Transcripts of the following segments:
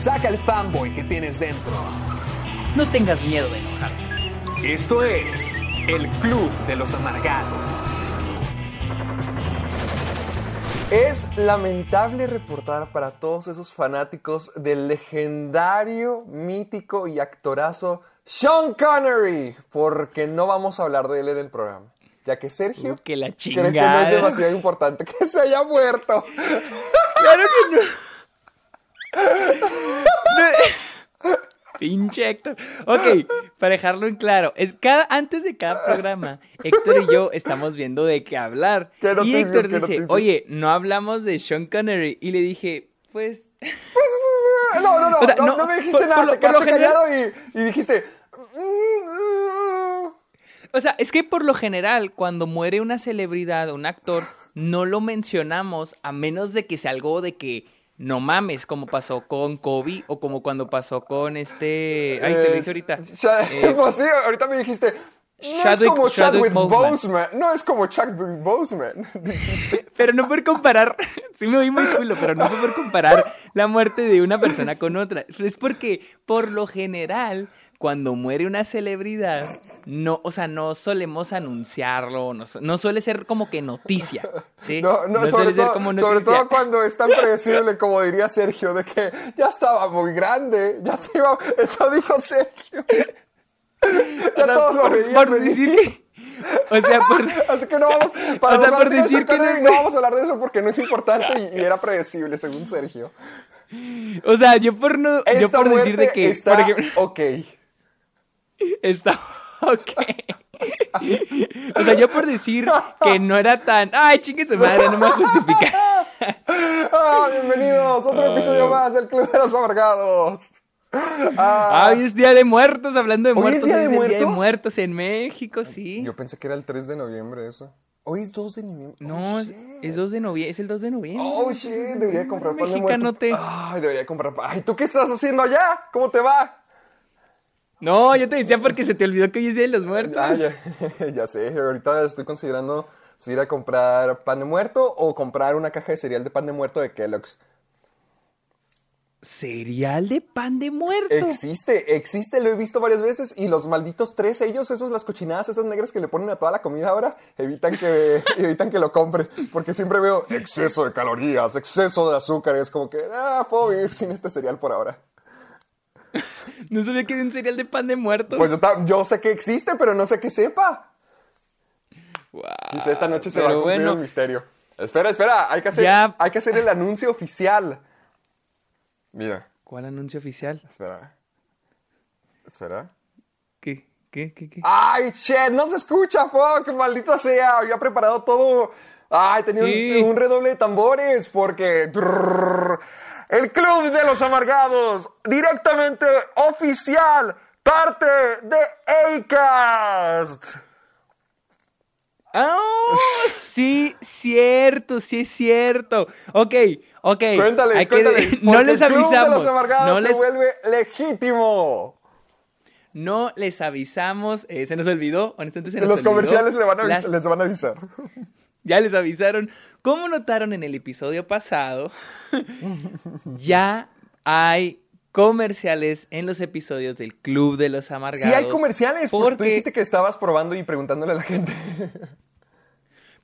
Saca el fanboy que tienes dentro. No tengas miedo de enojarte. Esto es el Club de los Amargados. Es lamentable reportar para todos esos fanáticos del legendario, mítico y actorazo Sean Connery, porque no vamos a hablar de él en el programa. Ya que Sergio Uh, que la cree que no es chingada. demasiado importante que se haya muerto. Claro que no. Pinche Héctor. Ok, para dejarlo en claro, es cada, antes de cada programa, Héctor y yo estamos viendo de qué hablar. ¿Qué y Héctor dice, oye, no hablamos de Sean Connery. Y le dije, pues... No, no, no, O sea, no, no, no me dijiste por- nada, por lo- te quedaste general- callado y, y dijiste... "Mm, O sea, es que por lo general, cuando muere una celebridad o un actor, no lo mencionamos a menos de que sea algo de que no mames, como pasó con Kobe o como cuando pasó con este. Ay, te lo dije ahorita. Eh, pues sí, ahorita me dijiste. No es como Chadwick Chadwick Boseman. Boseman. No es como Chadwick Boseman. Pero no por comparar, sí me oí muy culo, pero no fue por comparar la muerte de una persona con otra. Es porque, por lo general, cuando muere una celebridad, no, o sea, no solemos anunciarlo, no, su- no suele ser como que noticia, ¿sí? No, no, sobre, suele ser como sobre noticia. todo cuando es tan predecible, como diría Sergio, de que ya estaba muy grande. Ya se iba. Eso dijo Sergio. O Ya sea, todos lo veían por venir. decir que, o sea, por, Así que no vamos. Para O sea, por decir que no no vamos a hablar de eso porque no es importante y, y era predecible, según Sergio. o sea, yo por no, yo por decir de que, está por ejemplo, ok. Está ok. O sea, yo por decir que no era tan. Ay, chingue su madre, no me va a justificar. Ah, bienvenidos, otro episodio más del Club de los Amargados. Ah, Ah, hoy es Día de Muertos, hablando de ¿Hoy muertos. es Día de el Día de Muertos? Muertos en México, sí. Yo pensé que era el 3 de noviembre eso. Hoy es 2 de noviembre. No, Oh, es, shit. es 2 de noviembre, es el 2 de noviembre. Oh, shit, debería comprar pan de muerto. Ay, debería comprar pan. Ay, ¿tú qué estás haciendo allá? ¿Cómo te va? No, yo te decía porque se te olvidó que hoy es Día de los Muertos. Ah, ya, ya sé, ahorita estoy considerando si ir a comprar pan de muerto o comprar una caja de cereal de pan de muerto de Kellogg's. Cereal de pan de muerto. Existe, existe, lo he visto varias veces y los malditos tres, ellos, esos, las cochinadas, esas negras que le ponen a toda la comida ahora, evitan que, evitan que lo compre, porque siempre veo exceso de calorías, exceso de azúcar, y es como que, ah, puedo vivir sin este cereal por ahora. No sabía que había un cereal de pan de muerto. Pues yo, sé que existe, pero no sé que sepa. Guau, Dice, esta noche se va a cumplir bueno, el misterio. Espera, espera, hay que hacer, Ya. hay que hacer el anuncio oficial. Mira, ¿Cuál anuncio oficial? espera. Espera. ¿Qué? ¿Qué? ¿Qué? ¿Qué? ¡Ay, shit! ¡No se escucha, fuck! ¡Maldita sea! Había preparado todo. ¡Ay, tenía Sí. un, un redoble de tambores! Porque... El Club de los Amargados, directamente oficial, parte de Acast. ¡Ah! sí, cierto, sí es cierto. Ok, ok. Cuéntales, hay que- no les el Club de avisamos. los Amargados No se les, vuelve legítimo. no les avisamos. eh, se nos olvidó, honestamente se nos los olvidó. comerciales le van a Las- les van a avisar. Ya les avisaron. Como notaron en el episodio pasado, ya hay comerciales en los episodios del Club de los Amargados. Sí hay comerciales, porque tú dijiste que estabas probando y preguntándole a la gente.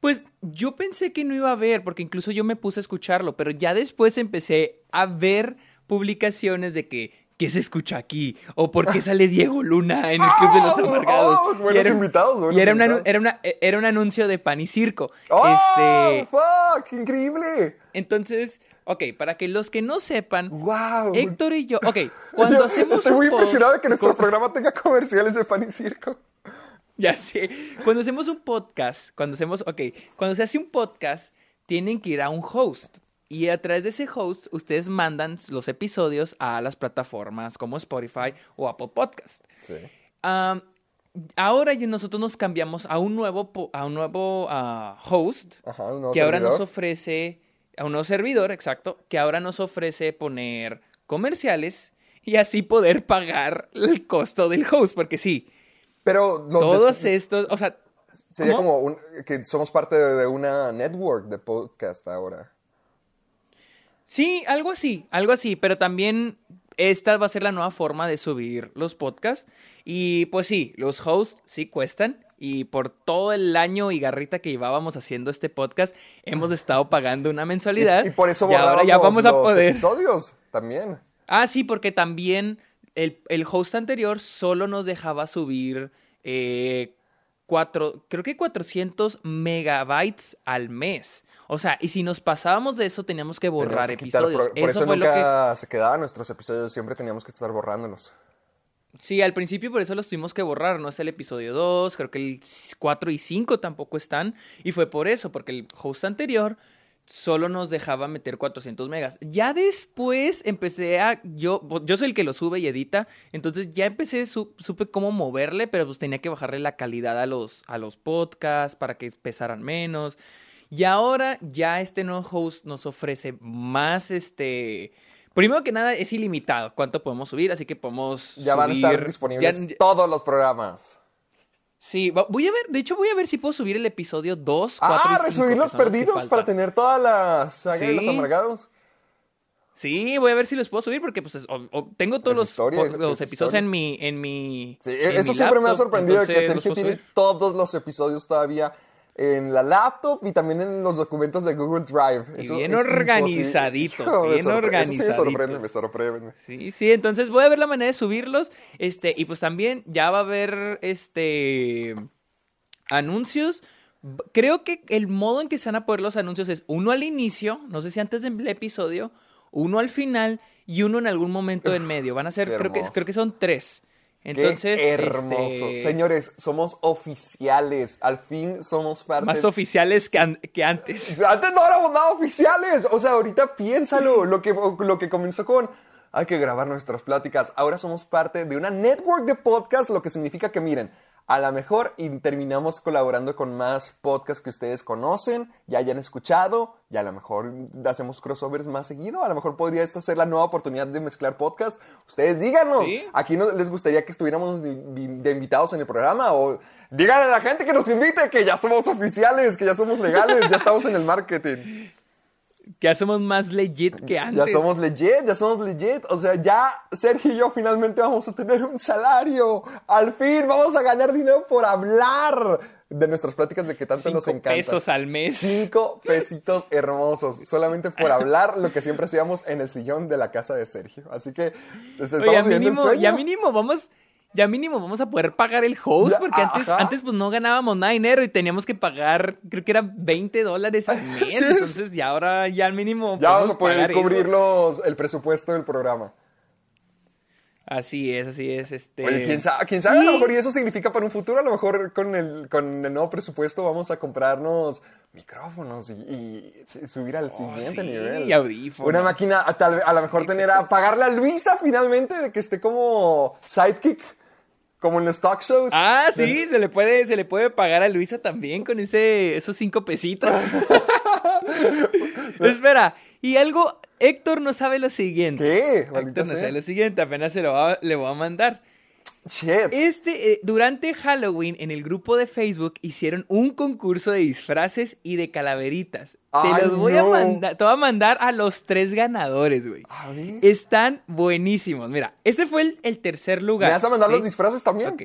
Pues yo pensé que no iba a haber, porque incluso yo me puse a escucharlo, pero ya después empecé a ver publicaciones de que ¿qué se escucha aquí? o por qué sale Diego Luna en el Club de los Oh, Amargados. oh, buenos invitados, buenos y era, invitados. era, una- era un anuncio de pan y circo. ¡Oh, Este, fuck! ¡Increíble! entonces, ok, para que los que no sepan, ¡Wow! Héctor y yo, ok, cuando Yo hacemos Estoy un muy post- impresionado de que nuestro programa tenga comerciales de pan y circo. Ya sé. Cuando hacemos un podcast, cuando hacemos, ok, cuando se hace un podcast, tienen que ir a un host. Y a través de ese host, ustedes mandan los episodios a las plataformas como Spotify o Apple Podcast. Sí. Um, ahora nosotros nos cambiamos a un nuevo, a un nuevo ah, host Ajá, un nuevo que ahora nos ofrece, a un nuevo servidor, exacto, que ahora nos ofrece poner comerciales y así poder pagar el costo del host, porque sí, Pero lo todos estos, o sea, sería ¿cómo? como un- que somos parte de una network de podcast ahora. Sí, algo así, algo así, pero también esta va a ser la nueva forma de subir los podcasts. Y pues sí, los hosts sí cuestan. Y por todo el año y garrita que llevábamos haciendo este podcast, hemos estado pagando una mensualidad. Y, y por eso y ahora ya vamos a los poder. episodios también. Ah, sí, porque también el, el host anterior solo nos dejaba subir eh, cuatro, creo que 400 megabytes al mes. O sea, y si nos pasábamos de eso, teníamos que borrar que quitar episodios. por eso, eso, fue lo que. nunca se quedaban nuestros episodios, siempre teníamos que estar borrándolos. Sí, al principio por eso los tuvimos que borrar. No es el episodio 2, creo que el 4 y 5 tampoco están. Y fue por eso, porque el host anterior solo nos dejaba meter 400 megas. Ya después empecé a... Yo, yo soy el que lo sube y edita, entonces ya empecé, su- supe cómo moverle, pero pues tenía que bajarle la calidad a los, a los podcasts para que pesaran menos. Y ahora ya este nuevo host nos ofrece más este... Primero que nada es ilimitado cuánto podemos subir, así que podemos Ya van a estar subir- disponibles ya- todos los programas. Sí, voy a ver, de hecho voy a ver si puedo subir el episodio 2, 4 Ah, y 5, resubir los perdidos para tener toda la saga de los Sí. amargados. Sí, voy a ver si los puedo subir porque pues es- o- o tengo todos los, historia, episodios historia. en mi en mi Sí, en eso mi siempre me ha sorprendido que Sergio tiene subir. todos los episodios todavía en la laptop y también en los documentos de Google Drive. Y Eso bien es organizaditos, Hijo, bien eso sí me sorprende, organizaditos. me sorprende. Sí, sí, entonces voy a ver la manera de subirlos. Este, y pues también ya va a haber este anuncios. Creo que el modo en que se van a poner los anuncios es uno al inicio, no sé si antes del episodio, uno al final y uno en algún momento en medio. Van a ser, creo que, creo que son tres. Entonces, Qué hermoso. este, Señores, somos oficiales. Al fin somos parte más oficiales que, an- que antes. Antes no éramos nada oficiales. O sea, ahorita piénsalo. Lo que, lo que comenzó con. Hay que grabar nuestras pláticas. Ahora somos parte de una network de podcast, lo que significa que, miren, a lo mejor y terminamos colaborando con más podcasts que ustedes conocen, ya hayan escuchado, y a lo mejor hacemos crossovers más seguido. A lo mejor podría esta ser la nueva oportunidad de mezclar podcast. Ustedes díganos, Sí. aquí no les gustaría que estuviéramos de, de invitados en el programa o díganle a la gente que nos invite que ya somos oficiales, que ya somos legales, ya estamos en el marketing. Que ya somos más legit que antes. Ya somos legit, ya somos legit. O sea, ya Sergio y yo finalmente vamos a tener un salario. Al fin vamos a ganar dinero por hablar de nuestras pláticas de que tanto nos Cinco encanta. pesos al mes. Cinco pesitos hermosos, solamente por hablar lo que siempre hacíamos en el sillón de la casa de Sergio. Así que se- se- estamos Oye, viviendo el mínimo, sueño. ya mínimo vamos, ya mínimo vamos a poder pagar el host, porque antes, ajá. antes pues no ganábamos nada de dinero y teníamos que pagar, creo que eran 20 dólares al mes, Sí. entonces ya ahora ya al mínimo Ya vamos a poder cubrir los- el presupuesto del programa. Así es, así es, este... Oye, quién sabe, quién sabe, a lo mejor y eso significa para un futuro, a lo mejor con el, con el nuevo presupuesto vamos a comprarnos micrófonos y, subir al siguiente Oh, sí, nivel. y audífonos. Una máquina, a, tal, a lo mejor tener a pagarle a Luisa finalmente de que esté como sidekick, como en los talk shows. Ah, sí, se le puede, se le puede pagar a Luisa también con ese, esos cinco pesitos. Espera, y algo, Héctor no sabe lo siguiente. ¿Qué? Héctor no sea. sabe lo siguiente, apenas se lo va- le voy a mandar. Shit. Este, eh, durante Halloween, en el grupo de Facebook, hicieron un concurso de disfraces y de calaveritas. Ay, te los voy a mandar, te voy a mandar a los tres ganadores, güey. A. Están buenísimos. Mira, ese fue el, el tercer lugar. ¿Me vas a mandar ¿sí? los disfraces también?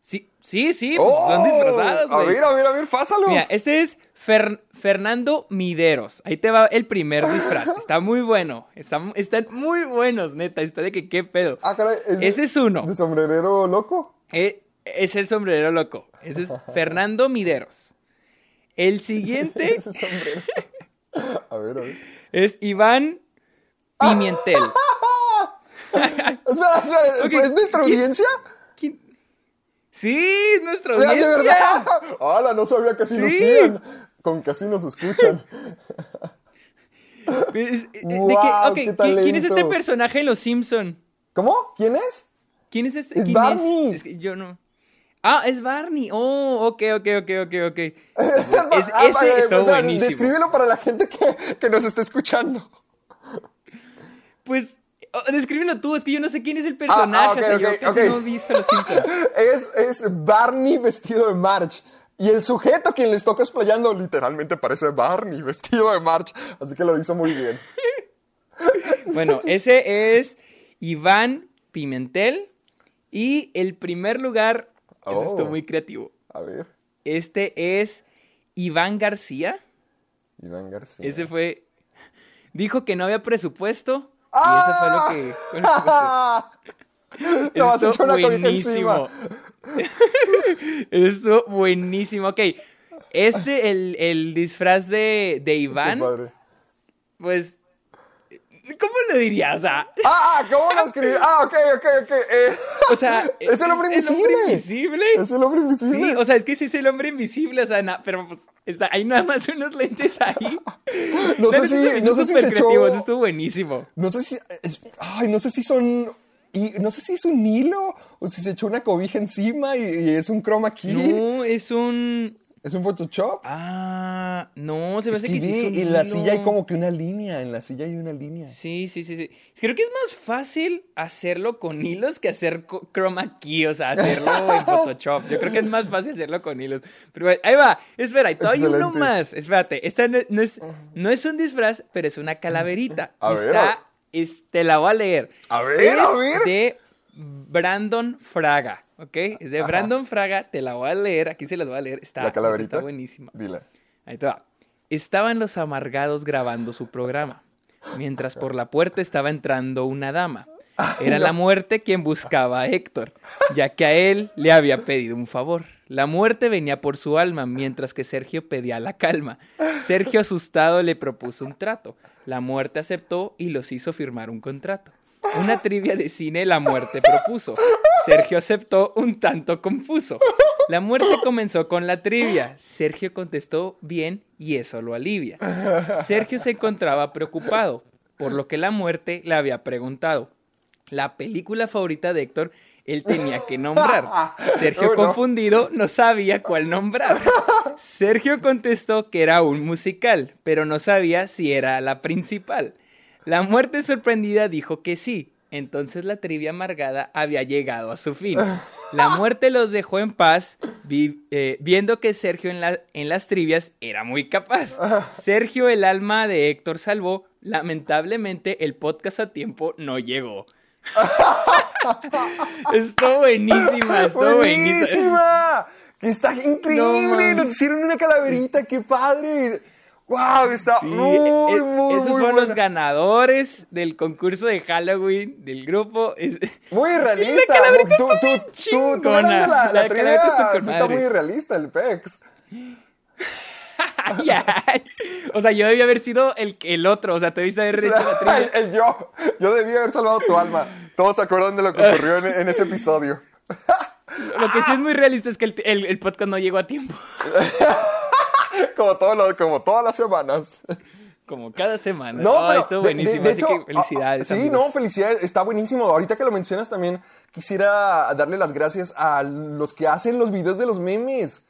Sí, sí, sí, pues, ¡Oh! son disfrazados, A güey. ver, a ver, a ver, pásalo. Mira, este es Fer- Fernando Mideros. Ahí te va el primer disfraz. Está muy bueno. Está- están muy buenos, neta. Está de que qué pedo. Ah, caray, Ese es uno. ¿De sombrerero loco? Eh, es el sombrero loco. Ese es Fernando Mideros. El siguiente Ese sombrero. A ver, a ver. es Iván Pimentel. Espera, espera, ¿es- Ok, ¿es nuestra ¿quién- audiencia? ¿Quién? Sí, nuestra ¡Ay, audiencia. de verdad! ¡Hala! No sabía que nos Sí. siguen. Con que así nos escuchan. Es- eh, ¿de Guau, qué- qué ok, ¿qui- ¿Quién es este personaje en Los Simpson? ¿Cómo? ¿Quién es? ¿Quién es este? Es ¿Quién Barney. Es? que yo no. Ah, es Barney. Oh, ok, ok, ok, ok, ok. Es, Ah, ese vale, espera, buenísimo. Descríbelo para la gente que, que nos está escuchando. Pues, oh, descríbelo tú, es que yo no sé quién es el personaje. ah, ok, o sea, yo ok, casi ok. no he visto Los Simpson. Es, es Barney vestido de March. Y el sujeto quien le está cosplayando literalmente parece Barney vestido de March. Así que lo hizo muy bien. Bueno, ese es Iván Pimentel. Y el primer lugar, ese Oh. estuvo muy creativo. A ver, Este es Iván García. Iván García. Ese fue. Dijo que no había presupuesto. ¡Ah! Y eso fue lo que. lo que. No, has hecho una buenísimo. Estuvo buenísimo. Ok. Este, el, el disfraz de, de Iván, padre. pues. ¿Cómo lo dirías? O sea, Ah, ah, ¿cómo lo escribí? Ah, ok, ok, ok. eh. o sea, es el hombre ¿es invisible. invisible. Es el hombre invisible. Sí, o sea, es que sí es el hombre invisible, o sea, na- pero pues está, hay nada más unos lentes ahí. No sé si- no sé si súper se echó- creativo, eso estuvo buenísimo. No sé si. es- ay, no sé si son. Y no sé si es un hilo o si se echó una cobija encima y, y es un chroma key. No, es un. ¿Es un Photoshop? Ah, no, se me Es hace que que sí. es un en la hilo. silla hay como que una línea. En la silla hay una línea. Sí, sí, sí, sí. Creo que es más fácil hacerlo con hilos que hacer chroma key, o sea, hacerlo en Photoshop. Yo creo que es más fácil hacerlo con hilos. Pero bueno, ahí va. Espera, y todavía hay uno más. Espérate, esta no, no es, no es un disfraz, pero es una calaverita. A Y está, te la voy a leer. A ver, es a ver. de Brandon Fraga, ¿ok? Es de Brandon Fraga, te la voy a leer. Aquí se las voy a leer. Está, la calaverita. está buenísima. Dile. Ahí te va. Estaban los amargados grabando su programa, mientras por la puerta estaba entrando una dama. Era la muerte quien buscaba a Héctor, ya que a él le había pedido un favor. La muerte venía por su alma, mientras que Sergio pedía la calma. Sergio, asustado, le propuso un trato. La muerte aceptó y los hizo firmar un contrato. Una trivia de cine la muerte propuso. Sergio aceptó un tanto confuso. La muerte comenzó con la trivia. Sergio contestó bien y eso lo alivia. Sergio se encontraba preocupado, por lo que la muerte le había preguntado. La película favorita de Héctor, él tenía que nombrar. Sergio, confundido, no sabía cuál nombrar. Sergio contestó que era un musical, pero no sabía si era la principal. La muerte sorprendida dijo que sí. Entonces la trivia amargada había llegado a su fin. La muerte los dejó en paz, vi- eh, viendo que Sergio en, la- en las trivias era muy capaz. Sergio, el alma de Héctor, salvó. Lamentablemente, el podcast a tiempo no llegó. Estuvo buenísima, estuvo buenísima. Está increíble. mames. Nos hicieron una calaverita. ¡Qué padre! ¡Wow! Está Sí, muy, e- muy, esos muy fueron los ganadores del concurso de Halloween del grupo. Es- Muy realista. la calaverita Tú- está tú- tú- tú la, la La calaverita está está muy realista el PEX. Ay, ay. O sea, yo debía haber sido el, el otro. O sea, te debiste haber hecho la trivia. el yo. Yo debí haber salvado tu alma. Todos se acuerdan de lo que ocurrió en, en ese episodio. Lo que sí es muy realista es que el, el- el podcast no llegó a tiempo. Como, todo lo- como todas las semanas. Como cada semana. No, Ay, pero estuvo de- de- buenísimo. de así hecho, que felicidades. ah, sí, amigos. no, felicidades. Está buenísimo. Ahorita que lo mencionas también, quisiera darle las gracias a los que hacen los videos de los memes.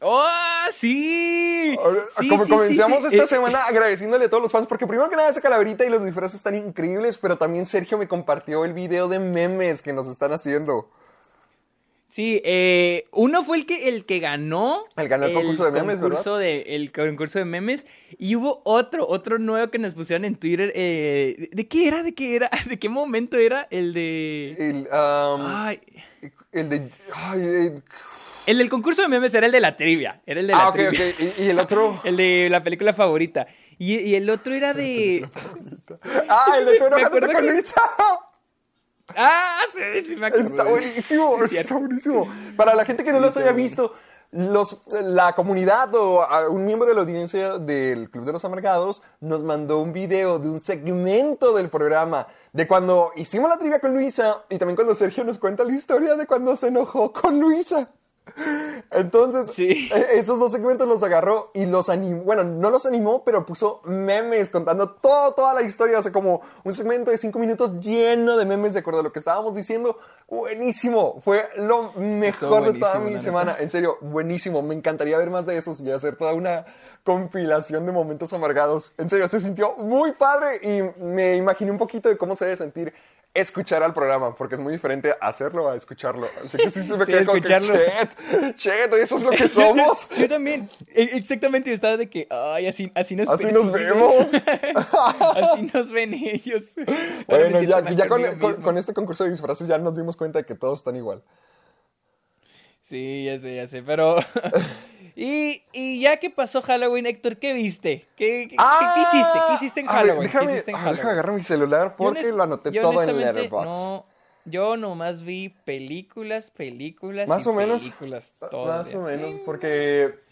¡Oh, sí! Sí, como sí, comenzamos sí, esta semana agradeciéndole a todos los fans, porque primero que nada esa calaverita y los disfraces están increíbles, pero también Sergio me compartió el video de memes que nos están haciendo. Sí, eh, uno fue el que, el que ganó. El ganó el concurso de memes, concurso de- el concurso de memes. Y hubo otro, otro nuevo que nos pusieron en Twitter. eh, ¿De qué era? ¿De qué era? ¿De qué momento era? El de. El, um, Ay. el de... ay, eh, El del concurso de memes era el de la trivia. Era el de la ah, trivia. Y, y el otro... El de la película favorita. Y, y el otro era de. Ah, el de Me enojándote con que- Luisa. Ah, sí, sí me acuerdo. Está buenísimo, Sí, está buenísimo. Para la gente que no los haya visto, los, la comunidad o a un miembro de la audiencia del Club de los Amargados nos mandó un video de un segmento del programa de cuando hicimos la trivia con Luisa y también cuando Sergio nos cuenta la historia de cuando se enojó con Luisa. Entonces, Sí. e- esos dos segmentos los agarró y los animó. Bueno, no los animó, pero puso memes contando todo, toda la historia. O sea, como un segmento de cinco minutos lleno de memes de acuerdo a lo que estábamos diciendo. Buenísimo. Fue lo mejor de toda mi neta. semana. En serio, buenísimo. Me encantaría ver más de esos y hacer toda una compilación de momentos amargados. En serio, se sintió muy padre y me imaginé un poquito de cómo se debe sentir escuchar al programa, porque es muy diferente hacerlo a escucharlo. Así que sí se me Sí, quedó como que, escucharlo. chet, chet, eso es lo que somos. Yo, yo también. E- Exactamente, yo estaba de que, ay, así, así nos Así nos vemos. así nos ven ellos. Bueno, ya, con, mismo. con este concurso de disfraces ya nos dimos cuenta de que todos están igual. Sí, ya sé, ya sé, pero... y, y ya que pasó Halloween, Héctor, ¿qué viste? ¿Qué, qué, qué hiciste? ¿Qué hiciste en Ah, A ver, Halloween? déjame, ¿Qué hiciste en ver, déjame Halloween? agarrar mi celular porque lo anoté todo en Letterboxd. No, yo nomás vi películas, películas Más y o menos. películas. todo Más o menos, porque.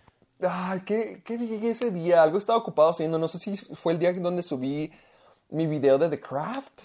Ay, ¿qué, ¿qué vi ese día? Algo estaba ocupado haciendo. No sé si fue el día donde subí mi video de The Craft.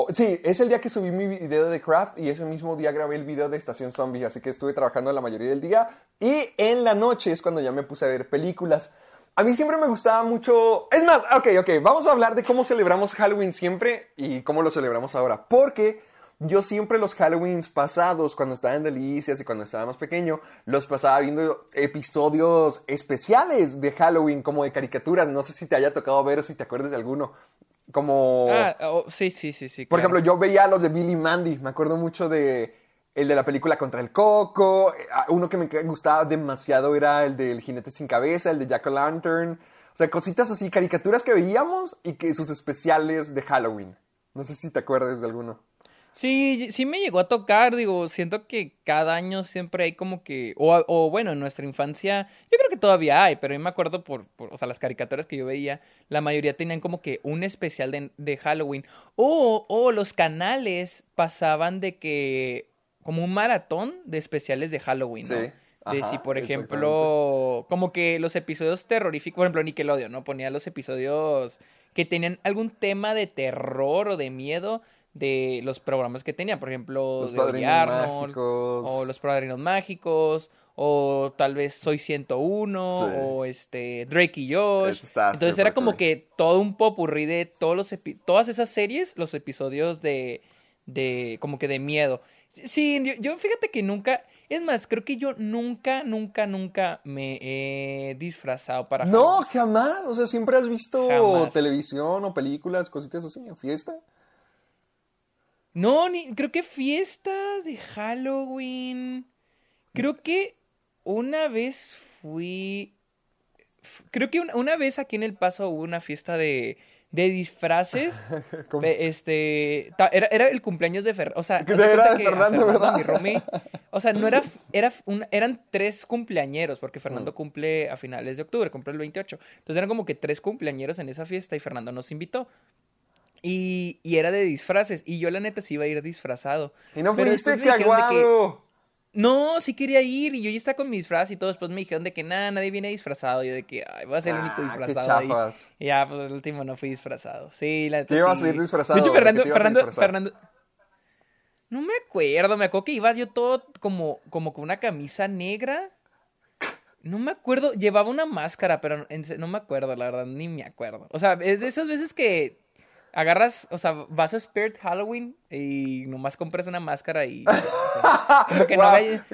O, sí, es el día que subí mi video de Craft y ese mismo día grabé el video de Estación Zombie. Así que estuve trabajando la mayoría del día. Y en la noche es cuando ya me puse a ver películas. A mí siempre me gustaba mucho. Es más, ok, ok, vamos a hablar de cómo celebramos Halloween siempre y cómo lo celebramos ahora. Porque yo siempre los Halloweens pasados, cuando estaba en Delicias y cuando estaba más pequeño, los pasaba viendo episodios especiales de Halloween, como de caricaturas. No sé si te haya tocado ver o si te acuerdas de alguno. Como. Ah, oh, sí, sí, sí, sí. Por claro. ejemplo, yo veía los de Billy Mandy. Me acuerdo mucho de el de la película Contra el Coco. eh, Uno que me gustaba demasiado era el del Jinete sin Cabeza, el de Jack O'Lantern. O sea, cositas así, caricaturas que veíamos y que sus especiales de Halloween. No sé si te acuerdas de alguno. Sí, sí me llegó a tocar, digo, siento que cada año siempre hay como que, o, o bueno, en nuestra infancia, yo creo que todavía hay, pero yo me acuerdo por, por, o sea, las caricaturas que yo veía, la mayoría tenían como que un especial de, de Halloween, o, o los canales pasaban de que, como un maratón de especiales de Halloween, ¿no? Sí, De ajá, si, por ejemplo, como que los episodios terroríficos, por ejemplo, Nickelodeon, ¿no? Ponía los episodios que tenían algún tema de terror o de miedo de los programas que tenía, por ejemplo, Los de Padrinos Arnold, Mágicos. o Los Padrinos Mágicos, o tal vez Soy 101, Sí. o este Drake y Josh. Entonces era como cool. que todo un popurrí de todos los epi- todas esas series, los episodios de, de como que de miedo. Sí, yo, yo fíjate que nunca, es más, creo que yo nunca, nunca, nunca me he disfrazado para No, jamás. O sea, siempre has visto Jamás. televisión o películas, cositas así en fiesta. No, ni, creo que fiestas de Halloween. Creo que una vez fui. Creo que una, una vez aquí en El Paso hubo una fiesta de, de disfraces. Este. ta- Era, era el cumpleaños de Fernando. O sea, era de que Fernando, roomie- o sea, no era. era un- eran tres cumpleañeros, porque Mm. Fernando cumple a finales de octubre, cumple el 28. Entonces eran como que tres cumpleañeros en esa fiesta y Fernando nos invitó. Y, y era de disfraces. Y yo, la neta, sí iba a ir disfrazado. Y no fuiste, aguado. No, sí quería ir. Y yo ya estaba con mi disfraz y todo. Después me dijeron de que nada, nadie viene disfrazado. Yo de que, ay, voy a ser el único Ah, disfrazado ahí. chafas. Y ya, pues el último no fui disfrazado. Sí, la neta. ¿Qué ibas sí. a ir disfrazado? De hecho, ¿De qué Fernando, te Fernando? Fernando. No me acuerdo, me acuerdo que iba yo todo como, como con una camisa negra. No me acuerdo, llevaba una máscara, pero no me acuerdo, la verdad, ni me acuerdo. O sea, es de esas veces que agarras, o sea, vas a Spirit Halloween y nomás compras una máscara y... o sea, como que no, vaya-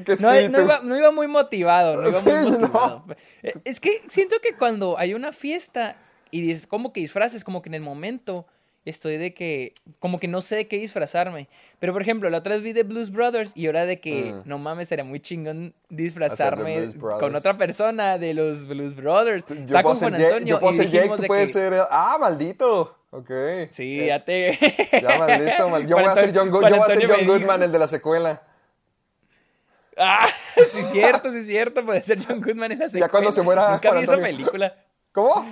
iba, no iba muy motivado, no iba muy Sí, no. motivado. Eh, Es que siento que cuando hay una fiesta y dices como que disfraces, como que en el momento estoy de que, como que no sé de qué disfrazarme. Pero por ejemplo, la otra vez vi de Blues Brothers y ahora de que, Mm. no mames, sería muy chingón disfrazarme con otra persona de los Blues Brothers. Yo Estaba puedo con ser Juan Antonio yo puedo y ser Jake, tú puedes que- ser... Ah, maldito. Ok. Sí, ya te... Ya, maldito. mal- Yo voy a ser John, Go- Juan yo voy a ser John Goodman, el de la secuela. Ah, sí es cierto, sí es cierto, puede ser John Goodman en la secuela. Ya cuando se muera Nunca vi esa película. ¿Cómo?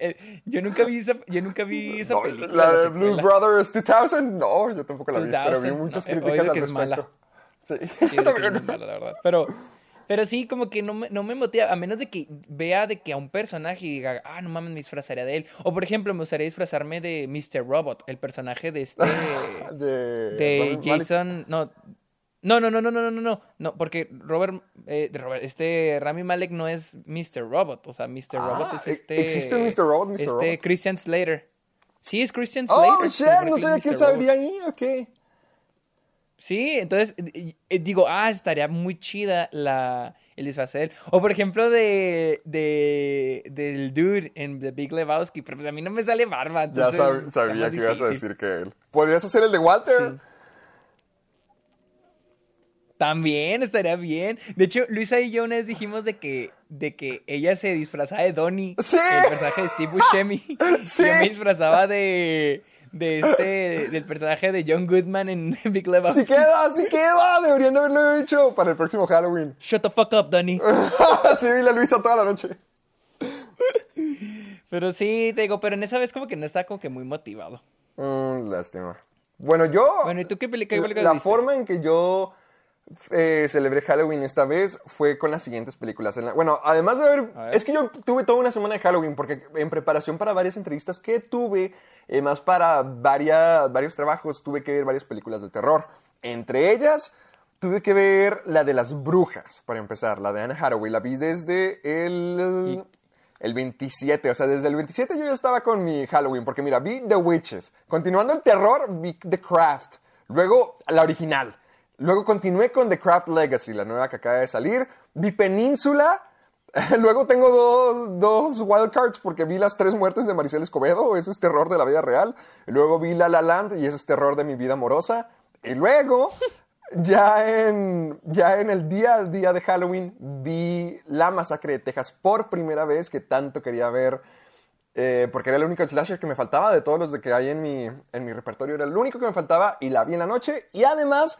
Eh, Yo nunca vi esa, yo nunca vi esa No, película. la de. Blues Brothers 2000. No, yo tampoco la vi, pero vi 2000, muchas no, he críticas al es mala. respecto. Sí, Sí, es es también. muy mala, la verdad. Pero, Pero sí, como que no me, no me motiva, a menos de que vea de que a un personaje y diga, ah, no mames, me disfrazaría de él. O por ejemplo, me gustaría disfrazarme de Mr. Robot, el personaje de este. de, de Robert Malik. Jason. No. No, no, no, no, no, no, no, no, porque Robert, eh, Robert, este Rami Malek no es Mr. Robot, o sea, Mr. Ah, Robot es ¿e- este. existe Mr. Robot, Mr. Este Robot? Christian Slater. Sí, es Christian Slater. Oh, shit, no sabía quién sabría ahí, ok. Sí, entonces digo, ah, estaría muy chida la, el disfraz de él. O por ejemplo de, de del dude en The Big Lebowski, pero pues a mí no me sale barba. Ya entonces sabía que ibas a decir que él. ¿Podrías hacer el de Walter? Sí. También estaría bien. De hecho, Luisa y yo una vez dijimos de que, de que ella se disfrazaba de Donnie, Sí. el personaje de Steve Buscemi. Sí. Y yo me disfrazaba de, de este, del personaje de John Goodman en Big Lebowski. Sí queda, sí queda. Deberían de haberlo hecho para el próximo Halloween. Shut the fuck up, Donnie. sí, dile a Luisa toda la noche. Pero sí, te digo, pero en esa vez como que no estaba como que muy motivado. Mm, lástima. Bueno, yo. Bueno, ¿y tú qué qué la- películas La viste? forma en que yo eh, celebré Halloween esta vez fue con las siguientes películas. En la- bueno, además de haber. Ver. Es que yo tuve toda una semana de Halloween porque en preparación para varias entrevistas que tuve, eh, más para varias, varios trabajos, tuve que ver varias películas de terror. Entre ellas. Tuve que ver la de las brujas, para empezar, la de Anne Hathaway. La vi desde el, el 27, o sea, desde el 27 yo ya estaba con mi Halloween, porque mira, vi The Witches. Continuando el terror, vi The Craft. Luego, la original. Luego continué con The Craft Legacy, la nueva que acaba de salir. Vi Península. Luego tengo dos, dos wildcards porque vi las tres muertes de Maricel Escobedo, ese es terror de la vida real. Luego vi La La Land y ese es terror de mi vida amorosa. Y luego, ya en, ya en el día día de Halloween, vi La Masacre de Texas por primera vez que tanto quería ver. eh, porque era el único slasher que me faltaba de todos los de que hay en mi, en mi repertorio. Era el único que me faltaba y la vi en la noche. Y además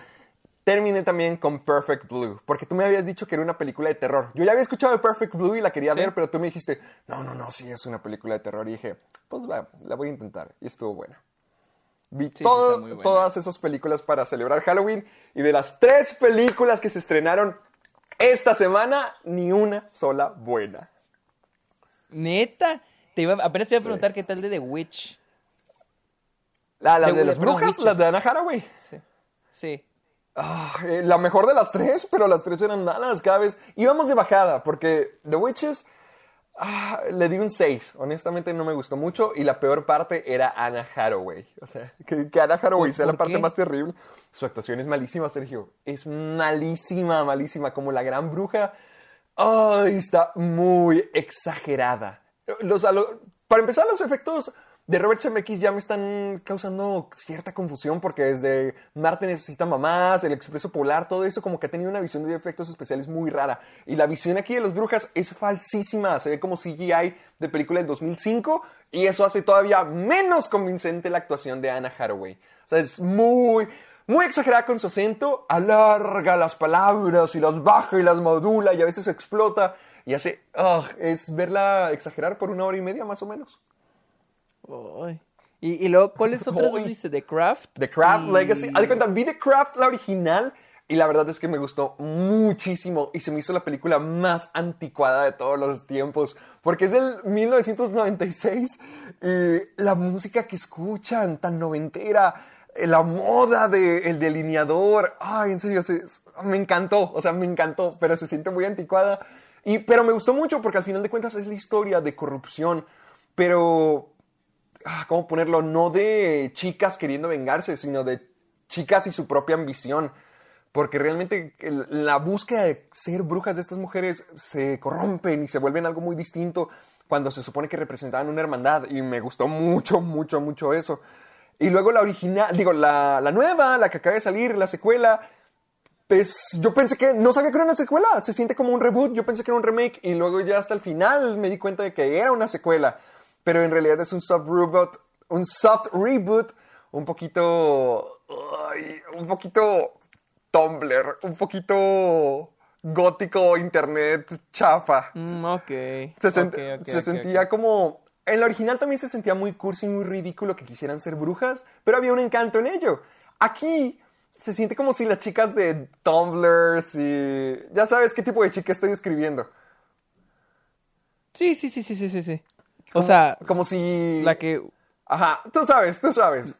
terminé también con Perfect Blue. Porque tú me habías dicho que era una película de terror. Yo ya había escuchado de Perfect Blue y la quería ver, pero tú me dijiste, no, no, no, sí es una película de terror. Y dije, pues va, la voy a intentar. Y estuvo buena. Vi sí todo- está muy buena. todas esas películas para celebrar Halloween. Y de las tres películas que se estrenaron esta semana, ni una sola buena. Neta, te iba, apenas te iba a preguntar qué tal de The Witch. La, De- de las brujas, las de Anna Hathaway. Sí. Sí. Ah, eh, la mejor de las tres, pero las tres eran malas cada vez. Íbamos de bajada, porque The Witches ah, le di un 6. Honestamente no me gustó mucho. Y la peor parte era Anna Hathaway. O sea, que, que Anna Hathaway ¿Por- sea la parte más terrible. Su actuación es malísima, Sergio. Es malísima, malísima. Como la gran bruja. Ay, está muy exagerada. Los, para empezar, los efectos de Robert Zemeckis ya me están causando cierta confusión porque desde Marte necesita mamás, el Expreso Polar, todo eso como que ha tenido una visión de efectos especiales muy rara. Y la visión aquí de los brujas es falsísima, se ve como CGI de película del 2005 y eso hace todavía menos convincente la actuación de Anna Hathaway. O sea, es muy, muy exagerada con su acento, alarga las palabras y las baja y las modula y a veces explota y hace, es verla exagerar por una hora y media más o menos. Ay. Y, y luego, ¿cuáles otras dos viste? The Craft. The Craft y- Legacy. Haz de cuenta, vi The Craft, la original, y la verdad es que me gustó muchísimo. Y se me hizo la película más anticuada de todos los tiempos. Porque es del 1996 y la música que escuchan, tan noventera, la moda del delineador. Ay, en serio, se- me encantó. O sea, me encantó, pero se siente muy anticuada. Y, pero me gustó mucho porque al final de cuentas es la historia de corrupción. Pero ¿cómo ponerlo? No de chicas queriendo vengarse, sino de chicas y su propia ambición. Porque realmente la búsqueda de ser brujas de estas mujeres se corrompen y se vuelven algo muy distinto cuando se supone que representaban una hermandad. Y me gustó mucho, mucho, mucho eso. Y luego la original, digo, la, la nueva, la que acaba de salir, la secuela, pues yo pensé que no sabía que era una secuela, se siente como un reboot, yo pensé que era un remake y luego ya hasta el final me di cuenta de que era una secuela, pero en realidad es un soft reboot, un soft reboot, un poquito, ay, un poquito Tumblr, un poquito gótico, internet, chafa. Mm, ok. Se, sent- Ok, ok, se sentía como... En la original también se sentía muy cursi, muy ridículo que quisieran ser brujas, pero había un encanto en ello. Aquí se siente como si las chicas de Tumblr, si... Ya sabes qué tipo de chica estoy escribiendo. Sí, sí, sí, sí, sí, sí, O sea, Como si... la que... Ajá, tú sabes, tú sabes.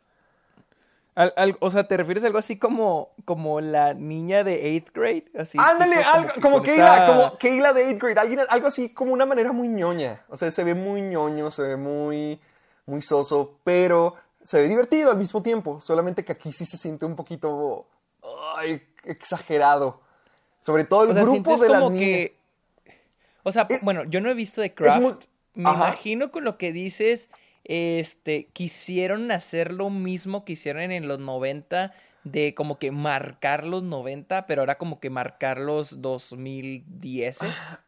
al- al- o sea, ¿te refieres a algo así como, como la niña de 8th grade? Así, Ándale, tipo, algo, que como cuando Keila, está- como Keila de 8th grade, alguien, algo así como una manera muy ñoña. O sea, se ve muy ñoño, se ve muy, muy soso, pero se ve divertido al mismo tiempo. Solamente que aquí sí se siente un poquito ay, exagerado. Sobre todo el O sea, grupo de las como niñas. que... O sea, bueno, yo no he visto The Craft. muy- Me Ajá. imagino con lo que dices, este, quisieron hacer lo mismo que hicieron en los 90, de como que marcar los 90, pero ahora como que marcar los 2010.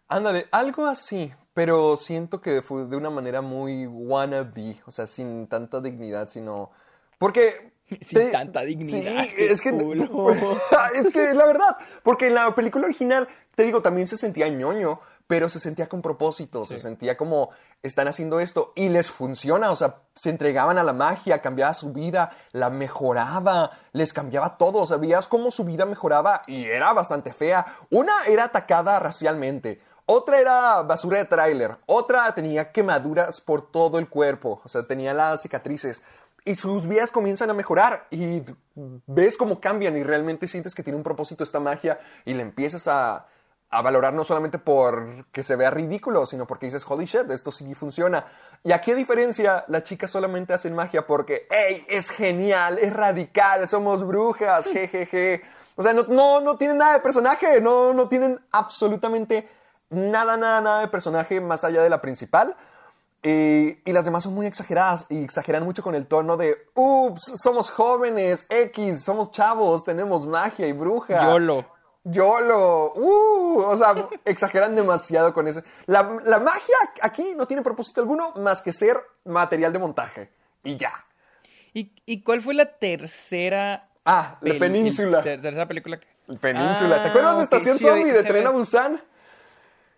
Ándale, algo así, pero siento que fue de una manera muy wannabe, o sea, sin tanta dignidad, sino... Porque... Sin tanta dignidad, Sí, es que... culo. es que la verdad, porque en la película original, te digo, también se sentía ñoño, pero se sentía con propósito, se sentía como están haciendo esto y les funciona, o sea, se entregaban a la magia, cambiaba su vida, la mejoraba, les cambiaba todo, o sea, veías cómo su vida mejoraba y era bastante fea. Una era atacada racialmente, otra era basura de tráiler, otra tenía quemaduras por todo el cuerpo, o sea, tenía las cicatrices. Y sus vidas comienzan a mejorar y ves cómo cambian y realmente sientes que tiene un propósito esta magia y le empiezas a, a valorar no solamente por que se vea ridículo, sino porque dices, holy shit, esto sí funciona. Y aquí a diferencia, las chicas solamente hacen magia porque, hey, es genial, es radical, somos brujas, jejeje. O sea, no, no, no tienen nada de personaje, no, no tienen absolutamente nada, nada, nada de personaje más allá de la principal. Y, y las demás son muy exageradas y exageran mucho con el tono de, ups, somos jóvenes, X, somos chavos, tenemos magia y bruja. YOLO. YOLO, uh, o sea, exageran demasiado con eso. La, la magia aquí no tiene propósito alguno más que ser material de montaje. Y ya. ¿Y, y cuál fue la tercera... Ah, la península. ter- tercera película. que- Península. ¿Te Ah, acuerdas de Estación sí, Zombie de Tren a. Busan?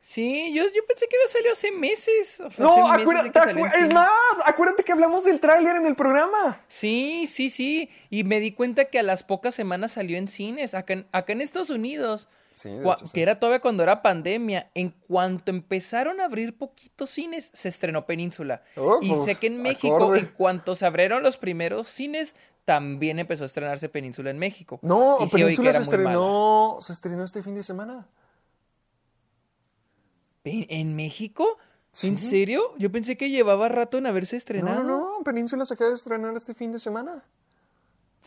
Sí, yo, yo pensé que había salido hace meses. O sea, No, hace meses acuérdate, es cine. más, acuérdate que hablamos del tráiler en el programa. Sí, sí, sí. Y me di cuenta que a las pocas semanas salió en cines. Acá en, acá en Estados Unidos. Sí, sí. Que era todavía cuando era pandemia. En cuanto empezaron a abrir poquitos cines, se estrenó Península. Oh, y pues, sé que en México, acorde. en cuanto se abrieron los primeros cines, también empezó a estrenarse Península en México. No, Y Península se estrenó, se estrenó este fin de semana. ¿En, México? ¿En serio? Yo pensé que llevaba rato en haberse estrenado. no, no, Península se acaba de estrenar este fin de semana.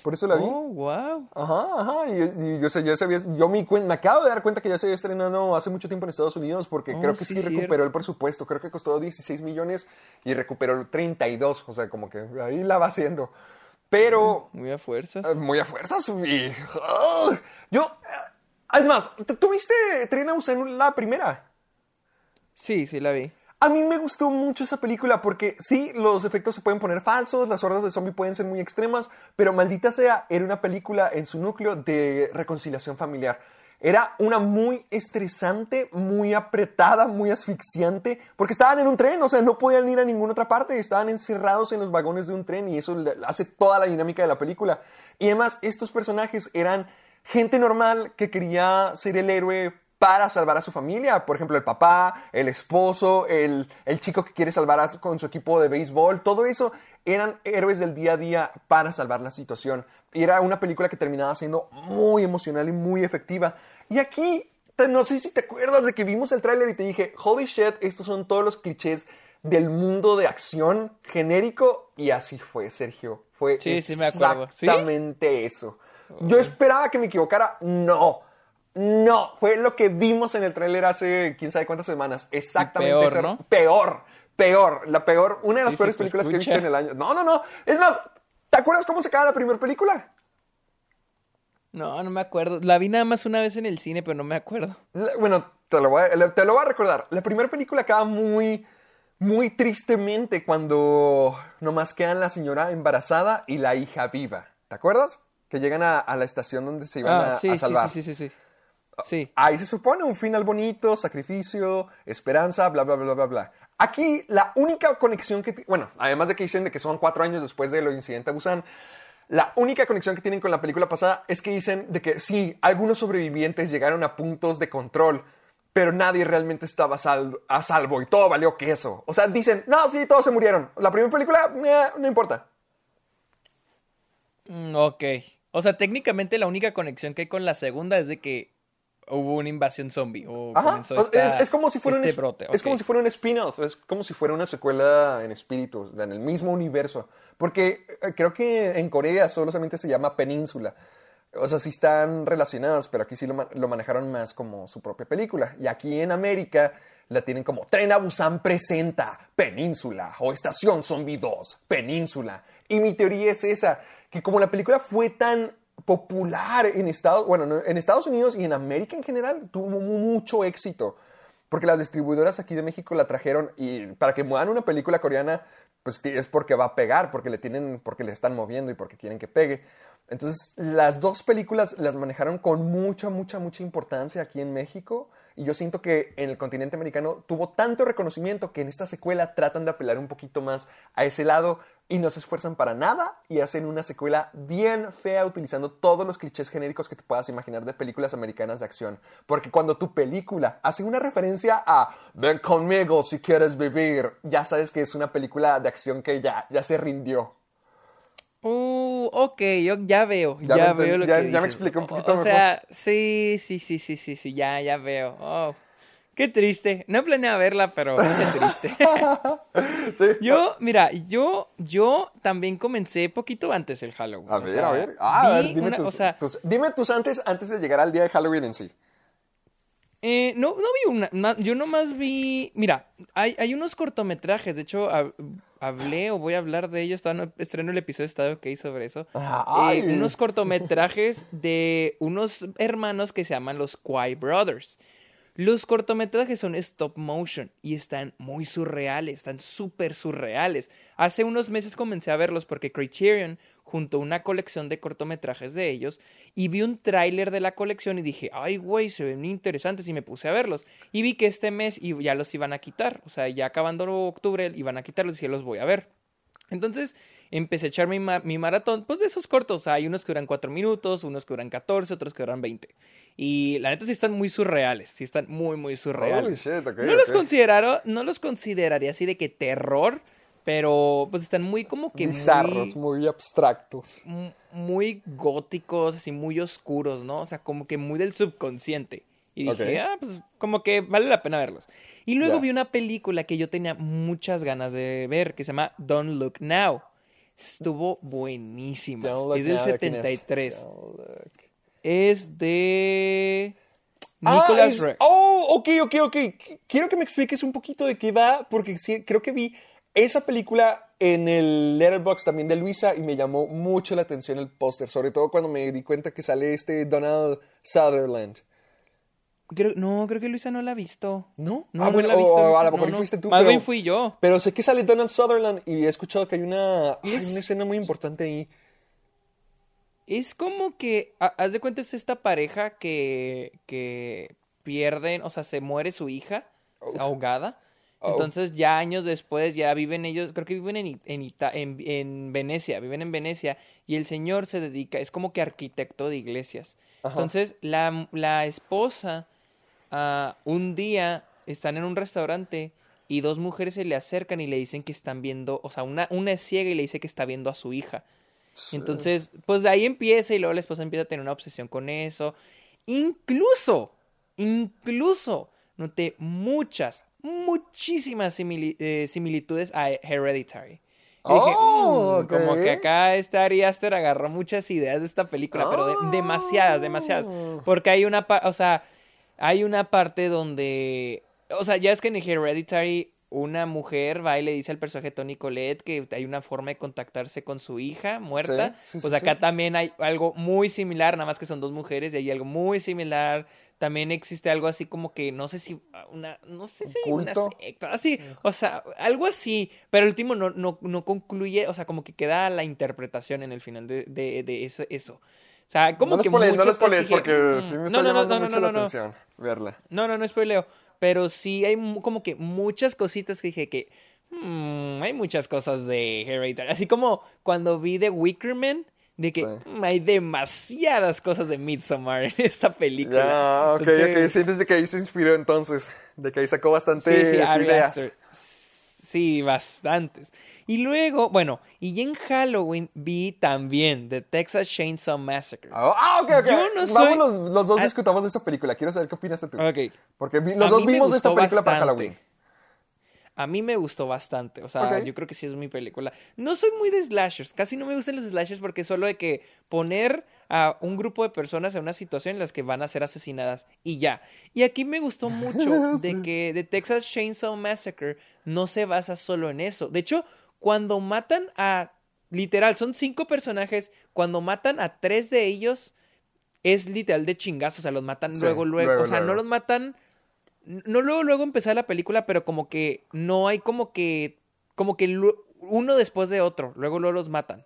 Por eso la vi. Oh, wow. Ajá, ajá. Y, y yo, sé, ya sabía, yo me, me acabo de dar cuenta que ya se había estrenado hace mucho tiempo en Estados Unidos porque Oh, creo que sí, sí, cierto. recuperó el presupuesto. Creo que costó 16 millones y recuperó 32. O sea, como que ahí la va haciendo. Pero Muy a fuerzas. eh, muy a fuerzas. Y, ¡ah! yo, eh, es más, ¿tú- ¿tuviste Tren la primera? Sí, sí la vi. A mí me gustó mucho esa película porque sí, los efectos se pueden poner falsos, las hordas de zombie pueden ser muy extremas, pero maldita sea, era una película en su núcleo de reconciliación familiar. Era una muy estresante, muy apretada, muy asfixiante, porque estaban en un tren, o sea, no podían ir a ninguna otra parte, estaban encerrados en los vagones de un tren y eso hace toda la dinámica de la película. Y además, estos personajes eran gente normal que quería ser el héroe para salvar a su familia. Por ejemplo, el papá, el esposo, el, el chico que quiere salvar a su- con su equipo de béisbol. Todo eso eran héroes del día a día para salvar la situación. Y era una película que terminaba siendo muy emocional y muy efectiva. Y aquí, te- no sé si te acuerdas de que vimos el tráiler y te dije, holy shit, estos son todos los clichés del mundo de acción genérico. Y así fue, Sergio. Fue Sí, sí me acuerdo. ¿Sí? exactamente eso. Yo esperaba que me equivocara. No. No. Fue lo que vimos en el tráiler hace quién sabe cuántas semanas. Exactamente. peor, ¿no? Peor. Peor. La peor. Una de las Sí, peores películas que he visto en el año. No, no, no. Es más, ¿te acuerdas cómo se acaba la primera película? No, no me acuerdo. La vi nada más una vez en el cine, pero no me acuerdo. La- Bueno, te lo, voy a, te lo voy a recordar. La primera película acaba muy, muy tristemente cuando nomás quedan la señora embarazada y la hija viva. ¿Te acuerdas? Que llegan a, a la estación donde se iban Ah, a, sí, a sí, salvar. sí, sí, sí, sí. Sí. Ahí se supone un final bonito, sacrificio, esperanza, bla, bla, bla, bla, bla. Aquí la única conexión que... Bueno, además de que dicen de que son cuatro años después de lo incidente a Busan, La única conexión que tienen con la película pasada es que dicen de que sí, algunos sobrevivientes llegaron a puntos de control, pero nadie realmente estaba a salvo y todo valió queso. O sea, dicen, no, sí, todos se murieron. La primera película, eh, no importa. Mm, ok. O sea, técnicamente la única conexión que hay con la segunda es de que hubo una invasión zombie. O Ajá, esta- es, es como si fuera este un, brote. es como si fuera un spin-off, es como si fuera una secuela en espíritu, en el mismo universo. Porque eh, creo que en Corea solamente se llama Península. O sea, sí están relacionados, pero aquí sí lo manejaron más como su propia película. Y aquí en América la tienen como Tren a Busan presenta Península o Estación Zombie 2 Península. Y mi teoría es esa, que como la película fue tan popular en Estados, bueno, no, en Estados Unidos y en América en general, tuvo mu- mucho éxito. Porque las distribuidoras aquí de México la trajeron y para que muevan una película coreana, pues es porque va a pegar, porque le tienen, porque le están moviendo y porque quieren que pegue. Entonces, las dos películas las manejaron con mucha, mucha, mucha importancia aquí en México. Y yo siento que en el continente americano tuvo tanto reconocimiento que en esta secuela tratan de apelar un poquito más a ese lado y no se esfuerzan para nada y hacen una secuela bien fea utilizando todos los clichés genéricos que te puedas imaginar de películas americanas de acción. Porque cuando tu película hace una referencia a ven conmigo si quieres vivir, ya sabes que es una película de acción que ya, ya se rindió. Uh, ok, yo ya veo, Ya veo lo ya- que ya me expliqué un poquito O, mejor. sea, sí, sí, sí, sí, sí, sí, ya, ya veo. Oh, qué triste. No planeaba verla, pero qué triste. Sí. Yo, mira, yo, yo también comencé poquito antes el Halloween. A o ver, sea, a ver. Ah, a ver, vi dime, una- tus, o sea, tus- dime tus antes, antes de llegar al día de Halloween en sí. Eh, no, no vi una, ma- yo nomás vi, mira, hay, hay unos cortometrajes, de hecho hab- hablé o voy a hablar de ellos, todavía no estreno el episodio Estado que hice sobre eso. Ay. Eh, unos cortometrajes de unos hermanos que se llaman los Kwai Brothers. Los cortometrajes son stop motion y están muy surreales, están súper surreales. Hace unos meses comencé a verlos porque Criterion juntó una colección de cortometrajes de ellos y vi un tráiler de la colección y dije, ay güey, se ven interesantes y me puse a verlos. Y vi que este mes ya los iban a quitar, o sea, ya acabando octubre iban a quitarlos y dije, los voy a ver. Entonces empecé a echar mi, ma- mi maratón, pues de esos cortos. Hay unos que duran 4 minutos, unos que duran 14, otros que duran 20. Y la neta sí están muy surreales, sí están muy, muy surreales. Holy shit, ok, no, los consideraron, no los consideraría así de que terror, pero pues están muy como que Bizarros, muy, muy abstractos. mu- muy góticos, así muy oscuros, ¿no? O sea, como que muy del subconsciente. Y dije, ah, pues como que vale la pena verlos. Y luego vi una película que yo tenía muchas ganas de ver, que se llama Don't Look Now. Estuvo buenísima. Don't Look es del Now, ¿de quién es? 73. Don't look. Es de Ah, Nicholas es- Ray. Oh, ok, ok, ok. Qu- Quiero que me expliques un poquito de qué va, porque sí, creo que vi esa película en el Letterboxd también de Luisa y me llamó mucho la atención el póster, sobre todo cuando me di cuenta que sale este Donald Sutherland. Creo- no, creo que Luisa no la ha visto. ¿No? No, Ah, no bueno, la ha visto. o a lo mejor No, no. fuiste tú, Más pero- bien fui yo. Pero sé que sale Donald Sutherland y he escuchado que hay una, ay, Es- una escena muy importante ahí. Es como que, ha- haz de cuenta, es esta pareja que, que pierden, o sea, se muere su hija ahogada. Oh. Entonces ya años después ya viven ellos, creo que viven en, en, Ita- en, en Venecia, viven en Venecia y el señor se dedica, es como que arquitecto de iglesias. Ajá. Entonces la, la esposa ah, un día están en un restaurante y dos mujeres se le acercan y le dicen que están viendo, o sea, una, una es ciega y le dice que está viendo a su hija. Entonces, pues de ahí empieza y luego la esposa empieza a tener una obsesión con eso. Incluso, incluso, noté muchas, muchísimas simili- eh, similitudes a Hereditary. Y dije, Oh, "Mm, como ok. que acá este Ari Aster agarró muchas ideas de esta película, pero de- demasiadas, demasiadas. Porque hay una, o sea, hay una parte donde, o sea, ya es que en Hereditary una mujer va y le dice al personaje Tony Collette que hay una forma de contactarse con su hija muerta. Sí, sí, pues acá sí. también hay algo muy similar, nada más que son dos mujeres y hay algo muy similar. También existe algo así como que no sé si una, no sé si una culto? secta, así, o sea, algo así, pero el último no, no, no concluye, o sea, como que queda la interpretación en el final de, de, de eso, eso. O sea, como no los que no los cosas pones dije, porque "Mm, sí me está no, no, no, llamando no, no, mucho no, la no, no. atención verla. No, no, no spoileo. Pero sí hay como que muchas cositas que dije que. hmm, hay muchas cosas de Hereditary. Así como cuando vi The Wicker Man, de que Sí. "Mm, hay demasiadas cosas de Midsommar en esta película. Ya, ok, ok. Entonces- Sientes de que ahí se inspiró entonces. De que ahí sacó bastantes Sí, sí, ideas. Sí, bastantes. Y luego, bueno, y en Halloween vi también The Texas Chainsaw Massacre. Ah, ok, ok. Yo no soy- Vamos los, los dos discutamos de esta película. Quiero saber qué opinas tú. Ok. Porque vi- los A dos vimos de esta película para. Halloween. A mí me gustó bastante, o sea, yo creo que sí es mi película. No soy muy de slashers, casi no me gustan los slashers porque es solo de que poner a un grupo de personas en una situación en las que van a ser asesinadas y ya. Y aquí me gustó mucho de que The Texas Chainsaw Massacre no se basa solo en eso. De hecho, cuando matan a, literal, son cinco personajes, cuando matan a tres de ellos, es literal de chingazos, o sea, los matan Sí, luego, luego, luego, o sea, no los matan no luego luego empezar la película, pero como que no hay como que como que uno después de otro, luego luego los matan.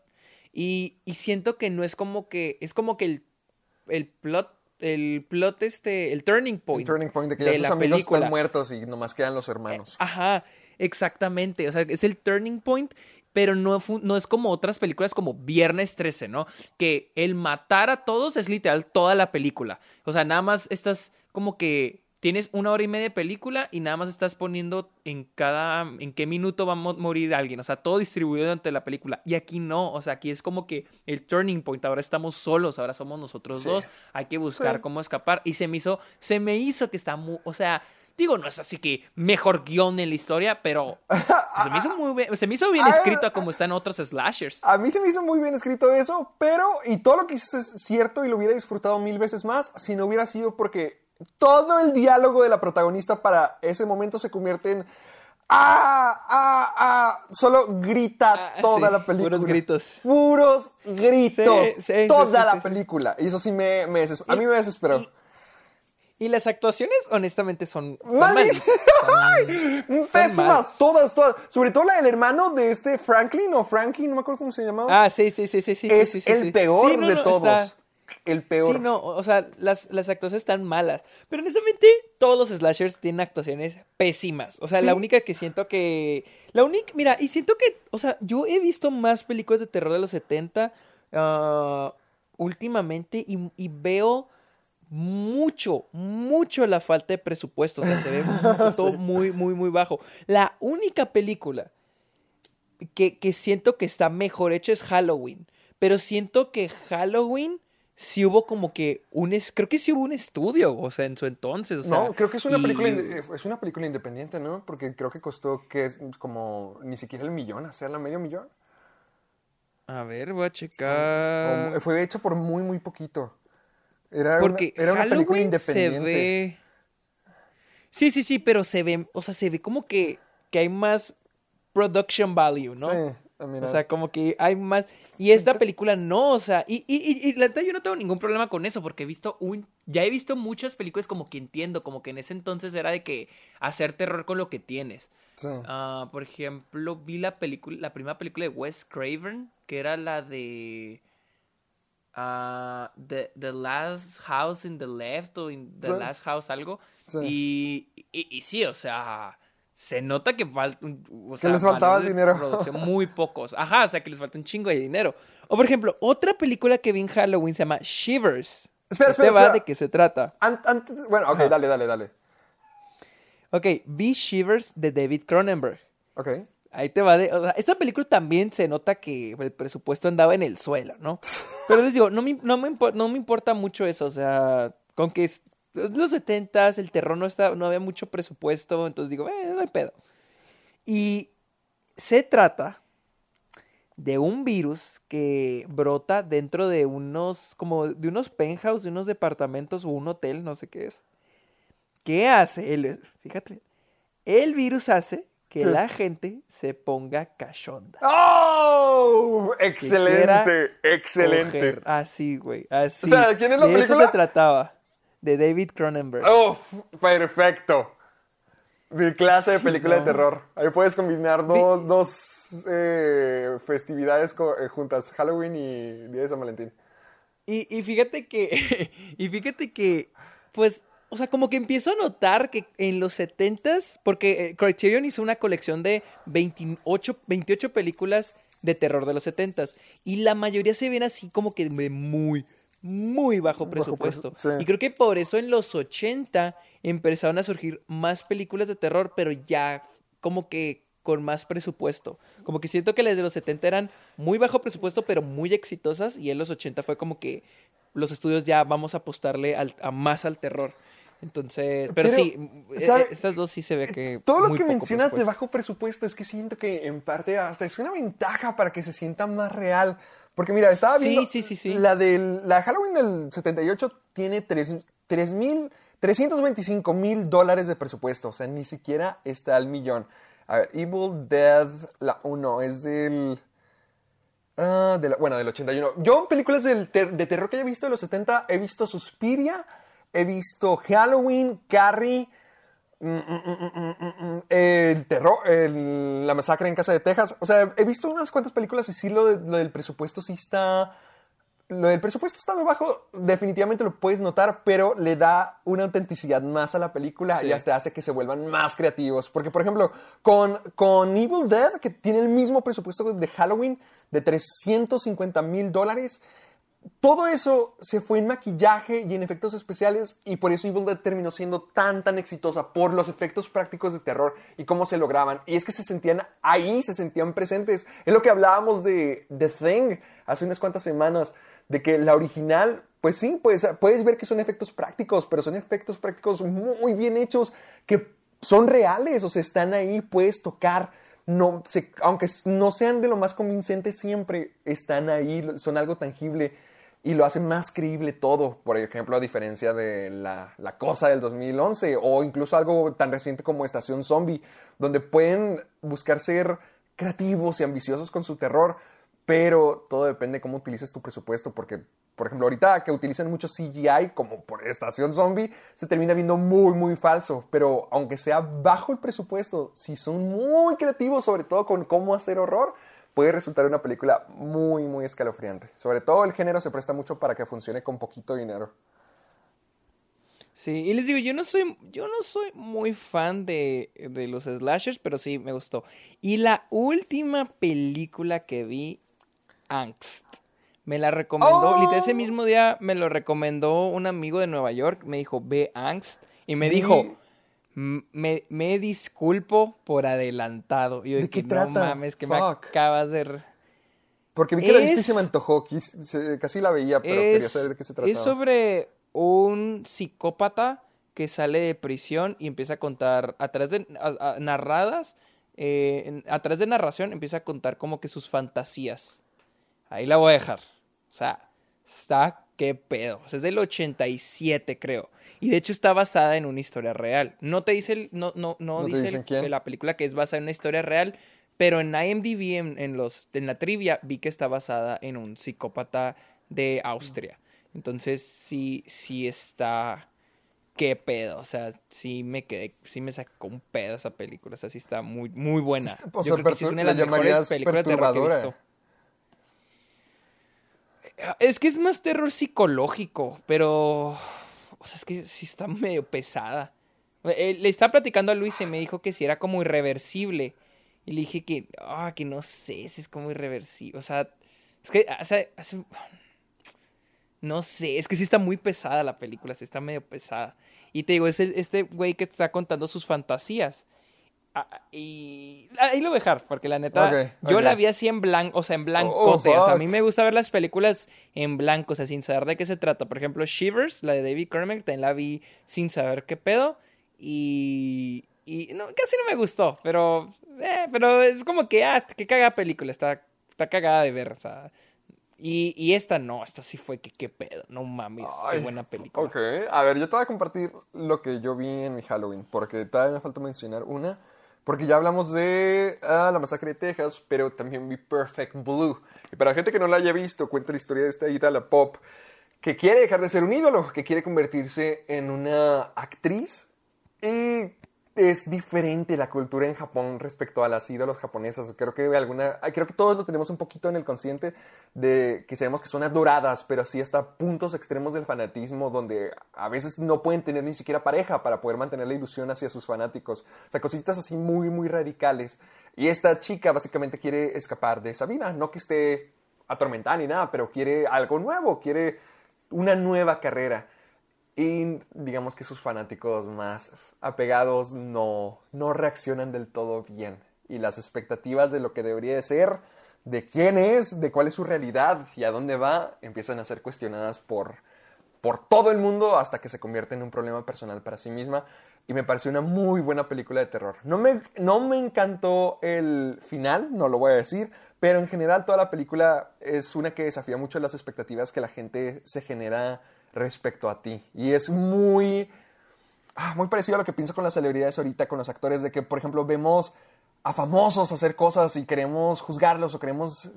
Y, y siento que no es como que es como que el, el plot el plot este el turning El point turning point de que ya sus amigos película. están muertos y nomás quedan los hermanos. Ajá, exactamente. O sea, es el turning point, pero no, es como otras películas como Viernes 13, ¿no? Que el matar a todos es literal toda la película. O sea, nada más estás como que tienes una hora y media de película y nada más estás poniendo en cada, en qué minuto va a mo- morir alguien. O sea, todo distribuido durante la película. Y aquí no, o sea, aquí es como que el turning point. Ahora estamos solos, ahora somos nosotros Sí. dos. Hay que buscar cómo escapar. Y se me hizo, se me hizo que está muy, o sea, digo, no es así que mejor guion en la historia, pero se me hizo muy bien, se me hizo bien escrito a como están otros slashers. A mí se me hizo muy bien escrito eso, pero, y todo lo que dices es cierto y lo hubiera disfrutado mil veces más si no hubiera sido porque todo el diálogo de la protagonista para ese momento se convierte en. ¡Ah! ¡Ah! ¡Ah! Solo grita Ah, toda sí, la película. puros gritos. Puros gritos. Sí, sí, sí, toda la película. Y eso sí me, me desesperó. A mí me desesperó. y- Y las actuaciones, honestamente, son, son Pésimas, todas, todas. Sobre todo la del hermano de este Franklin o Frankie, no me acuerdo cómo se llamaba. Ah, sí, sí, sí, sí, sí. es sí, sí, el peor no, de no, todos. está- El peor. Sí, no, o sea, las, las actuaciones están malas. Pero honestamente, todos los slashers tienen actuaciones pésimas. O sea, Sí. la única que siento que. La única. Mira, y siento que. O sea, yo he visto más películas de terror de los 70 ah, últimamente y, y veo mucho, mucho la falta de presupuesto. O sea, se ve todo muy, muy, muy bajo. La única película que, que siento que está mejor hecha es Halloween. Pero siento que Halloween sí hubo como que un... es- Creo que sí hubo un estudio, o sea, en su entonces. o sea, no, creo que es una y- película inde- es una película independiente, ¿no? Porque creo que costó que es como ni siquiera el millón, hacerla medio millón. A ver, voy a checar. O- fue hecha por muy muy poquito. Era Porque una, era una película Halloween se independiente. ve... Sí, sí, sí, pero se ve... O sea, se ve como que, que hay más production value, ¿no? Sí, mira. O sea, como que hay más. Y esta película no, o sea, y, y, y, la neta yo no tengo ningún problema con eso, porque he visto un. Ya he visto muchas películas como que entiendo, como que en ese entonces era de que hacer terror con lo que tienes. Sí. Ah, por ejemplo, vi la película, la primera película de Wes Craven, que era la de. Ah, the, the Last House in the Left o in The Sí. Last House, algo. Sí. Y, y, y sí, o sea, se nota que falta. Que les faltaba de dinero. producción muy pocos. Ajá, o sea, que les falta un chingo de dinero. O por ejemplo, otra película que vi en Halloween se llama Shivers. Espera, Este espera, va espera. de qué se trata. Bueno, ok, Ajá. dale, dale, dale. Ok, vi Shivers de David Cronenberg. Ok. Ahí te va de. esta película también se nota que el presupuesto andaba en el suelo, ¿no? Pero les digo, no me, no me, no me importa mucho eso. O sea, con que es, los setentas, el terror no, está, no había mucho presupuesto. Entonces digo, eh, no hay pedo. Y se trata de un virus que brota dentro de unos, como de unos penthouse, de unos departamentos o un hotel, no sé qué es. ¿Qué hace? El, fíjate, el virus hace que la gente se ponga cachonda. ¡Oh! Excelente, excelente. Coger. Así, güey, así. O sea, ¿quién es la de eso película? se trataba. De David Cronenberg. ¡Oh! Perfecto. Mi clase de película de terror. Ahí puedes combinar dos, dos eh, festividades eh, juntas, Halloween y Día de San Valentín. Y, y fíjate que, y fíjate que, pues, o sea, como que empiezo a notar que en los 70s, porque eh, Criterion hizo una colección de 28, 28 películas de terror de los 70s. Y la mayoría se ven así como que de muy, muy bajo presupuesto. sí. Y creo que por eso en los 80 empezaron a surgir más películas de terror, pero ya como que con más presupuesto. Como que siento que las de los 70 eran muy bajo presupuesto, pero muy exitosas. Y en los 80 fue como que los estudios ya vamos a apostarle al- a más al terror. Entonces, pero, Pero, sí, ¿sabe? eh, esas dos sí se ve que. Todo lo muy que poco mencionas de bajo presupuesto es que siento que en parte hasta es una ventaja para que se sienta más real. Porque mira, estaba viendo. sí, sí, sí. La de la Halloween del 78 tiene tres- tres mil, 325 mil dólares de presupuesto. O sea, ni siquiera está al millón. A ver, Evil Dead, la 1 es del. ah, de la- bueno, del 81. Yo en películas del ter- de terror que he visto de los 70 he visto Suspiria, he visto Halloween, Carrie, mm, mm, mm, el terror, el- la masacre en Casa de Texas. O sea, he visto unas cuantas películas y sí lo, de- lo del presupuesto sí está... Lo del presupuesto está muy bajo, definitivamente lo puedes notar, pero le da una autenticidad más a la película Sí. y hasta hace que se vuelvan más creativos. Porque, por ejemplo, con, con Evil Dead, que tiene el mismo presupuesto de Halloween, de 350 mil dólares, todo eso se fue en maquillaje y en efectos especiales y por eso Evil Dead terminó siendo tan tan exitosa por los efectos prácticos de terror y cómo se lograban. Y es que se sentían ahí, se sentían presentes. Es lo que hablábamos de The Thing hace unas cuantas semanas, de que la original, pues sí, pues, puedes ver que son efectos prácticos, pero son efectos prácticos muy bien hechos que son reales, o sea, están ahí, puedes tocar no, aunque no sean de lo más convincente siempre, están ahí, son algo tangible y lo hacen más creíble todo. Por ejemplo, a diferencia de la, la cosa del 2011 o incluso algo tan reciente como Estación Zombie, donde pueden buscar ser creativos y ambiciosos con su terror, pero todo depende de cómo utilices tu presupuesto, porque, por ejemplo, ahorita que utilizan mucho CGI, como por Estación Zombie, se termina viendo muy, muy falso, pero aunque sea bajo el presupuesto, si son muy creativos, sobre todo con cómo hacer horror, puede resultar una película muy, muy escalofriante. Sobre todo el género se presta mucho para que funcione con poquito dinero. Sí, y les digo, yo no soy, yo no soy muy fan de, de los slashers, pero sí me gustó. Y la última película que vi, Angst. Me la recomendó, ¡Oh! literal ese mismo día me lo recomendó un amigo de Nueva York, me dijo, ve Angst. Y me dijo, "M- me, me disculpo por adelantado. Yo ¿De de qué que, trata? no mames, que me Fuck. acabas de... Porque vi que la viste y se me antojó, casi la veía, pero quería saber de qué se trataba. es sobre un psicópata que sale de prisión y empieza a contar, a través de a- a- narradas, eh, a través de narración, empieza a contar como que sus fantasías. Ahí la voy a dejar. O sea, está qué pedo. O sea, es del 87, creo. Y de hecho está basada en una historia real. No te dice, el- no, no, no, ¿No te dice el- la película que es basada en una historia real, pero en IMDb, en, en los, en la trivia, vi que está basada en un psicópata de Austria. Entonces, sí, sí está... ¿Qué pedo? O sea, sí me quedé, sí me sacó un pedo esa película. O sea, sí está muy, muy buena. O Yo creo que sí es una de la las mejores películas de terror que he perturbadora. visto. Es que es más terror psicológico, pero. O sea, es que sí está medio pesada. Eh, Le estaba platicando a Luis y me dijo que si era como irreversible. Y le dije que. Ah, que no sé si es como irreversible. O sea. Es que No sé, es que sí está muy pesada la película, sí está medio pesada. Y te digo, es este güey que está contando sus fantasías. Ah, y ahí lo voy a dejar, porque la neta, yo la vi así en blanco, o sea, en blancote. Oh, o sea, a mí me gusta ver las películas en blanco, o sea, sin saber de qué se trata. Por ejemplo, Shivers, la de David Cormack, también la vi sin saber qué pedo. Y, y no, casi no me gustó, pero, eh, pero es como que, ah, qué cagada película, está, está cagada de ver, o sea. Y, y esta no, esta sí fue que qué pedo, no mames, qué buena película. Ok, a ver, yo te voy a compartir lo que yo vi en mi Halloween, porque todavía me falta mencionar una. Porque ya hablamos de ah, la masacre de Texas, pero también vi Perfect Blue. Y para la gente que no la haya visto, cuenta la historia de esta Itala Pop que quiere dejar de ser un ídolo, que quiere convertirse en una actriz. Y es diferente la cultura en Japón respecto a las ídolos japonesas. Creo que alguna, creo que todos lo tenemos un poquito en el consciente de que sabemos que son adoradas, pero así hasta puntos extremos del fanatismo donde a veces no pueden tener ni siquiera pareja para poder mantener la ilusión hacia sus fanáticos. O sea, cositas así muy, muy radicales. Y esta chica básicamente quiere escapar de Sabina, no que esté atormentada ni nada, pero quiere algo nuevo, quiere una nueva carrera. Y digamos que sus fanáticos más apegados no, no reaccionan del todo bien. Y las expectativas de lo que debería de ser, de quién es, de cuál es su realidad y a dónde va, empiezan a ser cuestionadas por, por todo el mundo hasta que se convierte en un problema personal para sí misma. Y me pareció una muy buena película de terror. No me, no me encantó el final, no lo voy a decir, pero en general toda la película es una que desafía mucho las expectativas que la gente se genera respecto a ti. Y es muy, ah, muy parecido a lo que pienso con las celebridades ahorita, con los actores, de que, por ejemplo, vemos a famosos hacer cosas y queremos juzgarlos o queremos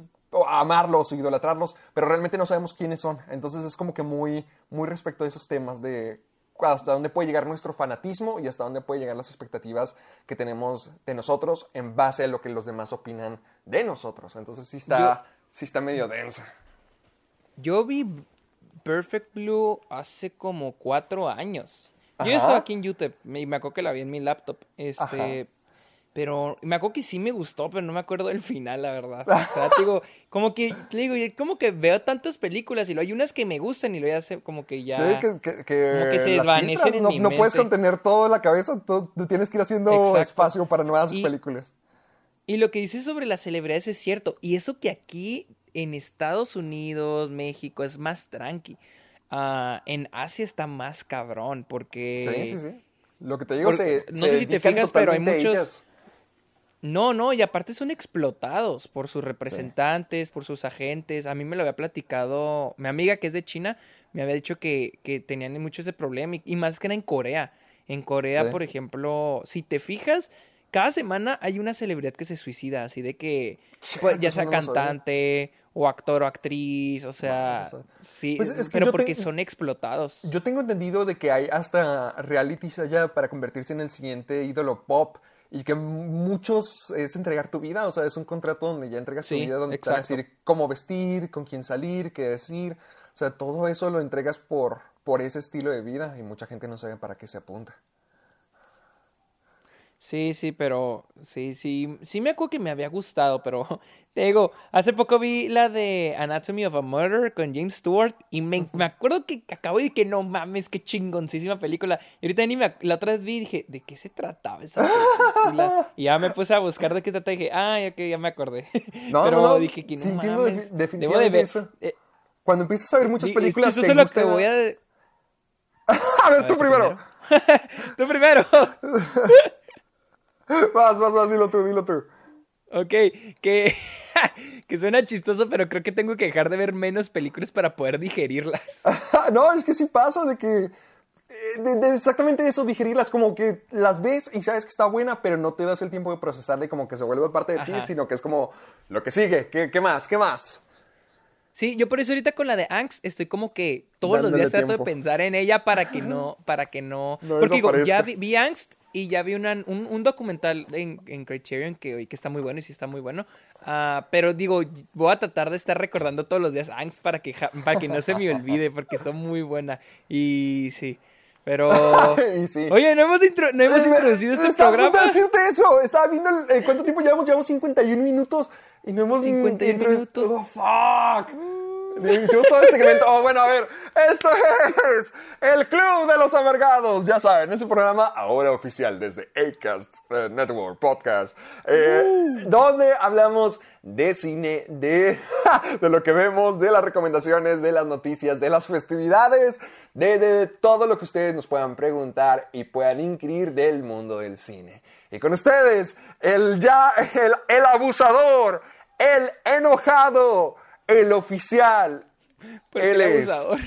amarlos o idolatrarlos, pero realmente no sabemos quiénes son. Entonces es como que muy, muy respecto a esos temas de hasta dónde puede llegar nuestro fanatismo y hasta dónde puede llegar las expectativas que tenemos de nosotros en base a lo que los demás opinan de nosotros. Entonces sí está, sí está medio densa. Yo vi Perfect Blue hace como cuatro años. Yo estaba aquí en YouTube y me acuerdo que la vi en mi laptop. Este, pero me acuerdo que sí me gustó, pero no me acuerdo del final, la verdad. O sea, digo, como que, digo, como que veo tantas películas y lo hay unas que me gustan y lo ya como que ya. Sí, que, como que se desvanecen en no, mi mente. no puedes contener todo en la cabeza, tú, tienes que ir haciendo espacio para nuevas películas. Y lo que dices sobre las celebridades es cierto. Y eso que aquí en Estados Unidos, México, es más tranqui. Ah, en Asia está más cabrón, porque... Sí, sí, sí. Lo que te digo, se, No sé si te fijas, pero hay muchos... No, no, y aparte son explotados por sus representantes, por sus agentes. A mí me lo había platicado mi amiga que es de China, me había dicho que, que tenían mucho ese problema, y, más que era en Corea. En Corea, por ejemplo, si te fijas, cada semana hay una celebridad que se suicida, así de que, pues, ya sea cantante o actor o actriz, o sea, sí, pues pero porque son explotados. Yo tengo entendido de que hay hasta realities allá para convertirse en el siguiente ídolo pop y que muchos es entregar tu vida, o sea, es un contrato donde ya entregas tu vida, donde te van a decir cómo vestir, con quién salir, qué decir, o sea, todo eso lo entregas por, por ese estilo de vida y mucha gente no sabe para qué se apunta. Sí, sí, pero sí, sí, sí me acuerdo que me había gustado, pero te digo, hace poco vi la de Anatomy of a Murder con James Stewart y me, me acuerdo que acabo de que no mames, qué chingoncísima película. Y ahorita ni me, la otra vez vi y dije, ¿de qué se trataba esa película? y ya me puse a buscar de qué trataba y dije, ah, ya que ya me acordé. No, pero no, dije que no sí, mames. Definitivamente de Eso. Eh, Cuando empiezas a ver muchas películas, te lo que voy a... a ver, tú primero. tú primero. Vas, vas, vas, dilo tú, dilo tú. Ok, que, que suena chistoso, pero creo que tengo que dejar de ver menos películas para poder digerirlas. no, es que sí pasa de que... Eh, de, exactamente eso, digerirlas, como que las ves y sabes que está buena, pero no te das el tiempo de procesarla y como que se vuelve parte de ti, sino que es como lo que sigue, ¿qué, qué más? ¿Qué más? Sí, yo por eso ahorita con la de Angst estoy como que todos los días trato de pensar en ella para que no, para que no, porque digo, ya vi, Angst y ya vi una, un, un, documental en, en, Criterion que, que está muy bueno y sí está muy bueno, uh, pero digo, voy a tratar de estar recordando todos los días Angst para que, para que no se me olvide porque está muy buena y sí. Pero. Oye, no hemos, no hemos introducido este programa. decirte eso. Estaba viendo el, cuánto tiempo llevamos. Llevamos 51 minutos. Y no hemos 51 minutos. Oh, fuck. Hicimos todo el segmento. Oh, bueno, a ver. Esto es el Club de los Amargados. Ya saben, es un programa ahora oficial desde Acast eh, Network Podcast. Eh, uh. Donde hablamos de cine, de, de lo que vemos, de las recomendaciones, de las noticias, de las festividades, de, de todo lo que ustedes nos puedan preguntar y puedan inquirir del mundo del cine. Y con ustedes, el ya, el, el abusador, el enojado, el oficial. ¿Por él es abusador?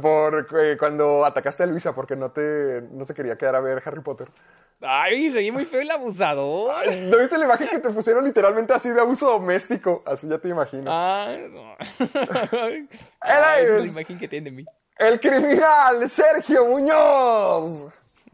Por eh, cuando atacaste a Luisa porque no te no se quería quedar a ver Harry Potter. Ay, seguí muy feo el abusador. ¿No viste la imagen que te pusieron literalmente así de abuso doméstico? Así ya te imagino. Ah, no. Él es la imagen que tiene de mí. El criminal Sergio Muñoz.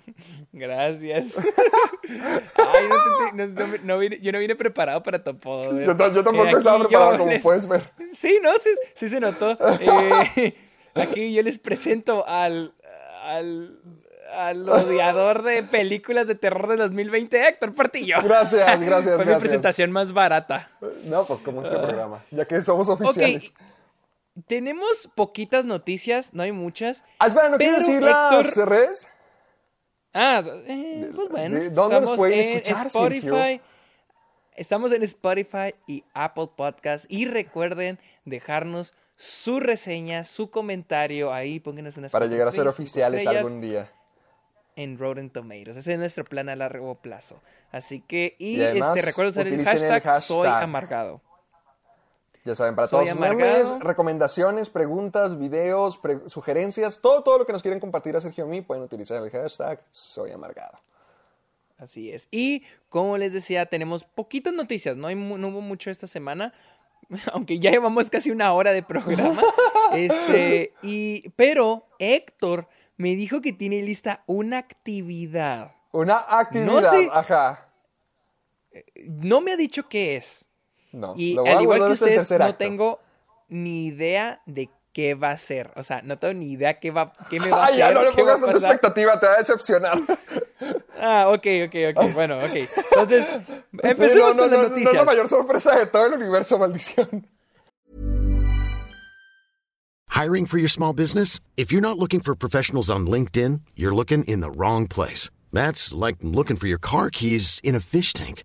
Gracias. Ay, no te- no- no- no vine- yo no vine preparado para tu apodo. Yo, ta- yo tampoco Eh, estaba preparado, como les- puedes ver. Sí, no, sí, sí se notó. Eh, aquí yo les presento al, al, al odiador de películas de terror de 2020, Héctor Portillo. Gracias, gracias, Fue mi presentación más barata. No, pues como este programa, ya que somos oficiales. Tenemos poquitas noticias, no hay muchas. Ah, espera, ¿no quieres decir las Héctor- redes? Ah, eh, pues bueno. de- ¿dónde nos pueden en escuchar, Spotify. Sergio? Estamos en Spotify y Apple Podcast. Y recuerden dejarnos su reseña, su comentario ahí. Pónganos unas Para llegar a ser oficiales algún día. En Rotten Tomatoes. Ese es nuestro plan a largo plazo. Así que, y, Y además, este, recuerda usar el utilicen el hashtag, soy hashtag. amargado. Ya saben, para Soy todos amargado. memes, recomendaciones, preguntas, videos, pre- sugerencias, todo, todo lo que nos quieren compartir a Sergio y a mí, pueden utilizar el hashtag Soy Amargado. Así es. Y como les decía, tenemos poquitas noticias. No, hay, no hubo mucho esta semana. Aunque ya llevamos casi una hora de programa. este, y, pero Héctor me dijo que tiene lista una actividad. Una actividad, sé. ajá. No me ha dicho qué es. No, Y lo voy a al igual que ustedes, no acto. tengo ni idea de qué va a ser. O sea, no tengo ni idea qué, va, qué me va a Ay, ya hacer. no le pongas tanta expectativa, te va a decepcionar. Ah, ok, ok, ok. Bueno, ok. Entonces, Sí, empecemos no, no, con las no, no es noticias. la mayor sorpresa de todo el universo, maldición. Hiring for your small business? If you're not looking for professionals on LinkedIn, you're looking in the wrong place. That's like looking for your car keys in a fish tank.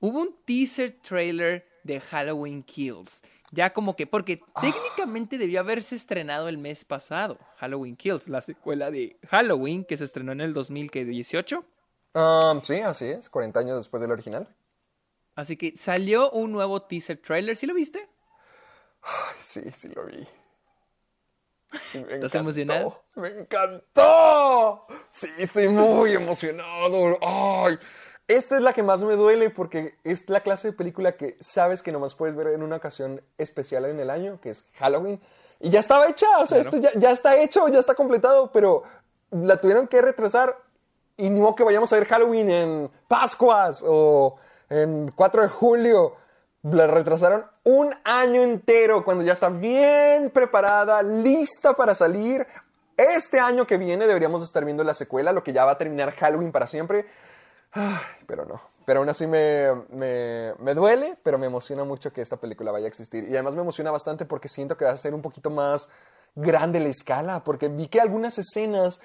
Hubo un teaser trailer de Halloween Kills. Ya como que, porque técnicamente debió haberse estrenado el mes pasado, Halloween Kills, la secuela de Halloween que se estrenó en el 2018. Um, sí, así es, 40 años después del original. Así que salió un nuevo teaser trailer, ¿sí lo viste? Ay, sí, sí lo vi. Me ¿Estás encantó, emocionado? ¡Me encantó! Sí, estoy muy emocionado. ¡Ay! Esta es la que más me duele porque es la clase de película que sabes que nomás puedes ver en una ocasión especial en el año, que es Halloween. Y ya estaba hecha, o sea, Claro. esto ya, ya está hecho, ya está completado, pero la tuvieron que retrasar. Y ni modo que vayamos a ver Halloween en Pascuas o en 4 de julio. La retrasaron un año entero cuando ya está bien preparada, lista para salir. Este año que viene deberíamos estar viendo la secuela, lo que ya va a terminar Halloween para siempre. Ay, pero no. Pero aún así me, me, me duele, pero me emociona mucho que esta película vaya a existir. Y además me emociona bastante porque siento que va a ser un poquito más grande la escala, porque vi que algunas escenas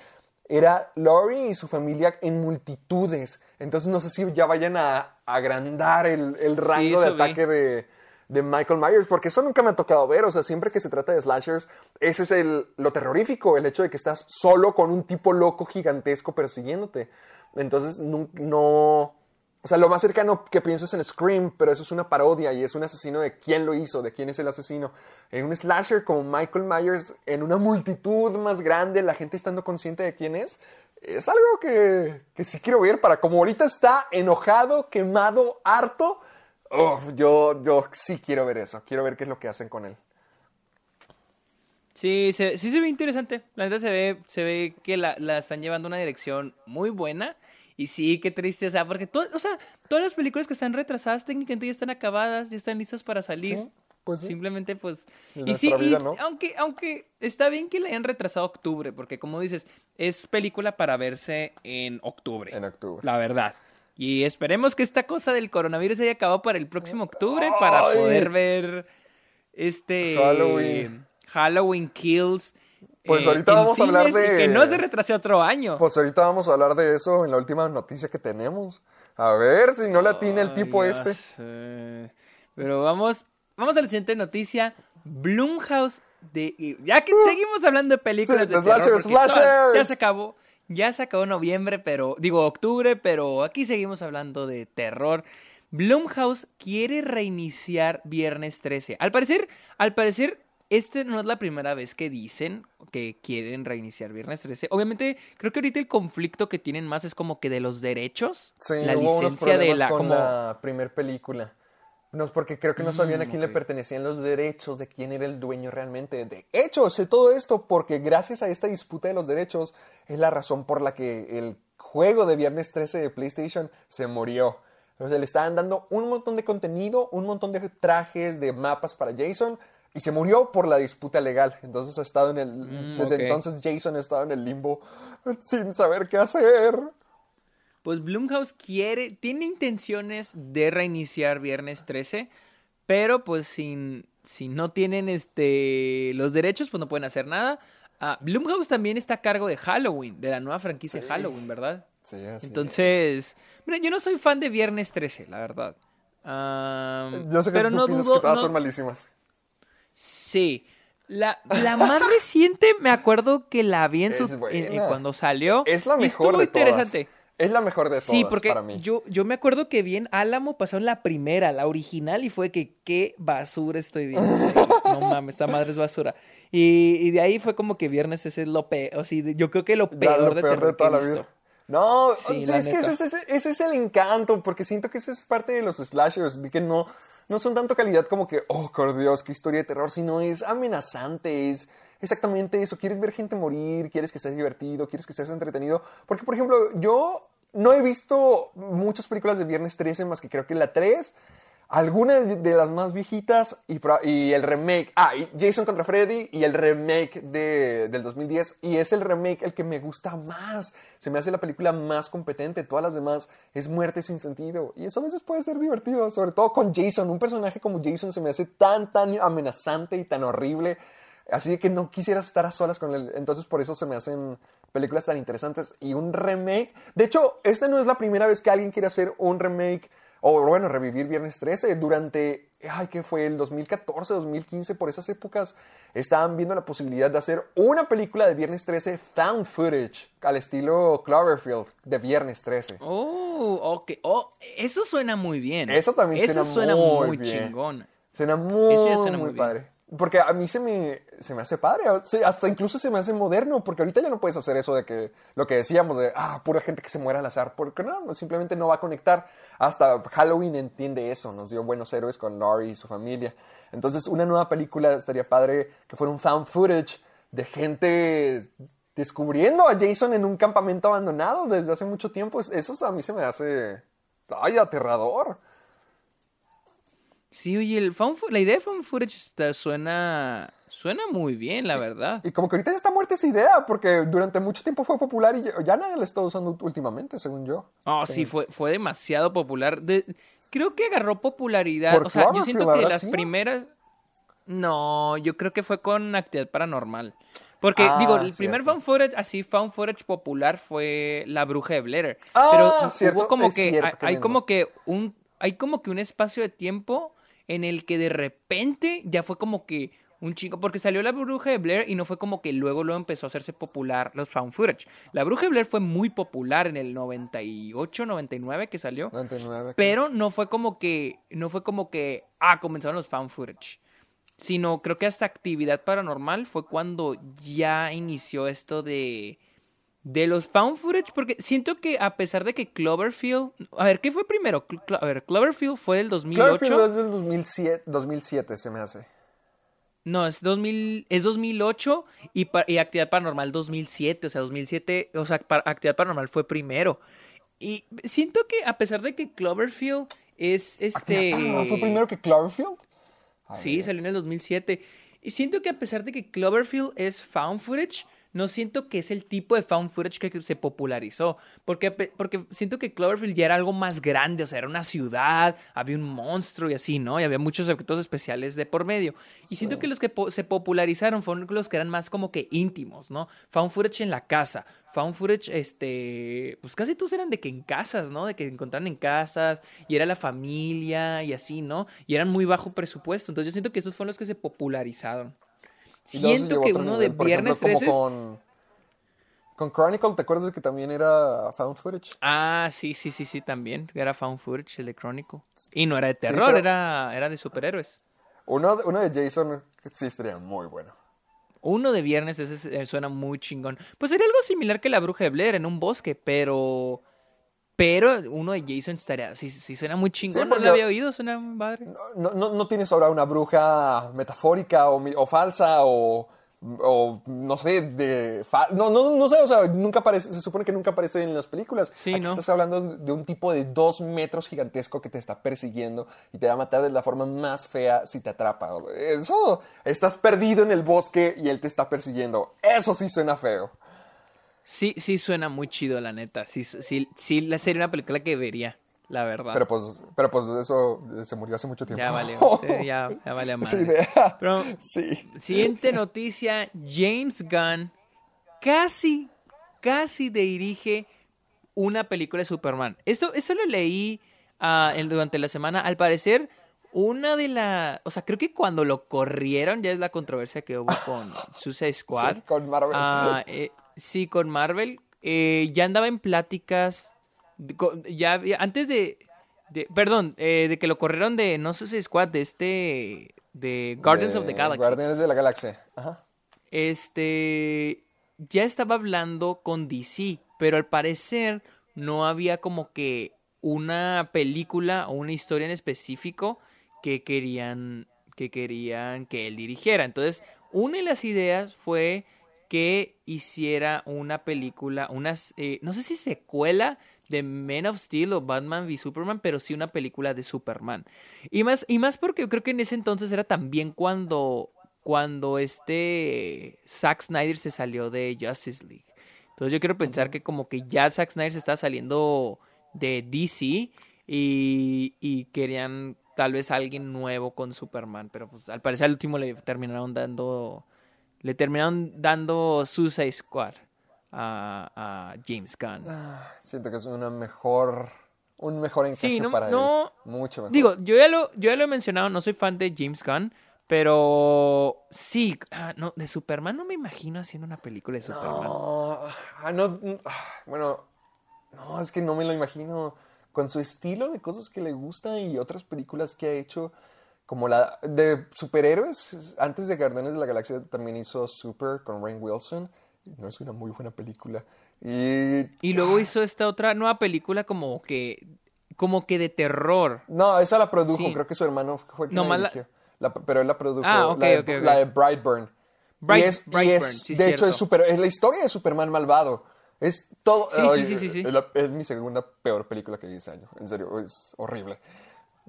era Laurie y su familia en multitudes. Entonces no sé si ya vayan a agrandar el, el rango de ataque de, de Michael Myers, porque eso nunca me ha tocado ver. O sea, siempre que se trata de slashers, ese es el, lo terrorífico, el hecho de que estás solo con un tipo loco gigantesco persiguiéndote. Entonces, no, no- O sea, lo más cercano que pienso es en Scream, pero eso es una parodia y es un asesino de quién lo hizo, de quién es el asesino. En un slasher como Michael Myers, en una multitud más grande, la gente estando consciente de quién es, es algo que, que sí quiero ver para como ahorita está enojado, quemado, harto. oh, yo, yo sí quiero ver eso, quiero ver qué es lo que hacen con él. Sí, se, sí se ve interesante. La neta se ve, se ve que la, la están llevando una dirección muy buena. Y sí, qué triste, o sea, porque to- o sea, todas las películas que están retrasadas técnicamente ya están acabadas, ya están listas para salir. Sí, pues sí. Simplemente, pues. En Y sí, vida, y ¿no? aunque, aunque está bien que le hayan retrasado octubre, porque como dices, es película para verse en octubre. En octubre. La verdad. Y esperemos que esta cosa del coronavirus haya acabado para el próximo octubre para poder ver este Halloween. Halloween Kills. Pues eh, ahorita vamos a hablar y de- que no se retrase otro año. Pues ahorita vamos a hablar de eso en la última noticia que tenemos. A ver si no la tiene el tipo Ay, este. sé. Pero vamos, vamos a la siguiente noticia. Blumhouse de ya que seguimos hablando de películas Sí, de de terror, slashers. ya se acabó, Ya se acabó noviembre, pero digo octubre, pero aquí seguimos hablando de terror. Blumhouse quiere reiniciar Viernes 13. Al parecer, al parecer este no es la primera vez que dicen que quieren reiniciar Viernes 13. Obviamente, creo que ahorita el conflicto que tienen más es como que de los derechos, Sí, la hubo unos licencia de problemas la con como la primer película. No, es porque creo que no sabían a Mm, quién ok. le pertenecían los derechos, de quién era el dueño realmente. De hecho, sé todo esto porque gracias a esta disputa de los derechos es la razón por la que el juego de Viernes 13 de PlayStation se murió. O sea, le estaban dando un montón de contenido, un montón de trajes, de mapas para Jason, y se murió por la disputa legal. Entonces ha estado en el... Mm, desde entonces Jason ha estado en el limbo sin saber qué hacer. Pues Blumhouse quiere, tiene intenciones de reiniciar Viernes 13, pero pues sin, si no tienen este los derechos, pues no pueden hacer nada. Ah, Blumhouse también está a cargo de Halloween, de la nueva franquicia Sí. Halloween, ¿verdad? Sí, así es. Entonces, mira, yo no soy fan de Viernes 13, la verdad. Am, Yo sé que pero tú no piensas dudo, que todas no- son malísimas. Sí. La, la más reciente, me acuerdo que la vi en su, en- en cuando salió. Es la mejor de todas. interesante. Es la mejor de todas Sí, porque para mí. yo, yo me acuerdo que vi en Álamo pasaron la primera, la original, y fue que qué basura estoy viendo. no mames, esta madre es basura. Y, y de ahí fue como que viernes ese es lo peor. O sea, yo creo que lo peor, lo de peor terror de toda que la visto. vida. No, Sí, es que ese, neta. ese- ese es el encanto, porque siento que esa es parte de los slashers, de que no, no son tanto calidad como que, oh, por Dios, qué historia de terror, sino es amenazante, es exactamente eso, quieres ver gente morir, quieres que sea divertido, quieres que seas entretenido, porque por ejemplo, yo no he visto muchas películas de Viernes 13 más que creo que la 3, algunas de- las más viejitas y, el remake. Ah, Jason contra Freddy y el remake de, del 2010. Y es el remake el que me gusta más. Se me hace la película más competente. Todas las demás es muerte sin sentido. Y eso a veces puede ser divertido. Sobre todo con Jason. Un personaje como Jason se me hace tan, tan amenazante y tan horrible. Así que no quisieras estar a solas con él. Entonces por eso se me hacen películas tan interesantes. Y un remake. De hecho, esta no es la primera vez que alguien quiere hacer un remake. O bueno, revivir Viernes 13. Durante, ay, ¿qué fue? El 2014, 2015, por esas épocas, estaban viendo la posibilidad de hacer una película de Viernes 13 found footage, al estilo Cloverfield, de Viernes 13. Oh, ok. Oh, eso suena muy bien. Eso también Eso suena suena muy muy bien. chingón. Suena muy, suena muy, muy bien. padre. Porque a mí se me, se me hace padre, hasta incluso se me hace moderno, porque ahorita ya no puedes hacer eso de que lo que decíamos de, ah, pura gente que se muera al azar, porque no, simplemente no va a conectar. Hasta Halloween entiende eso, nos dio buenos héroes con Laurie y su familia. Entonces, una nueva película estaría padre que fuera un found footage de gente descubriendo a Jason en un campamento abandonado desde hace mucho tiempo. Eso a mí se me hace, ay, aterrador. Sí, oye, el found fo- la idea de found footage está- suena, suena muy bien, la verdad. Y como que ahorita ya está muerta esa idea, porque durante mucho tiempo fue popular y ya, ya nadie la está usando últimamente, según yo. Oh, sí, fue, fue demasiado popular. De- creo que agarró popularidad. Por o sea, yo siento que ¿habrá las primeras. No, yo creo que fue con actividad paranormal. Porque, Ah, digo, el primer found footage, así, found footage popular fue La Bruja de Blair. Ah, Pero cierto, hubo como que, cierto, hay, como que un, hay como que un espacio de tiempo en el que de repente ya fue como que un chico, porque salió La Bruja de Blair y no fue como que luego luego empezó a hacerse popular los found footage. La Bruja de Blair fue muy popular en el 98, 99 que salió. 99. Pero no fue como que, no fue como que, ah, comenzaron los found footage. Sino creo que hasta actividad paranormal fue cuando ya inició esto de, de los found footage. Porque siento que a pesar de que Cloverfield, a ver, ¿qué fue primero? Cl- a ver, Cloverfield fue del 2008. Cloverfield es del 2007, 2007 se me hace. No, es 2000, es 2008 y, y Actividad Paranormal 2007, o sea, 2007, o sea, pa- Actividad Paranormal fue primero. Y siento que a pesar de que Cloverfield es este... ¿Fue primero que Cloverfield? Sí, salió en el 2007. Y siento que a pesar de que Cloverfield es found footage, no siento que es el tipo de found footage que se popularizó. Porque, porque siento que Cloverfield ya era algo más grande, o sea, era una ciudad, había un monstruo y así, ¿no? Y había muchos efectos especiales de por medio. Y siento que los que po- se popularizaron fueron los que eran más como que íntimos, ¿no? Found footage en la casa. Found footage, este, pues casi todos eran de que en casas, ¿no? De que encontraran en casas y era la familia y así, ¿no? Y eran muy bajo presupuesto. Entonces yo siento que esos fueron los que se popularizaron. Siento que uno nivel, de por Viernes ejemplo, 13 como con Con Chronicle, ¿te acuerdas de que también era found footage? Ah, sí, sí, sí, sí, también. Era found footage, el de Chronicle. Y no era de terror, pero- era, era de superhéroes. Uno, uno de Jason sí estaría muy bueno. Uno de viernes, ese eh, suena muy chingón. Pues sería algo similar que la bruja de Blair en un bosque, pero. Pero uno de Jason estaría. Sí, sí, suena muy chingón. Sí, no lo había oído, suena muy padre. No, no, no tienes ahora una bruja metafórica o, o falsa o, o no sé, de... fa- no, no, no sé, o sea, nunca aparece, se supone que nunca aparece en las películas. Sí, Aquí ¿no? estás hablando de un tipo de dos metros gigantesco que te está persiguiendo y te va a matar de la forma más fea si te atrapa. Eso, estás perdido en el bosque y él te está persiguiendo. Eso sí suena feo. Sí, sí suena muy chido, la neta. Sí, sí, sí, la sería una película que vería, la verdad. Pero pues, pero pues eso se murió hace mucho tiempo. ya vale, sí, ya, ya vale a Sí, madre. de- Pero, sí. siguiente noticia, James Gunn casi, casi dirige una película de Superman. Esto, esto lo leí ah, durante la semana. Al parecer, una de las... O sea, creo que cuando lo corrieron, ya es la controversia que hubo con Suicide Squad. Sí, con Marvel. Ah, eh, sí, con Marvel. eh, ya andaba en pláticas. de- ya antes de, de- perdón, eh, de que lo corrieron de no Suicide Squad, de este, de Guardians of the De Galaxy. Guardianes de la Galaxia. Ajá. Este, ya estaba hablando con DC, pero al parecer no había como que una película o una historia en específico que querían que querían que él dirigiera. Entonces, una de las ideas fue que hiciera una película, unas, eh, no sé si secuela de Man of Steel o Batman v Superman, pero sí una película de Superman. Y más, y más porque yo creo que en ese entonces era también cuando, cuando este Zack Snyder se salió de Justice League. Entonces yo quiero pensar que como que ya Zack Snyder se está saliendo de DC y, y querían tal vez alguien nuevo con Superman, pero pues al parecer al último le terminaron dando le terminaron dando Suicide Squad a, a James Gunn. Siento que es una mejor, un mejor encaje Sí, no, para no- él. Mucho mejor. Digo, yo ya lo, yo ya lo he mencionado, no soy fan de James Gunn, pero sí, ah, no, de Superman no me imagino haciendo una película de Superman. No, ah, no, ah, bueno, no, es que no me lo imagino con su estilo de cosas que le gustan y otras películas que ha hecho, como la de superhéroes. Antes de Guardianes de la Galaxia también hizo Super con Rain Wilson. No es una muy buena película. Y Y luego hizo esta otra nueva película como que, como que de terror. No, esa la produjo, Sí. creo que su hermano fue quien No, la dirigió. La- pero él la produjo, Ah, ok, la, de, ok, ok. la de Brightburn. Bright- y es, y Brightburn, es- sí, de hecho, es, super, es la historia de Superman malvado. Es todo. Sí, sí, ay, sí, sí. Es, la- es mi segunda peor película que vi ese año. En serio, es horrible.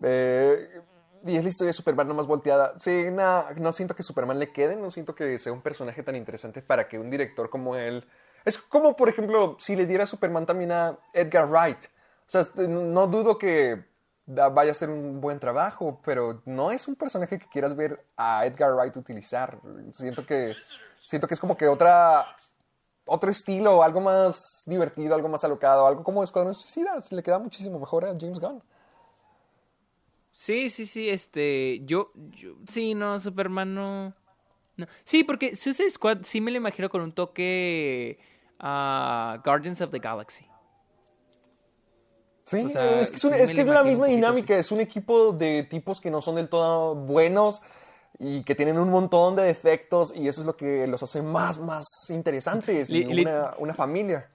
Eh, y es la historia de Superman nomás volteada. Sí, na- no siento que Superman le quede, no siento que sea un personaje tan interesante para que un director como él. Es como, por ejemplo, si le diera Superman también a Edgar Wright. O sea, este, no dudo que vaya a ser un buen trabajo, pero no es un personaje que quieras ver a Edgar Wright utilizar. Siento que, siento que es como que otra, otro estilo, algo más divertido, algo más alocado, algo como Escuadrón Suicida. Le queda muchísimo mejor a James Gunn. Sí, sí, sí, este, yo, yo sí, no, Superman no, no. Sí, porque Suicide Squad sí me lo imagino con un toque a Guardians of the Galaxy. Sí, O sea, es que es, un- sí es me que lo es la misma dinámica, es un equipo de tipos que no son del todo buenos y que tienen un montón de defectos y eso es lo que los hace más, más interesantes y una, una familia.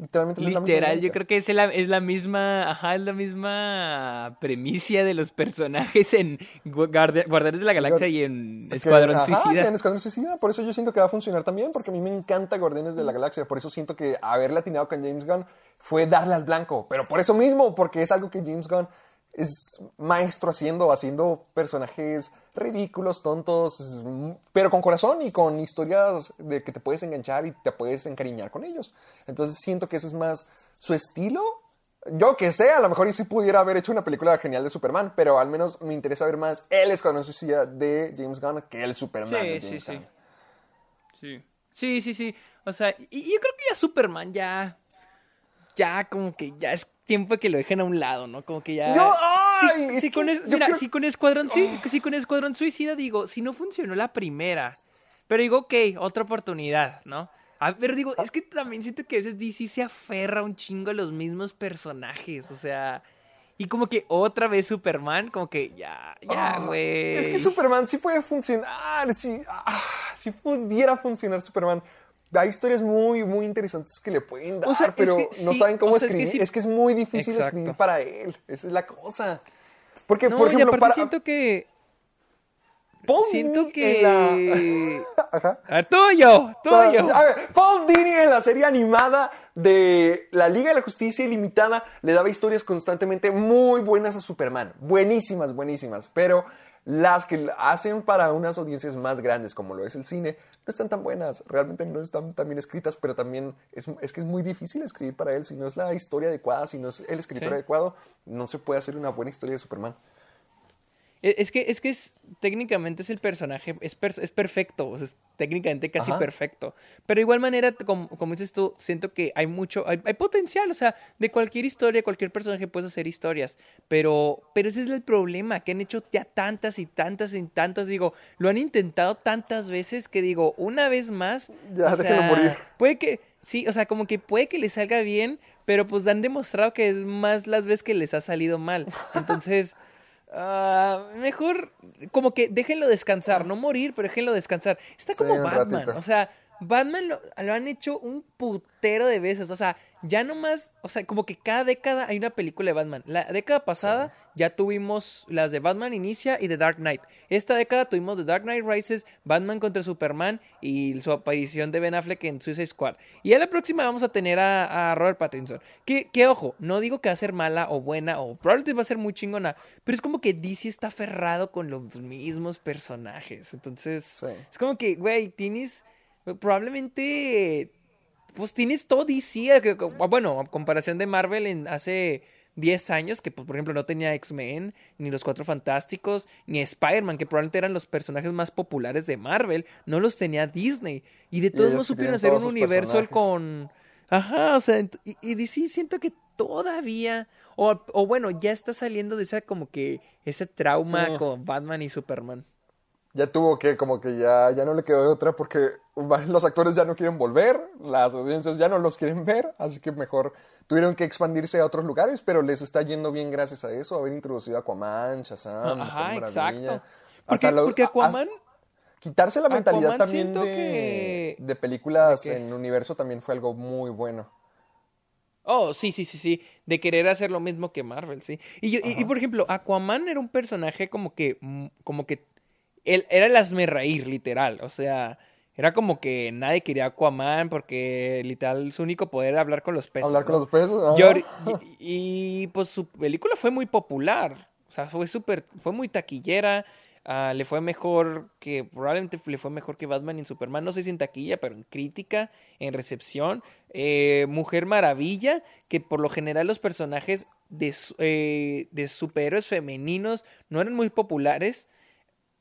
Literalmente es la misma Literal, yo creo que es la, es la misma, ajá, es la misma premicia de los personajes en Gu- Guardia- Guardianes de la Galaxia y en Que- Escuadrón ajá, Suicida. En Escuadrón Suicida. Por eso yo siento que va a funcionar también, porque a mí me encanta Guardianes de la Galaxia. Por eso siento que haberle atinado con James Gunn fue darle al blanco. Pero por eso mismo, porque es algo que James Gunn es maestro haciendo, haciendo personajes ridículos, tontos, pero con corazón y con historias de que te puedes enganchar y te puedes encariñar con ellos. Entonces siento que ese es más su estilo. Yo que sé, a lo mejor y si pudiera haber hecho una película genial de Superman, pero al menos me interesa ver más el Escuadrón Suicida de James Gunn que el Superman de Sí, sí, James sí. Gunn. Sí. Sí, sí, sí. O sea, y, y yo creo que ya Superman ya. Ya como que ya es tiempo que lo dejen a un lado, ¿no? Como que ya. Yo- Sí, ¡ay! sí, Es con es- mira, creo- sí con Escuadrón, sí, sí con Escuadrón Suicida digo, si no funcionó la primera, pero digo, ok, otra oportunidad, ¿no? A ver, digo, es que también siento que a veces DC se aferra un chingo a los mismos personajes, o sea... Y como que otra vez Superman, como que ya, ya, Ah, güey. Es que Superman sí puede funcionar. Si, ah, si pudiera funcionar Superman. Hay historias muy, muy interesantes que le pueden dar, O sea, es pero que no sí, saben cómo o sea, es que escribir. Es que, es muy difícil Exacto. escribir para él. Esa es la cosa. Porque, No, por ejemplo, para. siento que... Paul siento Dini que... en la- Ajá. A ver, tuyo, tuyo. A ver, Paul Dini en la serie animada de la Liga de la Justicia Ilimitada le daba historias constantemente muy buenas a Superman. Buenísimas, buenísimas. Pero las que hacen para unas audiencias más grandes, como lo es el cine, no están tan buenas. Realmente no están tan bien escritas, pero también es, es que es muy difícil escribir para él. Si no es la historia adecuada, si no es el escritor Sí. adecuado, no se puede hacer una buena historia de Superman. E- Es que, es que es, técnicamente es el personaje, es, per- es perfecto, o sea, es técnicamente casi Ajá. perfecto. Pero de igual manera, como, como dices tú, siento que hay mucho, hay, hay potencial, o sea, de cualquier historia, cualquier personaje puedes hacer historias. Pero, pero ese es el problema, que han hecho ya tantas y tantas y tantas, digo, lo han intentado tantas veces que digo, una vez más, Ya, déjenlo morir. Puede que, sí, o sea, como que puede que les salga bien, pero pues han demostrado que es más las veces que les ha salido mal. Entonces, ah, mejor como que déjenlo descansar, no morir, pero déjenlo descansar. Está como Batman, ratito. o sea, Batman lo, lo han hecho un putero de veces, o sea, ya nomás, o sea, como que cada década hay una película de Batman. La década pasada ya tuvimos las de Batman Inicia y The Dark Knight. Esta década tuvimos The Dark Knight Rises, Batman contra Superman y su aparición de Ben Affleck en Suicide Squad. Y a la próxima vamos a tener a, a Robert Pattinson. Que, que ojo, no digo que va a ser mala o buena o probablemente va a ser muy chingona, pero es como que DC está aferrado con los mismos personajes. Entonces, Sí. es como que, güey, tienes probablemente pues tienes todo DC, eh, que- que- bueno, a comparación de Marvel en hace 10 años, que pues, por ejemplo no tenía X-Men, ni los Cuatro Fantásticos, ni Spider-Man, que probablemente eran los personajes más populares de Marvel, no los tenía Disney. Y de todos modos supieron hacer un universo personajes. con... Ajá, o sea, y, y DC siento que todavía, o, o bueno, ya está saliendo de esa como que, ese trauma Sí. con Batman y Superman. Ya tuvo que, como que ya, ya no le quedó de otra porque los actores ya no quieren volver, las audiencias ya no los quieren ver, así que mejor tuvieron que expandirse a otros lugares, pero les está yendo bien gracias a eso, haber introducido a Aquaman, Shazam, Ajá, exacto. Porque, Hasta porque Aquaman... quitarse la mentalidad también de, que- de películas en universo también fue algo muy bueno. Oh, sí, sí, sí, sí. De querer hacer lo mismo que Marvel, sí. Y, yo, y, y, por ejemplo, Aquaman era un personaje como que, mm, como que, él era el hazme reír, literal. O sea, era como que nadie quería Aquaman porque, literal, su único poder era hablar con los peces. Hablar con los peces. Y, ahori- y- y, pues su película fue muy popular. O sea, fue súper, fue muy taquillera. ah, le fue mejor que, probablemente le fue mejor que Batman y Superman. No sé si en taquilla, pero en crítica, en recepción. Eh, Mujer Maravilla, que por lo general los personajes de, eh, de superhéroes femeninos no eran muy populares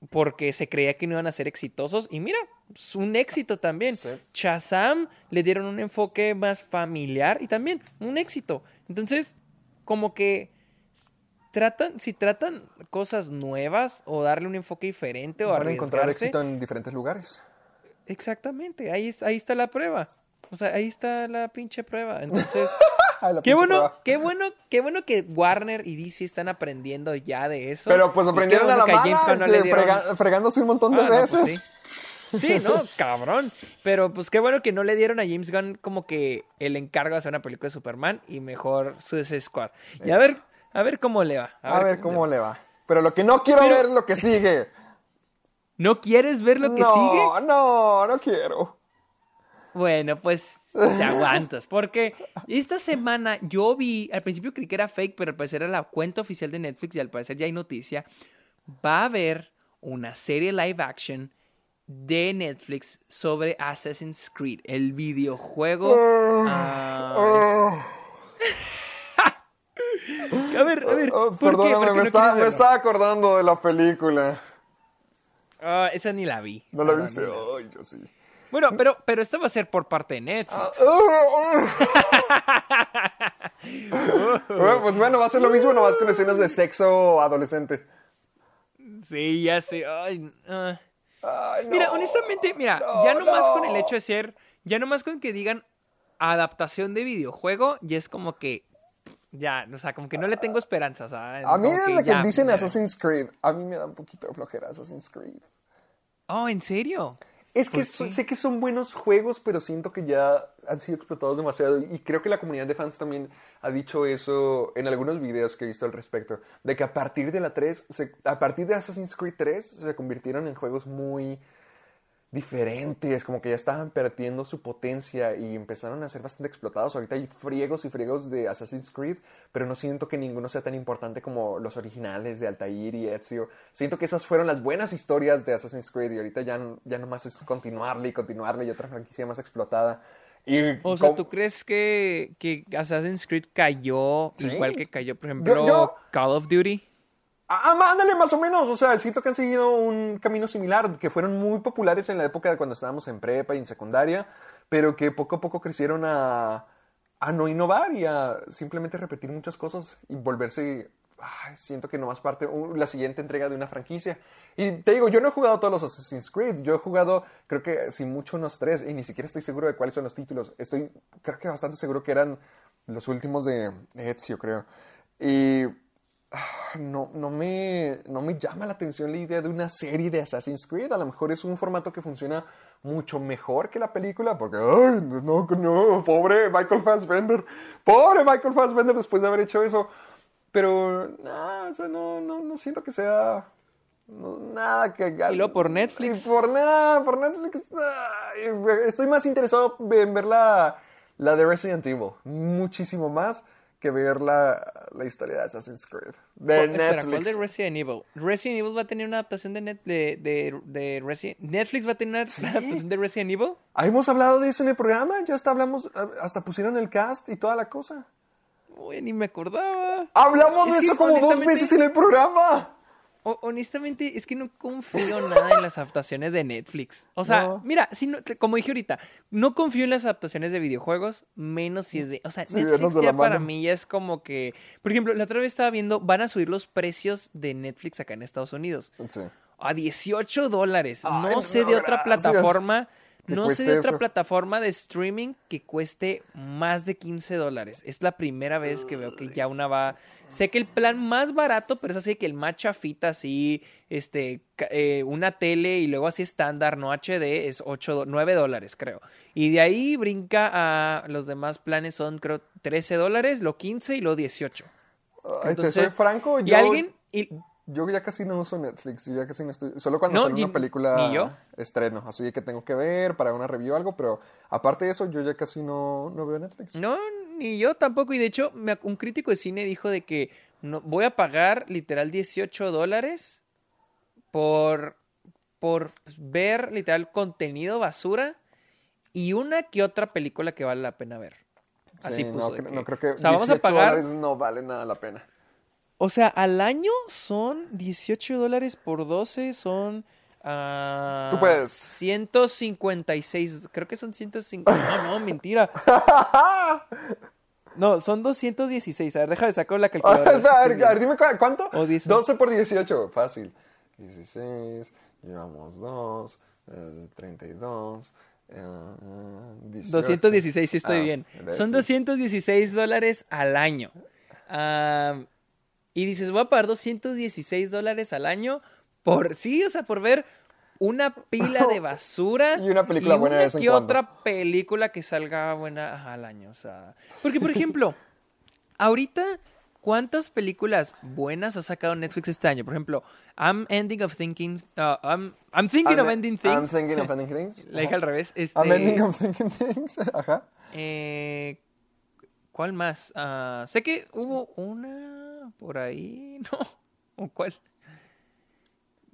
porque se creía que no iban a ser exitosos. Y mira, es un éxito también. Sí. Shazam le dieron un enfoque más familiar y también un éxito. Entonces, como que tratan, si tratan cosas nuevas o darle un enfoque diferente o Van a encontrar éxito en diferentes lugares. exactamente, ahí, ahí está la prueba. O sea, ahí está la pinche prueba. Entonces, qué bueno, qué bueno, qué bueno que Warner y DC están aprendiendo ya de eso. Pero pues aprendieron a la mala, Gunn no le que dieron- frega- fregándose un montón de Ah, no, pues veces. sí. Sí, no, cabrón. Pero pues qué bueno que no le dieron a James Gunn como que el encargo de hacer una película de Superman y mejor Suicide Squad. Y a ver, a ver cómo le va. A, ver cómo le va. Pero lo que no quiero Pero- ver es lo que sigue. ¿No quieres ver lo que no, sigue? no, no quiero. Bueno, pues te aguantas. Porque esta semana yo vi, al principio creí que era fake, pero al parecer era la cuenta oficial de Netflix y al parecer ya hay noticia. Va a haber una serie live action de Netflix sobre Assassin's Creed, el videojuego. ah, a ver, a ver. Oh, ¿por qué? ¿Por perdóname, me, no estaba, me estaba acordando de la película. Ah, esa ni la vi. ¿No la viste? Ay, yo sí. Bueno, pero, pero esta va a ser por parte de Netflix. Bueno, pues bueno, va a ser lo mismo, nomás con escenas de sexo adolescente. Sí, ya sé. Ay, ah. Ay, no. Mira, honestamente, mira, No, ya nomás no. con el hecho de ser, Ya nomás con que digan adaptación de videojuego, ya es como que. Ya, o sea, como que no le tengo esperanza. O sea, A mí desde que ya, dicen. Assassin's Creed, a mí me da un poquito de flojera Assassin's Creed. Oh, ¿en serio? Es que ¿Por so- qué? sé que son buenos juegos, pero siento que ya han sido explotados demasiado. Y creo que la comunidad de fans también ha dicho eso en algunos videos que he visto al respecto. De que a partir de la 3, se- a partir de Assassin's Creed 3, se convirtieron en juegos muy diferentes, como que ya estaban perdiendo su potencia y empezaron a ser bastante explotados. Ahorita hay friegos y friegos de Assassin's Creed, pero no siento que ninguno sea tan importante como los originales de Altair y Ezio. Siento que esas fueron las buenas historias de Assassin's Creed y ahorita ya, ya nomás es continuarle y continuarle y otra franquicia más explotada. Y O sea, ¿tú crees que, que Assassin's Creed cayó Sí. igual que cayó, por ejemplo, yo- Call of Duty? Ah, ah, ándale, más o menos. O sea, siento que han seguido un camino similar, que fueron muy populares en la época de cuando estábamos en prepa y en secundaria, pero que poco a poco crecieron a, a no innovar y a simplemente repetir muchas cosas y volverse. siento que nomás parte uh, la siguiente entrega de una franquicia. Y te digo, yo no he jugado todos los Assassin's Creed. Yo he jugado, creo que sin mucho, unos tres, y ni siquiera estoy seguro de cuáles son los títulos. Estoy, creo que bastante seguro que eran los últimos de Ezio, creo. Y no, no, me, no me llama la atención la idea de una serie de Assassin's Creed. A lo mejor es un formato que funciona mucho mejor que la película, porque, ay, no, no, pobre Michael Fassbender, pobre Michael Fassbender después de haber hecho eso. Pero, o sea, no, no, no siento que sea no, nada que... Y luego por Netflix. Y por nada, por Netflix. estoy más interesado en ver la, la de Resident Evil, muchísimo más que ver la, la historia de Assassin's Creed. De espera, Netflix. ¿cuál de Resident Evil? Resident Evil va a tener una adaptación de, net, de, de, de Resident Netflix va a tener una adaptación de Resident Evil. Ah, Hemos hablado de eso en el programa, ya hasta hablamos, hasta pusieron el cast y toda la cosa. Uy, ni me acordaba. Hablamos Es de eso como dos veces en el programa. Honestamente, es que no confío nada en las adaptaciones de Netflix. O sea, No. mira, si no- como dije ahorita, no confío en las adaptaciones de videojuegos, menos si es de... O sea, Sí, Netflix ya para mí ya es como que... Por ejemplo, la otra vez estaba viendo, van a subir los precios de Netflix acá en Estados Unidos. Sí. A 18 dólares. Ay, no sé no, de otra gracias. plataforma... No sé de otra eso. plataforma de streaming que cueste más de 15 dólares. Es la primera vez que veo que ya una va. Sé que el plan más barato, pero es así que el más chafita, así, este, eh, una tele y luego así estándar, no HD, es 8, do- 9 dólares, creo. Y de ahí brinca a los demás planes, son creo 13 dólares, lo 15 y lo 18. Ay, te soy franco, y yo, alguien. y- yo ya casi no uso Netflix, yo ya casi no estoy, solo cuando No, sale una película yo. estreno, así que tengo que ver para una review o algo, pero aparte de eso, yo ya casi no, no veo Netflix. No, ni yo tampoco. Y de hecho, me un crítico de cine dijo de que no, voy a pagar literal 18 dólares por, por ver literal contenido basura y una que otra película que vale la pena ver. Así Sí, puso. no, de cre- que- no creo que o sea, vamos a 18 pagar. dólares no vale nada la pena. O sea, al año son 18 dólares por 12, son. ah, Tú puedes. 156, creo que son 150. No, no, mentira. No, son 216. A ver, déjame sacar la calculadora. a ver, a ver, dime cu- cuánto. O 10. 12 por 18, fácil. 16, llevamos 2, eh, 32, eh, 18. 216, sí estoy Ah, bien. Son sí. 216 dólares al año. Ah, y dices, voy a pagar 216 dólares al año por, sí, o sea, por ver una pila de basura Y una película buena de una vez en que cuando. otra película que salga buena al año. O sea, porque, por ejemplo, ahorita, ¿cuántas películas buenas ha sacado Netflix este año? Por ejemplo, I'm ending of thinking, uh, I'm, I'm thinking I'm- of ending I'm things. thinking of ending things. La dije al revés. Este, I'm ending of thinking things. Ajá. eh, ¿Cuál más? Ah, sé que hubo una por ahí, ¿no? ¿O cuál?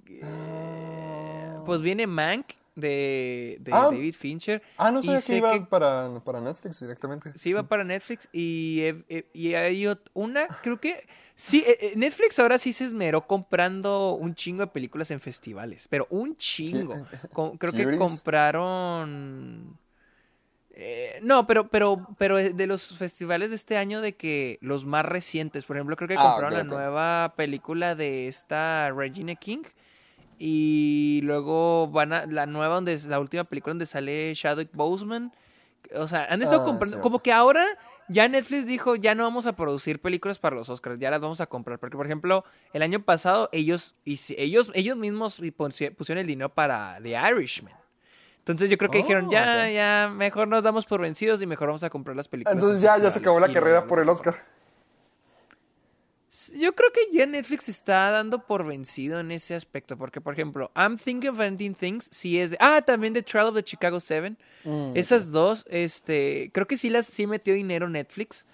Eh, pues viene Mank de, de Ah. David Fincher. Ah, no sabía que iba Para, para Netflix directamente. Sí, iba para Netflix y, eh, y hay una, creo que... Sí, eh, Netflix ahora sí se esmeró comprando un chingo de películas en festivales, pero un chingo. Creo que compraron... eh, no, pero, pero, pero de los festivales de este año de que los más recientes, por ejemplo, creo que Ah, compraron la nueva película de esta Regina King y luego van a la nueva donde es la última película donde sale Chadwick Boseman O sea, han estado Ah, comprando. Como que ahora ya Netflix dijo, ya no vamos a producir películas para los Oscars, ya las vamos a comprar. Porque, por ejemplo, el año pasado ellos, ellos, ellos mismos pusi- pusieron el dinero para The Irishman. Entonces yo creo que Oh, dijeron, ya, ok. ya, mejor nos damos por vencidos y mejor vamos a comprar las películas. Entonces en ya, ya se acabó la carrera por el Oscar. yo creo que ya Netflix está dando por vencido en ese aspecto. Porque, por ejemplo, I'm Thinking of Ending Things, sí es. de- ah, también The Trial of the Chicago Seven. Mm, Esas dos, este. Creo que sí las sí metió dinero Netflix.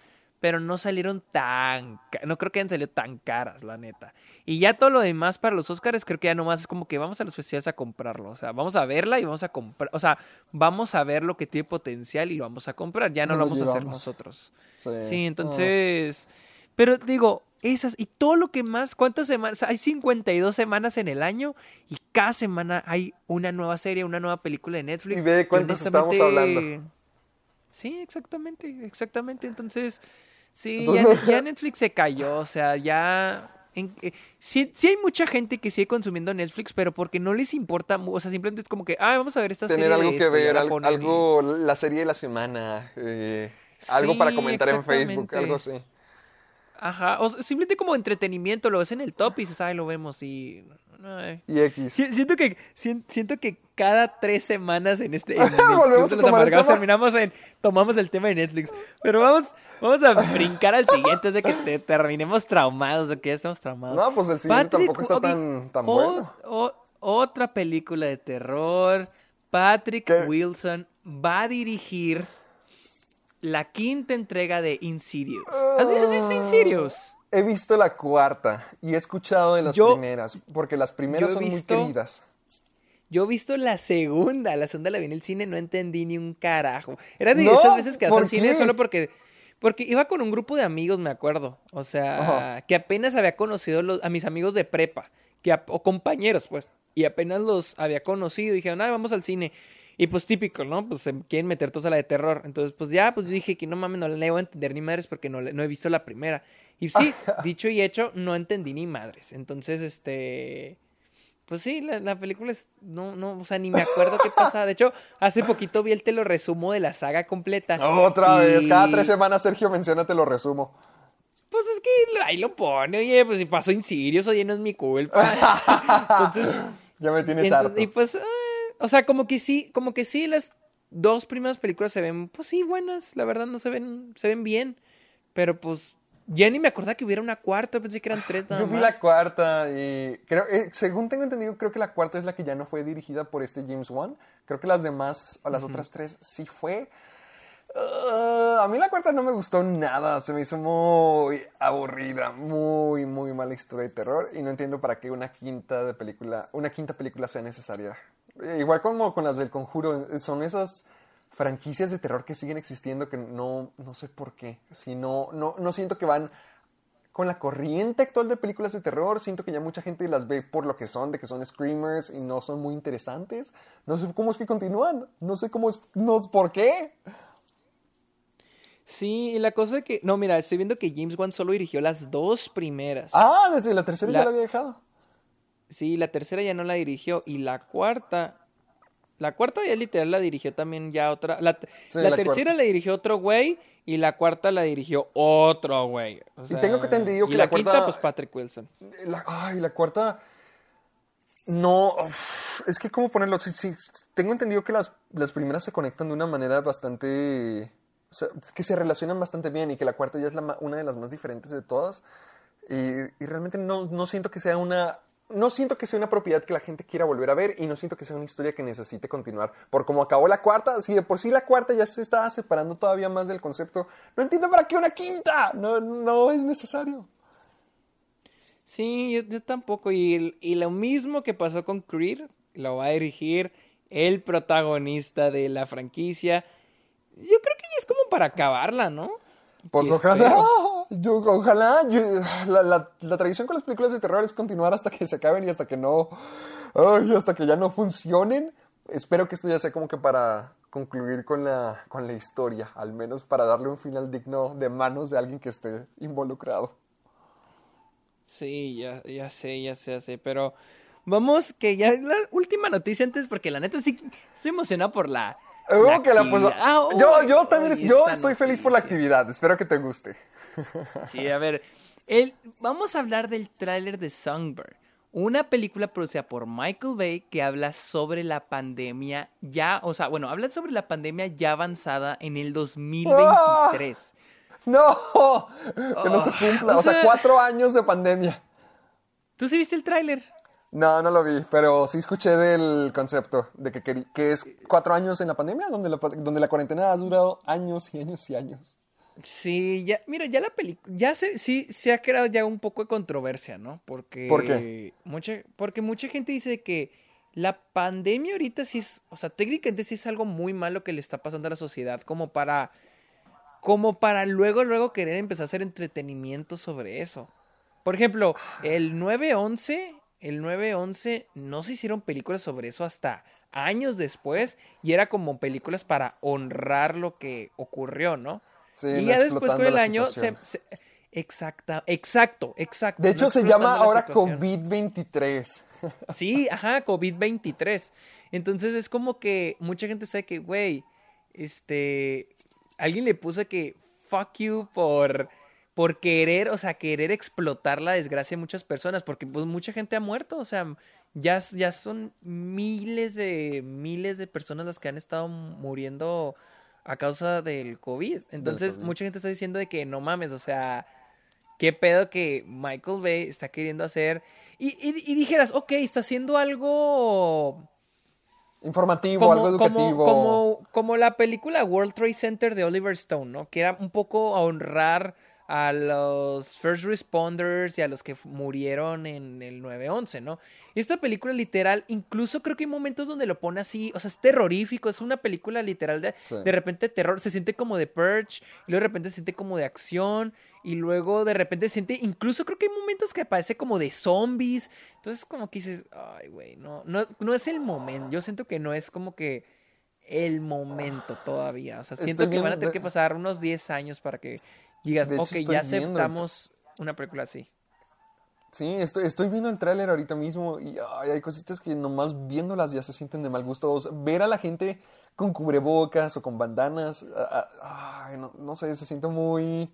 Pero no salieron tan. No creo que hayan salido tan caras, la neta. Y ya todo lo demás para los Oscars, creo que ya nomás es como que vamos a los festivales a comprarlo. O sea, vamos a verla y vamos a comprar. O sea, vamos a ver lo que tiene potencial y lo vamos a comprar. Ya no lo vamos a hacer nosotros. Sí, Sí, entonces. Pero digo, esas. Y todo lo que más. ¿Cuántas semanas? Hay 52 semanas en el año. Y cada semana hay una nueva serie, una nueva película de Netflix. Y ve de cuántas estamos hablando. Sí, exactamente. Exactamente. Entonces. Sí, ya, ya Netflix se cayó. O sea, ya. en- eh, sí, sí hay mucha gente que sigue consumiendo Netflix, pero porque no les importa, o sea, simplemente es como que, ah, vamos a ver esta Tener serie algo de que esto", y ya ver, la algo, la serie de la semana, eh, algo Sí, para comentar en Facebook, algo así. Ajá, o simplemente como entretenimiento, lo ves en el top y dices, ay, lo vemos y... ay. Y X. Si- Siento que, sien- siento que cada tres semanas en este en Volvemos a los Amargados terminamos en, tomamos el tema de Netflix. Pero vamos, vamos a brincar al siguiente antes de que te- terminemos traumados, de que ya estamos traumados. No, pues el siguiente Patrick, tampoco está tan, tan o- bueno. o- otra película de terror. Patrick ¿Qué? Wilson va a dirigir la quinta entrega de Insidious. ¿Has, has visto Insidious? He visto la cuarta y he escuchado de las Yo- primeras, porque las primeras son visto- muy queridas. Yo he visto la segunda, la segunda la vi en el cine, no entendí ni un carajo. Era de No, esas veces que vas ¿por al cine solo porque porque iba con un grupo de amigos, me acuerdo. O sea, Ajá. que apenas había conocido los- a mis amigos de prepa, que ap- o compañeros, pues, y apenas los había conocido y dijeron, "Ah, vamos al cine." Y pues típico, ¿no? Pues se quieren meter todos a la de terror. Entonces, pues ya, pues yo dije que no mames, no le voy a entender ni madres porque no, no he visto la primera. Y sí, dicho y hecho, no entendí ni madres. Entonces, este... Pues sí, la, la película es... No, no, o sea, ni me acuerdo qué pasa. De hecho, hace poquito vi el te lo resumo de la saga completa. Otra vez, cada tres semanas, Sergio menciona, te lo resumo. Pues es que ahí lo pone, oye, pues si pasó Insidious, oye, no es mi culpa. Entonces... Ya me tienes Entonces, harto. y pues, eh, o sea, como que sí, como que sí, las dos primeras películas se ven, pues sí, buenas, la verdad no se ven, se ven bien, pero pues ya ni me acordaba que hubiera una cuarta, pensé que eran tres nada Yo vi más. la cuarta y creo, eh, según tengo entendido, creo que la cuarta es la que ya no fue dirigida por este James Wan. Creo que las demás, o las otras tres, sí fue. Ah, a mí la cuarta no me gustó nada, se me hizo muy aburrida, muy, muy mala historia de terror y no entiendo para qué una quinta de película, una quinta película sea necesaria. Igual como con las del Conjuro, son esas franquicias de terror que siguen existiendo que no, no sé por qué, si no, no, no siento que van con la corriente actual de películas de terror, siento que ya mucha gente las ve por lo que son, de que son screamers y no son muy interesantes. No sé cómo es que continúan, no sé cómo es, no, ¿por qué? Sí, y la cosa es que, no, mira, estoy viendo que James Wan solo dirigió las dos primeras. Ah, desde la tercera ya la había dejado. Sí, la tercera ya no la dirigió y la cuarta, la cuarta ya literal la dirigió también ya otra, la, Sí, la la tercera cuarta. la dirigió otro güey y la cuarta la dirigió otro güey. O Y tengo que entendido y que la, la cuarta- quinta pues Patrick Wilson. Ay, la cuarta. No, uf, es que cómo ponerlo. Sí, sí, tengo entendido que las, las primeras se conectan de una manera bastante. O sea, que se relacionan bastante bien y que la cuarta ya es la una de las más diferentes de todas. Y, y realmente no, no siento que sea una. No siento que sea una propiedad que la gente quiera volver a ver y no siento que sea una historia que necesite continuar. Por como acabó la cuarta, si de por sí la cuarta ya se estaba separando todavía más del concepto, no entiendo para qué una quinta. No, no es necesario. Sí, yo, yo tampoco. Y, lo mismo que pasó con Creed, lo va a dirigir el protagonista de la franquicia. Yo creo que ya es como para acabarla, ¿no? Pues Y ojalá, espero. Yo, ojalá, yo- la, la- la tradición con las películas de terror es continuar hasta que se acaben y hasta que no, hasta que ya no funcionen. Espero que esto ya sea como que para concluir con la, con la historia, al menos para darle un final digno de manos de alguien que esté involucrado. Sí, ya, ya sé, ya sé, ya sé. Pero vamos, que ya es la última noticia antes, porque la neta sí estoy emocionado por la, Que la. Ah, yo, también yo estoy feliz por la actividad. Espero que te guste. Sí, a ver. el- vamos a hablar del tráiler de Songbird. Una película producida por Michael Bay que habla sobre la pandemia ya, o sea, bueno, habla sobre la pandemia ya avanzada en el 2023. No, que no se Oh, cumpla. o sea- cuatro años de pandemia. ¿Tú sí viste el tráiler? No, no lo vi, pero sí escuché del concepto de que, que es cuatro años en la pandemia, donde la, donde la cuarentena ha durado años y años y años. Sí, ya, mira, ya la película, ya se, sí, se ha creado ya un poco de controversia, ¿no? Porque... ¿Por qué? Mucha, porque mucha gente dice que la pandemia ahorita sí es, o sea, técnicamente sí es algo muy malo que le está pasando a la sociedad, como para, como para luego, luego querer empezar a hacer entretenimiento sobre eso. Por ejemplo, el 9-11, el 9-11 no se hicieron películas sobre eso hasta años después y era como películas para honrar lo que ocurrió, ¿no? Sí, y no ya después con el año se, exacta, exacto, exacto. De no hecho, se llama la ahora situación. COVID-23. Sí, ajá, COVID-23. Entonces es como que mucha gente sabe que, güey, este, alguien le puso que fuck you por, por querer, o sea, querer explotar la desgracia de muchas personas, porque pues mucha gente ha muerto, o sea, ya, ya son miles de, miles de personas las que han estado muriendo a causa del COVID. Entonces COVID. mucha gente está diciendo de que no mames, o sea, qué pedo que Michael Bay está queriendo hacer. Y, y- y dijeras, ok, está haciendo algo Informativo, algo educativo. como, como la película World Trade Center de Oliver Stone, ¿no? Que era un poco a honrar a los first responders y a los que murieron en el 9-11, ¿no? Y esta película literal, incluso creo que hay momentos donde lo pone así, o sea, es terrorífico, es una película literal de, Sí. de repente terror, se siente como de Purge, y luego de repente se siente como de acción, y luego de repente se siente, incluso creo que hay momentos que parece como de zombies, entonces como que dices, ay, güey, no, no, no es el momento, yo siento que no es como que el momento todavía, o sea, siento Estoy que van a tener que pasar unos 10 años para que digas, hecho, ok, ya viendo aceptamos una película así. Sí, estoy, estoy viendo el tráiler ahorita mismo y ay, hay cositas que nomás viéndolas ya se sienten de mal gusto. O sea, ver a la gente con cubrebocas o con bandanas, ay, no, no sé, se siente muy...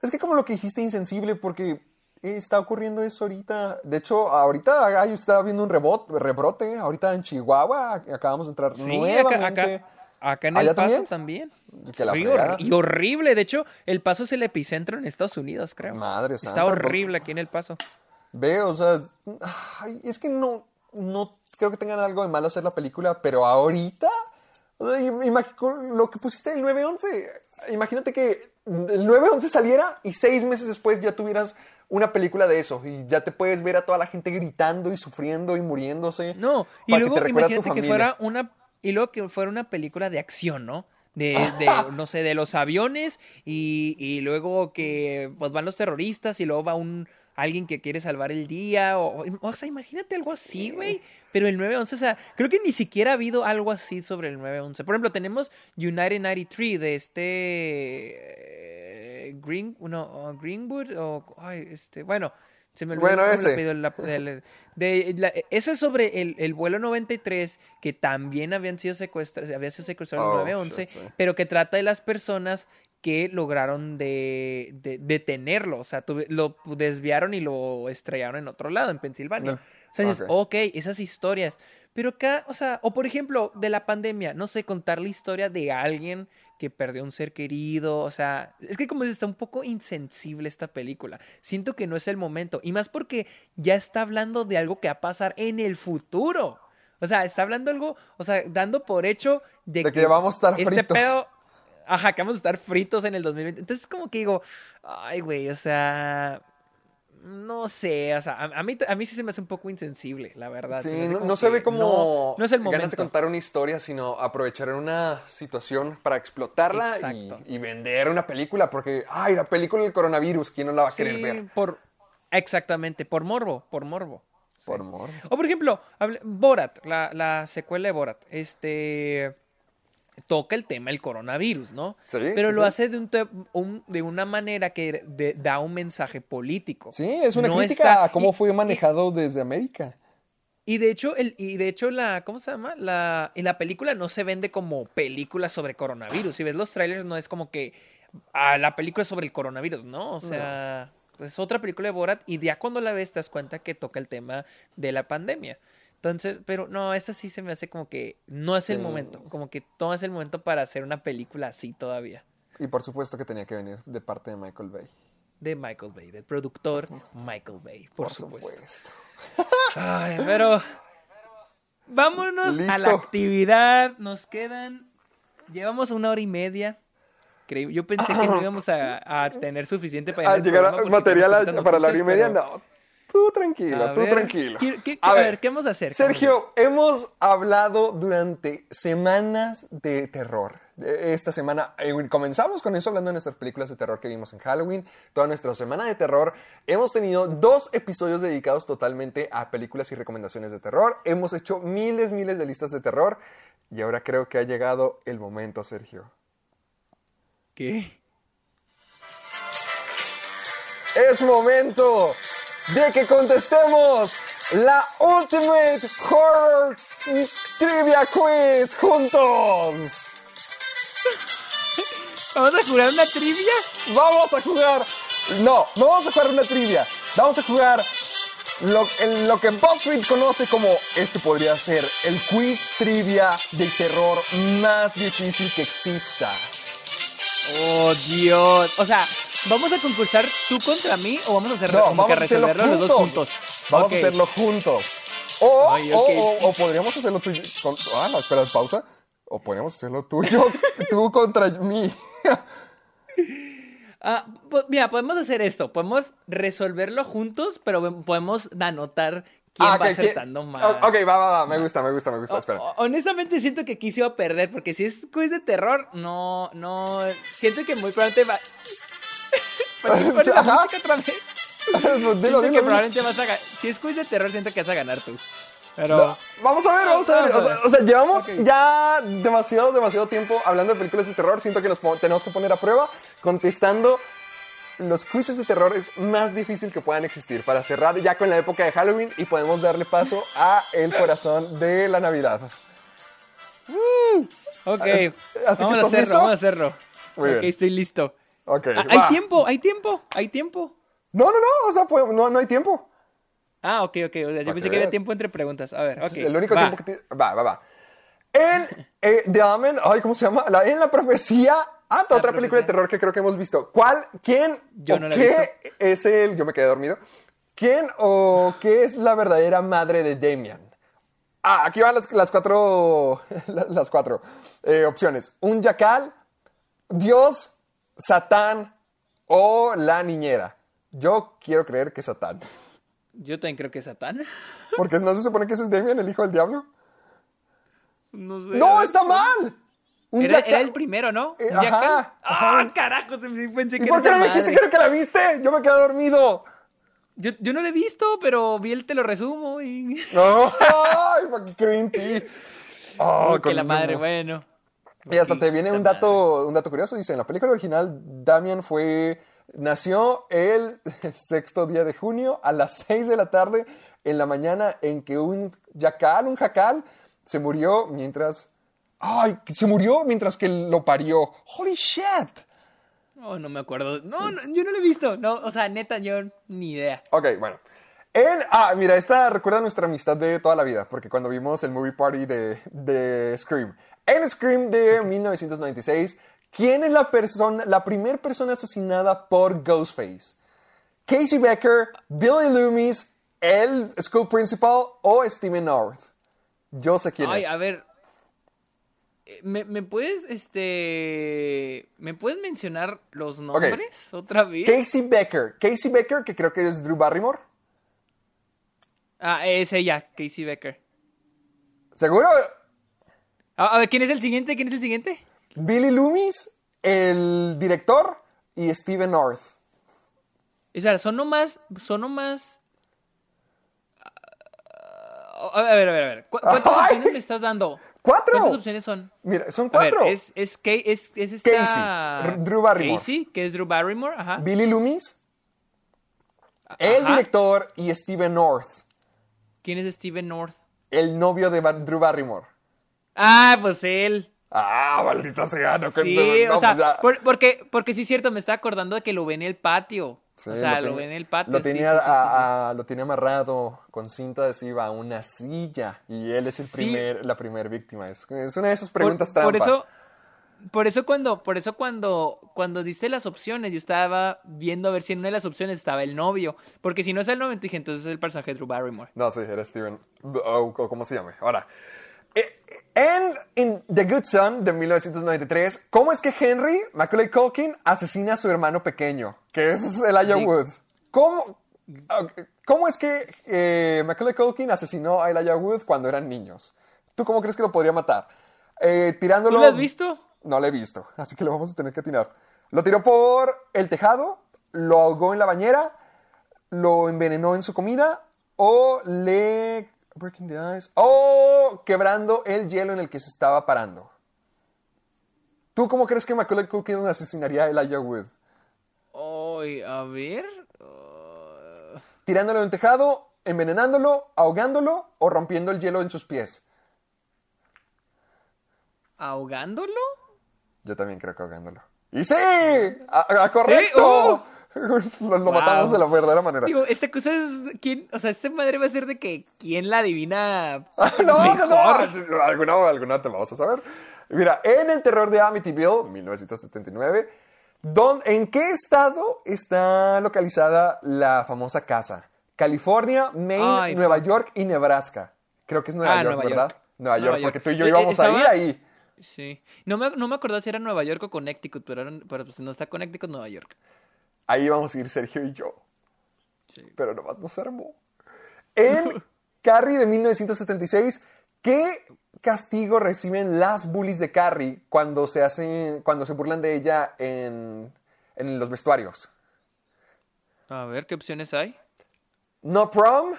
Es que como lo que dijiste, insensible, porque está ocurriendo eso ahorita. De hecho, ahorita ay, está viendo un rebot, rebrote, ahorita en Chihuahua acabamos de entrar Sí, nuevamente. acá, acá en El ¿Allá Paso también? Que la y horrible. De hecho, El Paso es el epicentro en Estados Unidos, creo. Madre Está santa, por- horrible aquí en El Paso. Ve, o sea, ay, es que no, no creo que tengan algo de malo hacer la película, pero ahorita, o sea, lo que pusiste del 9-11, imagínate que el 9-11 saliera y seis meses después ya tuvieras una película de eso y ya te puedes ver a toda la gente gritando y sufriendo y muriéndose. No, y que luego imagínate que fuera una y luego que fuera una película de acción, ¿no? De, de, no sé, de los aviones y, y luego que pues van los terroristas y luego va un alguien que quiere salvar el día o, o sea, imagínate algo así, güey. Pero el 911, o sea, creo que ni siquiera ha habido algo así sobre el 911. Por ejemplo, tenemos United 93 de este eh, Green, no, Greenwood o ay, este, bueno, se me olvidó Bueno, ese. la- del- de, la- ese es sobre el, el vuelo 93 que también habían sido secuestrados, había sido secuestrado Oh, el 911, shit, sí. pero que trata de las personas que lograron de, de- detenerlo, o sea, tuve- lo desviaron y lo estrellaron en otro lado, en Pensilvania. No. O sea, dices, Ok. ok, esas historias. Pero acá, o sea, o por ejemplo, de la pandemia, no sé, contar la historia de alguien que perdió un ser querido, o sea, es que como dices, está un poco insensible esta película. Siento que no es el momento, y más porque ya está hablando de algo que va a pasar en el futuro. O sea, está hablando algo, o sea, dando por hecho de, De que vamos a estar este fritos. pedo, ajá, que vamos a estar fritos en el 2020. Entonces, como que digo, ay, güey, o sea, no sé, o sea, a, a mí, a mí sí se me hace un poco insensible, la verdad. Sí, se no, se ve como No, no es el ganas de momento. contar una historia, sino aprovechar una situación para explotarla y, Exacto. y vender una película, porque, ay, la película del coronavirus, ¿quién no la va a querer ver? por, exactamente, por morbo, por morbo. Por amor. O por ejemplo, Borat, la, la secuela de Borat, este toca el tema del coronavirus, ¿no? Sí, Pero sí, lo sí. hace de, un un- de una manera que de- da un mensaje político. Sí, es una No crítica está- a cómo y- fue y- manejado desde América. Y de hecho, el, y de hecho la, ¿cómo se llama? La, y la película no se vende como película sobre coronavirus. Si ves los trailers, no es como que ah, la película es sobre el coronavirus, ¿no? O sea, es otra película de Borat y ya cuando la ves te das cuenta que toca el tema de la pandemia. Entonces, pero no, esta sí se me hace como que no es el Sí. momento, como que no es el momento para hacer una película así todavía. Y por supuesto que tenía que venir de parte de Michael Bay. De Michael Bay, del productor Michael Bay, por, Por, supuesto. supuesto. Ay, pero vámonos a la actividad. Nos quedan, llevamos una hora y media. Creí- Yo pensé que no íbamos a, a tener suficiente para Ah, el llegar a- material a- para la hora y media, pero- no. Tú tranquilo, A tú ver, tranquilo. ¿qué- qué- a ver, ¿qué vamos a hacer? ¿Qué vamos a Sergio, hemos hablado durante semanas de terror. Esta semana eh, comenzamos con eso hablando de nuestras películas de terror que vimos en Halloween. Toda nuestra semana de terror. Hemos tenido dos episodios dedicados totalmente a películas y recomendaciones de terror. Hemos hecho miles, miles de listas de terror. Y ahora creo que ha llegado el momento, Sergio. ¿Qué? Es momento de que contestemos la Ultimate Horror Trivia Quiz juntos. ¿Vamos a jugar una trivia? Vamos a jugar. No, no vamos a jugar una trivia. Vamos a jugar lo, lo que BuzzFeed conoce como este podría ser el quiz trivia de terror más difícil que exista. Oh, Dios. O sea, ¿vamos a concursar tú contra mí o vamos a hacer No, como que vamos a hacerlo resolverlo juntos. los dos juntos? Vamos a hacerlo juntos. O, Ay, o- ok. o- o podríamos hacerlo tú con- Ah, no, espera, pausa. O podríamos hacerlo tú y yo, tú contra mí. Ah, mira, podemos hacer esto. Podemos resolverlo juntos, pero podemos anotar quién Ah, va ok, ¿quién- acertando más. O- Ok, va, va, va. Me gusta, me gusta, me gusta. O- Espera. honestamente siento que aquí se iba a perder, porque si es quiz de terror, no, no, siento que muy probablemente va... Pon- pon la música otra vez. Pues dilo, que dilo, dilo. probablemente vas a ganar. Si es quiz de terror, siento que vas a ganar tú. Pero... No, Vamos a ver, vamos a ver. Vamos a O sea, o sea, llevamos Ok. ya demasiado, demasiado tiempo hablando de películas de terror. Siento que nos tenemos que poner a prueba contestando los quizzes de terror es más difícil que puedan existir para cerrar ya con la época de Halloween y podemos darle paso a el corazón de la Navidad. Ok, Así que vamos a hacerlo, vamos a hacerlo. Ok, bien. estoy listo. Ok, Ah, hay va. tiempo, hay tiempo, hay tiempo. No, no, no, o sea, pues, no, no hay tiempo. Ah, ok, ok. o sea, yo pensé que que había tiempo entre preguntas. A ver, ok. el único va. tiempo que tiene. Va, va, va. En eh, The Omen, ay, ¿cómo se llama? La- en la profecía. Ah, La otra película de terror que creo que hemos visto. ¿Cuál? ¿Quién? Yo o no la he qué es el. Yo me quedé dormido. ¿Quién o qué es la verdadera madre de Damian? Ah, aquí van las, las cuatro. las las cuatro eh, opciones: un yacal, Dios, Satán o la niñera. Yo quiero creer que Satán. Yo también creo que es Satán. Porque no se supone que ese es Damian, el hijo del diablo. No sé. ¡No, está mal! Un Era, era el primero, ¿no? Eh, ¿Un ajá? ¡Ah, carajo! Se me- Pensé que ¿Y por qué no me dijiste que que la viste? Yo me quedé dormido. Yo, yo no lo he visto, pero vi el te lo resumo y... No, ay, ¿para qué creí en ti? Oh, que la madre, bueno. Y hasta te viene un dato, un dato curioso. Dice, en la película original, Damian fue... Nació el sexto día de junio a las 6 de la tarde en la mañana en que un yacal, un jacal, se murió mientras... ¡Ay! Se murió mientras que lo parió. ¡Holy shit! Oh, no me acuerdo. No, no, yo no lo he visto. No, o sea, neta, yo ni idea. Ok, bueno. En, ah, mira, esta recuerda nuestra amistad de toda la vida, porque cuando vimos el movie party de, de Scream. En Scream de 1996, ¿quién es la persona, la primera persona asesinada por Ghostface? Casey Becker, Billy Loomis, el school principal o Steven North. Yo sé quién Ay, es. a ver. Eh, ¿Me, me puedes, este... ¿Me puedes mencionar los nombres otra vez? Casey Becker. Casey Becker, que creo que es Drew Barrymore. Ah, es ella, Casey Becker. ¿Seguro? A ver, ¿quién es el siguiente? ¿Quién es el siguiente? Billy Loomis, el director, y Steven North. O sea, son nomás, son nomás... A ver, a ver, a ver. ¿Cu- ¿Cuántas Ay. opciones me estás dando? ¡Cuatro! ¿Cuántas opciones son? Mira, son A ver, cuatro. es, es, es, es esta... Casey, Drew Barrymore. Casey, que es Drew Barrymore, ajá. Billy Loomis, el director y Steven North. ¿Quién es Steven North? El novio de Drew Barrymore. Ah, pues él. Ah, maldita sea, no Sí, no, o sea, pues ya. por- porque, porque sí es cierto, me estaba acordando de que lo ve en el patio. Sí, o sea, lo, ve en el patio. Lo tenía, sí, a- a- lo tenía amarrado con cinta adhesiva a una silla y él es el primer, la primera víctima. Es, es una de esas Por- preguntas por, trampa. eso, por eso cuando, por eso cuando, cuando diste las opciones, yo estaba viendo a ver si en una de las opciones estaba el novio. Porque si no es el novio, dije, entonces es el personaje de Drew Barrymore. No, sí, era Steven. O, o como se llame. Ahora, eh, en, en The Good Son de 1993, ¿cómo es que Henry Macaulay Culkin asesina a su hermano pequeño? Que es Elijah. Wood. ¿Cómo, ¿Cómo es que eh, Macaulay Culkin asesinó a Elijah Wood cuando eran niños? ¿Tú cómo crees que lo podría matar? Eh, ¿Tú tirándolo... lo has visto? No lo he visto, así que lo vamos a tener que atinar. Lo tiró por el tejado, lo ahogó en la bañera, lo envenenó en su comida o le... Breaking the ice. O quebrando el hielo en el que se estaba parando. ¿Tú cómo crees que Macaulay Culkin asesinaría a Elijah Wood? Ay, a ver. uh, ¿Tirándolo en un tejado, envenenándolo, ahogándolo o rompiendo el hielo en sus pies? ¿Ahogándolo? Yo también creo que ahogándolo. ¡Y sí! ¡A, a- correcto! ¡Oh! lo lo Wow. matamos de la verdadera manera. Digo, esta cosa es. ¿quién? O sea, esta madre va a ser de que. ¿Quién la adivina no, no, mejor? no. Alguna, alguna te vamos a saber. Mira, en el terror de Amityville, 1979, don- ¿en qué estado está localizada la famosa casa? California, Maine, Ay, Nueva. York y Nebraska. Creo que es Nueva Ah, York, Nueva ¿verdad? York. Nueva York, porque tú y yo Eh, íbamos a ir ahí. Sí. No me, no me acordaba si era Nueva York o Connecticut, pero, era- pero pues no está Connecticut, Nueva York. Ahí íbamos a ir Sergio y yo. Sí. Pero nomás nos armó. En Carrie de 1976, ¿qué castigo reciben las bullies de Carrie cuando se hacen, cuando se burlan de ella en, en los vestuarios? A ver, ¿qué opciones hay? No prom,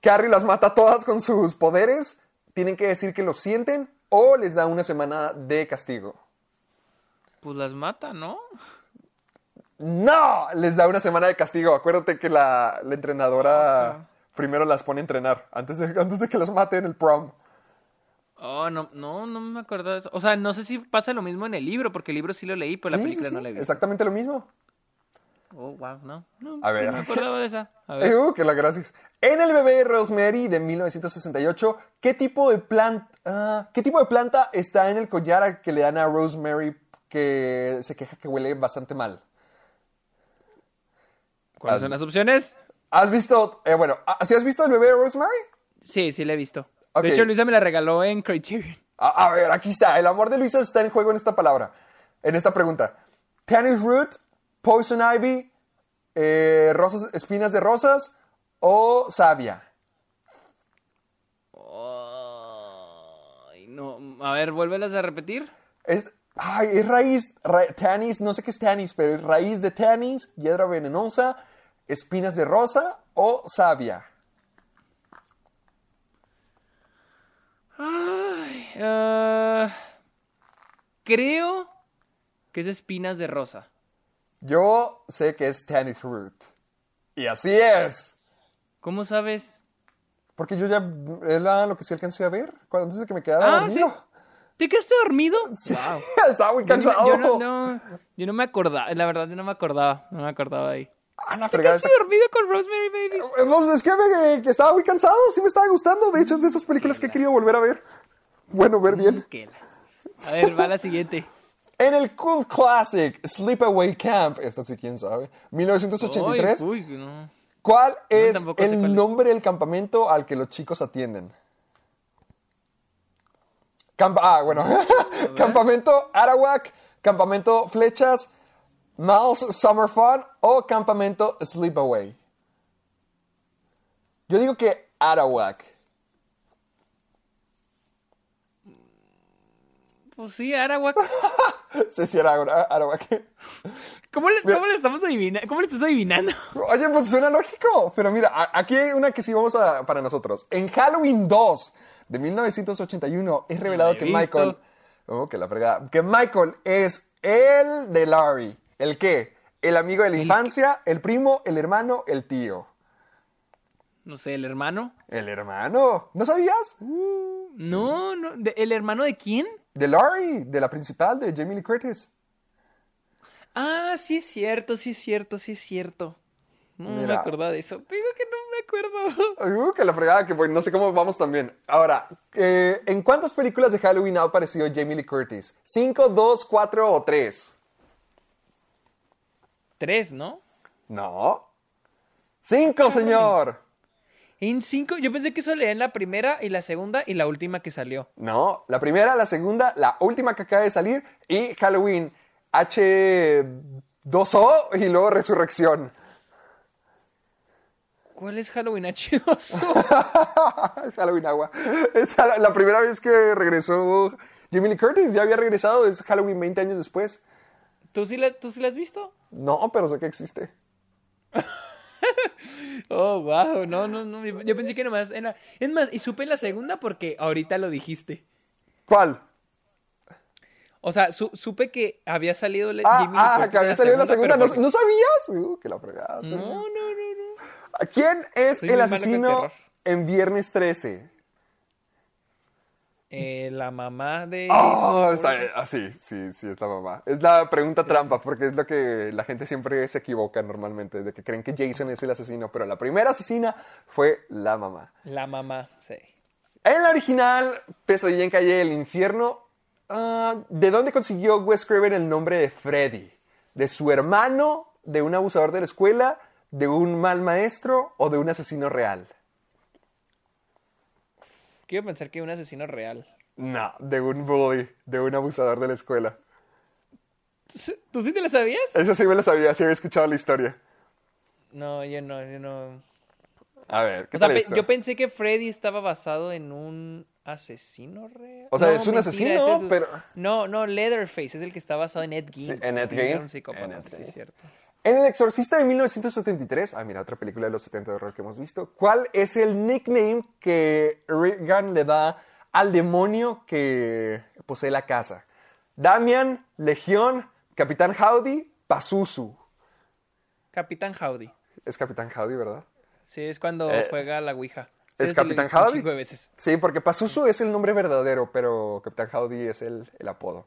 Carrie las mata todas con sus poderes, tienen que decir que lo sienten o les da una semana de castigo. Pues las mata, ¿no? No, les da una semana de castigo. Acuérdate que la, la entrenadora primero las pone a entrenar antes de, antes de que las mate en el prom. Oh, no, no, no me acuerdo de eso. O sea, no sé si pasa lo mismo en el libro, porque el libro sí lo leí, pero la película sí, no la visto. Exactamente lo mismo. Oh, wow, no. no A ver. No me acordaba de esa. A ver. uh, que la gracias. En el bebé Rosemary de 1968, ¿qué tipo de planta, qué tipo de planta está en el collar que le dan a Rosemary que se queja que huele bastante mal? ¿Cuáles son las opciones? ¿Has visto, eh, bueno, ¿sí has visto el bebé Rosemary? Sí, sí la he visto. De hecho, Luisa me la regaló en Criterion. A, a ver, aquí está. El amor de Luisa está en juego en esta palabra, en esta pregunta. Tannis root, poison ivy, eh, rosas, espinas de rosas o savia. Ay, no. A ver, vuélvelas a repetir. Es, ay, es raíz, ra- tannis, no sé qué es tannis, pero es raíz de tannis, hiedra venenosa, espinas de rosa o savia. Ah, creo que es espinas de rosa. Yo sé que es tannis root. Y así es. ¿Cómo sabes? Porque yo ya era lo que sí alcancé a ver cuando antes de que me quedara Ah, dormido. ¿Te quedaste dormido? Sí, Wow. Estaba muy Yo ni me- cansado. Yo no, no- yo no me acordaba, la verdad, yo no me acordaba, no me acordaba ahí. Ah, la ¿Te fregada. quedaste dormido con Rosemary Baby? Eh, Pues es que, me- que estaba muy cansado, sí me estaba gustando. De hecho, es de esas películas que he querido volver a ver. Bueno, ver bien. Que la- A ver, va la siguiente. En el Cool Classic Sleepaway Camp, esta sí quién sabe, 1983, Ay, uy, no. ¿cuál es sé el cuál es. nombre del campamento al que los chicos atienden? Ah, bueno. campamento Arawak, campamento Flechas, Mal's Summer Fun o campamento Sleepaway. Yo digo que Arawak. Pues sí, Arawak. Sí, sí, Arawak. ¿Cómo le, cómo le estamos adivinando? ¿Cómo le estás adivinando? Oye, pues suena lógico. Pero mira, aquí hay una que sí vamos a para nosotros. En Halloween 2 de 1981 es revelado que visto. Michael. Oh, que la fregada. Que Michael es el de Larry. ¿El qué? El amigo de la infancia, el primo, el hermano, el tío. No sé, el hermano. El hermano. ¿No sabías? No, no. ¿de- ¿El hermano de quién? De Laurie, de la principal, de Jamie Lee Curtis. Ah, sí es cierto, sí es cierto, sí es cierto. No me acordaba de eso. Digo que no me acuerdo. Uh, que la fregada, que pues, no sé cómo vamos también. Ahora, eh, ¿en cuántas películas de Halloween ha aparecido Jamie Lee Curtis? ¿Cinco, dos, cuatro o tres? Tres, ¿no? No. ¡Cinco, señor! En cinco, yo pensé que eso leía en la primera y la segunda y la última que salió. No, la primera, la segunda, la última que acaba de salir y Halloween H2O y luego Resurrección. ¿Cuál es Halloween H2O? Halloween Agua. Es la, primera vez que regresó Jamie Lee Curtis. Ya había regresado, es Halloween 20 años después. ¿Tú sí, la, ¿Tú sí la has visto? No, pero sé que existe. Oh, wow, no, no, no. Yo pensé que nomás era. Es más, y supe la segunda porque ahorita lo dijiste. ¿Cuál? O sea, su- supe que había salido Ah, Lee ah, Curtis que había salido en la segunda. ¿No, porque- ¿no sabías? Uh, que la fregada. No, no. ¿Quién es Soy el asesino en Viernes 13? Eh, la mamá de. Oh, está, ah, sí, sí, sí, es la mamá. Es la pregunta trampa, porque es lo que la gente siempre se equivoca normalmente, de que creen que Jason es el asesino, pero la primera asesina fue la mamá. La mamá, sí. En la original, Pesadilla en Calle del Infierno, ah, ¿de dónde consiguió Wes Craven el nombre de Freddy? ¿De su hermano, de un abusador de la escuela, de un mal maestro o de un asesino real? Quiero pensar que un asesino real. No, de un bully, de un abusador de la escuela. ¿Tú sí- ¿Tú sí te la sabías? Eso sí me lo sabía, sí había escuchado la historia. No, yo no, yo no. A ver, ¿qué O tal esto? yo pensé que Freddy estaba basado en un asesino real. O sea, No, es un mentira, asesino, pero- No, no, Leatherface es el que está basado en Ed Gein. Sí, en Ed Gein. era un psicópata, En Ed sí, Gein. cierto. En El Exorcista de 1973, ah, mira, otra película de los 70 de horror que hemos visto, ¿cuál es el nickname que Regan le da al demonio que posee la casa? Damian, Legión, Capitán Howdy, Pazuzu. Capitán Howdy. Es Capitán Howdy, ¿verdad? Sí, es cuando Eh, juega la Ouija. Sí, ¿Es Capitán Howdy? veces. Sí, porque Pazuzu es el nombre verdadero, pero Capitán Howdy es el, el apodo.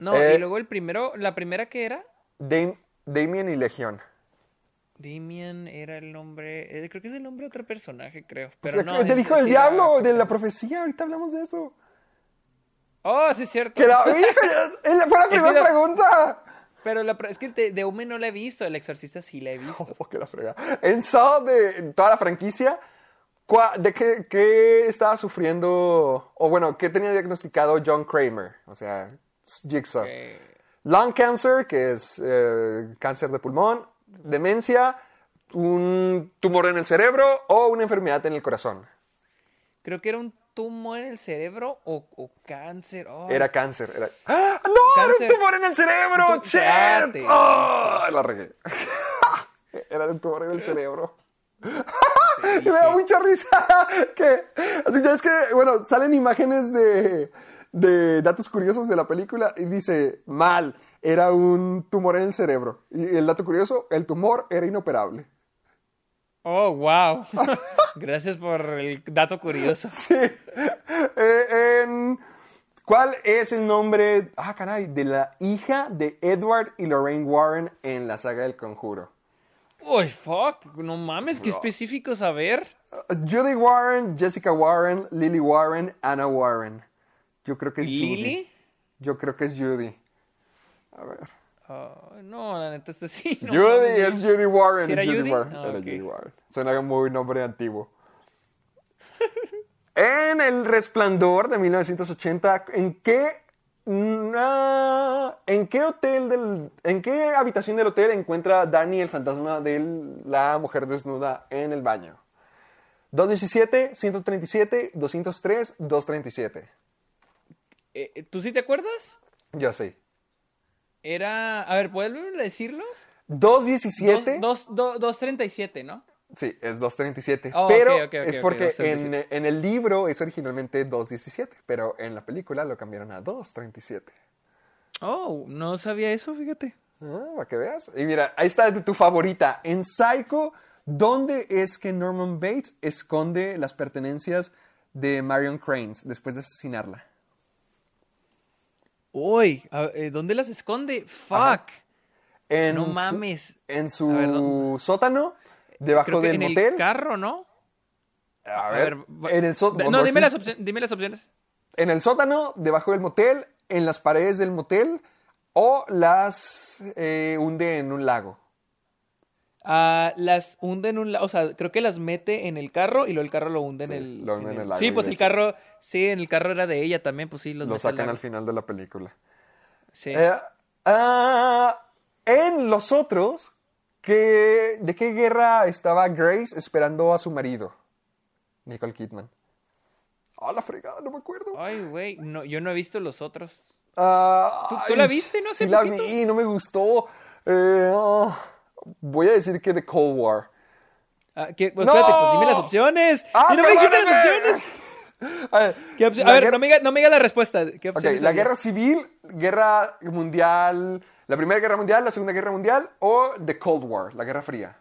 No, Eh, y luego el primero, la primera que era, Dam- Damien y Legión. Damien era el nombre, eh, creo que es el nombre de otro personaje, creo. O Pero sea, no, del hijo del sí era diablo, de la profecía, ahorita hablamos de eso. Oh, sí es cierto. Que la, fue la primera la- pregunta. Pero la, es que de, de Ume no la he visto, el exorcista sí la he visto. Oh, que la frega. En Saw, de toda la franquicia, ¿cuá- ¿de qué, qué estaba sufriendo? O bueno, ¿qué tenía diagnosticado John Kramer? O sea, Jigsaw. Eh, Lung cancer, que es eh, cáncer de pulmón, demencia, un tumor en el cerebro o una enfermedad en el corazón. creo que era un tumor en el cerebro o, o cáncer. oh. Era cáncer. Era... ¡Ah! ¡No! ¡Era un tumor en el cerebro! Espérate. ¡Oh! La regué. Era un tumor en el cerebro. Y me da mucha risa que así ya es que bueno salen imágenes de, de datos curiosos de la película y dice mal era un tumor en el cerebro y el dato curioso el tumor era inoperable Oh, wow. Gracias por el dato curioso. Eh, en- ¿cuál es el nombre ah caray de la hija de Edward y Lorraine Warren en la saga del Conjuro Uy, fuck. No mames, qué específico saber. Judy Warren Jessica Warren Lily Warren Anna Warren yo creo que es Judy ¿Lily? yo creo que es Judy a ver Oh, no, la neta, este sí. no Judy es Judy Warren. ¿Sí era Judy Judy? Warren. Ah, Era. Judy Warren. Suena muy nombre antiguo. en El Resplandor de 1980, ¿en qué, na- ¿en qué hotel del, en qué habitación del hotel encuentra Danny el fantasma de la mujer desnuda en el baño? 217, 137, 203, 237. Eh, eh, ¿Tú sí te acuerdas? Yo sí. Era. A ver, ¿puedes decirlos? 217. Dos- dos- do- 237, ¿no? Sí, es 237. Oh, pero ok, ok, ok, es porque 237. en, en el libro es originalmente 217, pero en la película lo cambiaron a 237. Oh, no sabía eso, fíjate. Ah, para que veas. Y mira, ahí está tu favorita. En Psycho, ¿Dónde es que Norman Bates esconde las pertenencias de Marion Cranes después de asesinarla? Uy, a- eh, ¿dónde las esconde? Fuck. En No su- mames. en su A sótano, debajo Creo que del en motel. el carro, ¿no? A ver, va- en el sótano. No, dime las, opciones, dime las opciones. En el sótano, debajo del motel, en las paredes del motel o las eh, hunde en un lago. Ah, las hunde en un... O sea, creo que las mete en el carro y luego el carro lo hunde en el... lo hunde en el lago Sí, pues el carro... Sí, en el carro era de ella también, pues sí, los Lo al sacan al final de la película. Sí. Eh, ah, en los otros, ¿qué- ¿de qué guerra estaba Grace esperando a su marido? Nicole Kidman. Ah, la fregada, no me acuerdo. Ay, güey, no, yo no he visto los otros. Ah, ¿Tú- tú la viste, no? Sí la vi, no me gustó. Eh, voy a decir que The Cold War. Ah. Pues ¡No! espérate, pues dime las opciones. ¡Ah, ¡Y no me dijiste las opciones! A ver, ¿Qué opción- la A ver, guerra- no me, diga, no me diga la respuesta. ¿Qué Ok, opciones la guerra civil, guerra mundial, la primera guerra mundial, la segunda guerra mundial o The Cold War, la guerra fría.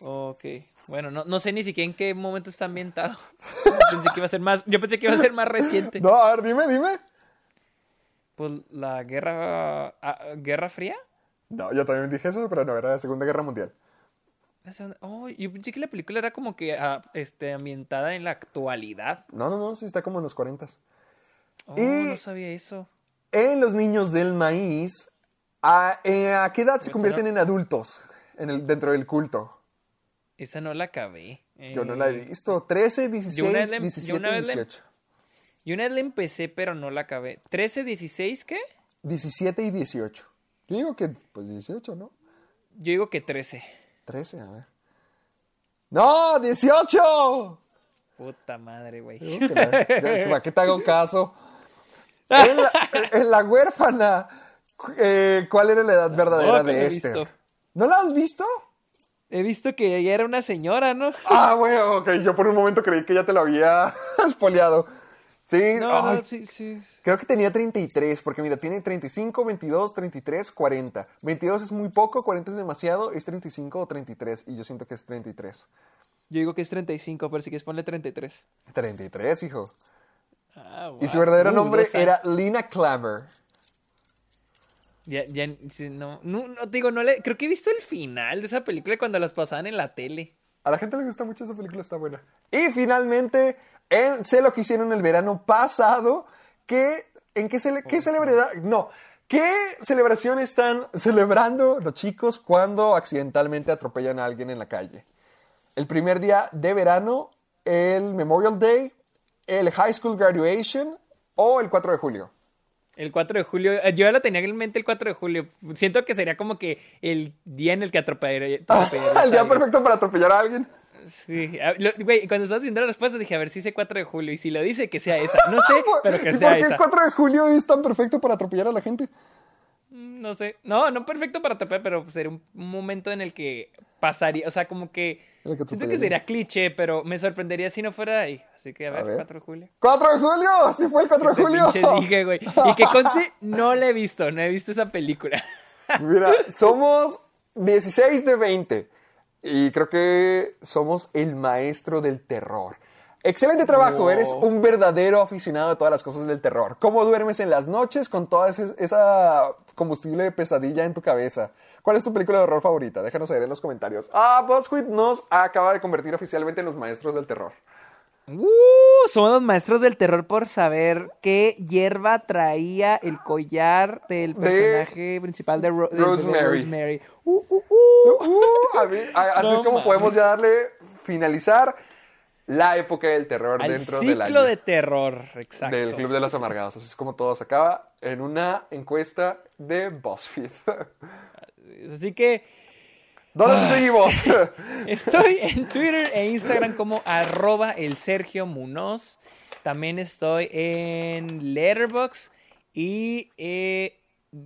Ok, bueno, no, no sé ni siquiera en qué momento está ambientado. pensé que iba a ser más, yo pensé que iba a ser más reciente. No, a ver, dime, dime. Pues la guerra, ah, guerra fría. No, yo también dije eso, pero no, era la segunda guerra mundial. Oh, yo pensé que la película era como que ah, este, ambientada en la actualidad. No, no, no, sí está como en los 40. Oh, Y- no sabía eso. En los niños del maíz, ¿a, eh, ¿a qué edad se convierten en adultos en el, dentro del culto? Esa no la acabé. Yo no la he Eh, visto. 13, 16, yo una vez le- yo 17, una vez le- 18. Yo una vez la empecé, pero no la acabé. ¿13, 16 qué? 17 y 18. Yo digo que, pues 18, ¿no? Yo digo que 13. 13, a ver. ¡No! ¡18! Puta madre, güey. ¿Para qué te hago caso? En la, en la huérfana, eh, ¿cuál era la edad verdadera la de he Esther? visto. ¿No la has visto? He visto que ella era una señora, ¿no? Ah, bueno, ok. Yo por un momento creí que ya te lo había espoleado. Sí, No, ay, no, sí, sí. creo que tenía 33, porque mira, tiene 35, 22, 33, 40. 22 es muy poco, 40 es demasiado, es 35 o 33, y yo siento que es 33. Yo digo que es 35, pero si quieres ponle 33. 33, hijo. Ah, Y su wow. verdadero Uh, nombre era Lina Claver. Ya, ya, no, no, no, te digo, no le, creo que he visto el final de esa película cuando las pasaban en la tele. A la gente le gusta mucho esa película, está buena. Y finalmente, en, sé lo que hicieron el verano pasado, que, ¿en qué, cele- qué celebridad? No, ¿qué celebración están celebrando los chicos cuando accidentalmente atropellan a alguien en la calle? El primer día de verano, el Memorial Day, el High School Graduation o el 4 de julio. El 4 de julio, eh, yo ya lo tenía en mente el 4 de julio. Siento que sería como que el día en el que atropellaría. atropellarías el día perfecto para atropellar a alguien. Sí, a- güey, cuando estaba haciendo la respuesta dije, a ver si dice 4 de julio. Y si lo dice, que sea esa. No sé, pero que ¿Y sea por qué esa. el 4 de julio es tan perfecto para atropellar a la gente? Mm, No sé. No, no perfecto para atropellar, pero sería un, momento en el que pasaría. O sea, como que. Que siento que sería cliché, pero me sorprendería si no fuera ahí. Así que a ver, ver. 4 de julio. ¡4 de julio! ¡Sí fue el 4 de Te julio! dije, güey. Y que conste, no la he visto, no he visto esa película. Mira, somos 16 de 20 y creo que somos el maestro del terror. Excelente trabajo, Wow. eres un verdadero aficionado a todas las cosas del terror. ¿Cómo duermes en las noches con toda esa combustible de pesadilla en tu cabeza? ¿Cuál es tu película de horror favorita? Déjanos saber en los comentarios. Ah, BuzzFeed nos acaba de convertir oficialmente en los maestros del terror. Uh, somos los maestros del terror por saber qué hierba traía el collar del De personaje principal de, Ro- Rosemary. Uh, uh, uh. Uh, a ver, a- así No es como podemos ya darle finalizar la época del terror Al dentro del año. ciclo de terror, exacto. del Club de los Amargados. Así es como todo se acaba en una encuesta de BuzzFeed. Así que ¿Dónde te seguimos? estoy en Twitter e Instagram como arroba el Sergio Munoz. También estoy en Letterboxd y, eh,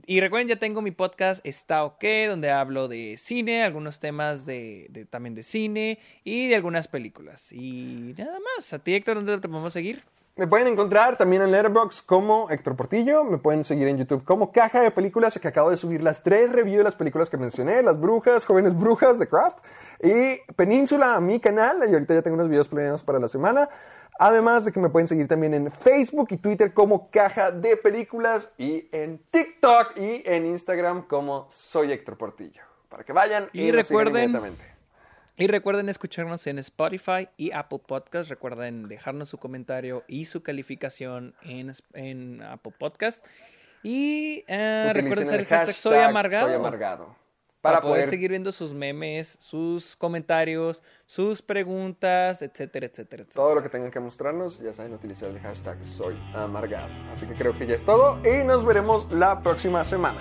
y recuerden, ya tengo mi podcast Está OK, donde hablo de cine, algunos temas de, de- también de cine y de algunas películas. Y nada más. ¿A ti, Héctor, dónde te podemos seguir? Me pueden encontrar también en Letterboxd como Héctor Portillo. Me pueden seguir en YouTube como Caja de Películas, que acabo de subir las tres reviews de las películas que mencioné: Las Brujas, Jóvenes Brujas de Craft y Península a mi canal. Y ahorita ya tengo unos videos planeados para la semana. Además de que me pueden seguir también en Facebook y Twitter como Caja de Películas y en TikTok y en Instagram como Soy Héctor Portillo. Para que vayan y, Y recuerden-. Y recuerden escucharnos en Spotify y Apple Podcast. Recuerden dejarnos su comentario y su calificación en, en Apple Podcast. Y eh, recuerden usar el el hashtag Soy Amargado. Soy amargado. Para, poder, seguir viendo sus memes, sus comentarios, sus preguntas, etcétera, etcétera, etcétera. Todo lo que tengan que mostrarnos, ya saben utilizar el hashtag Soy Amargado. Así que creo que ya es todo y nos veremos la próxima semana.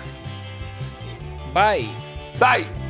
Bye. Bye.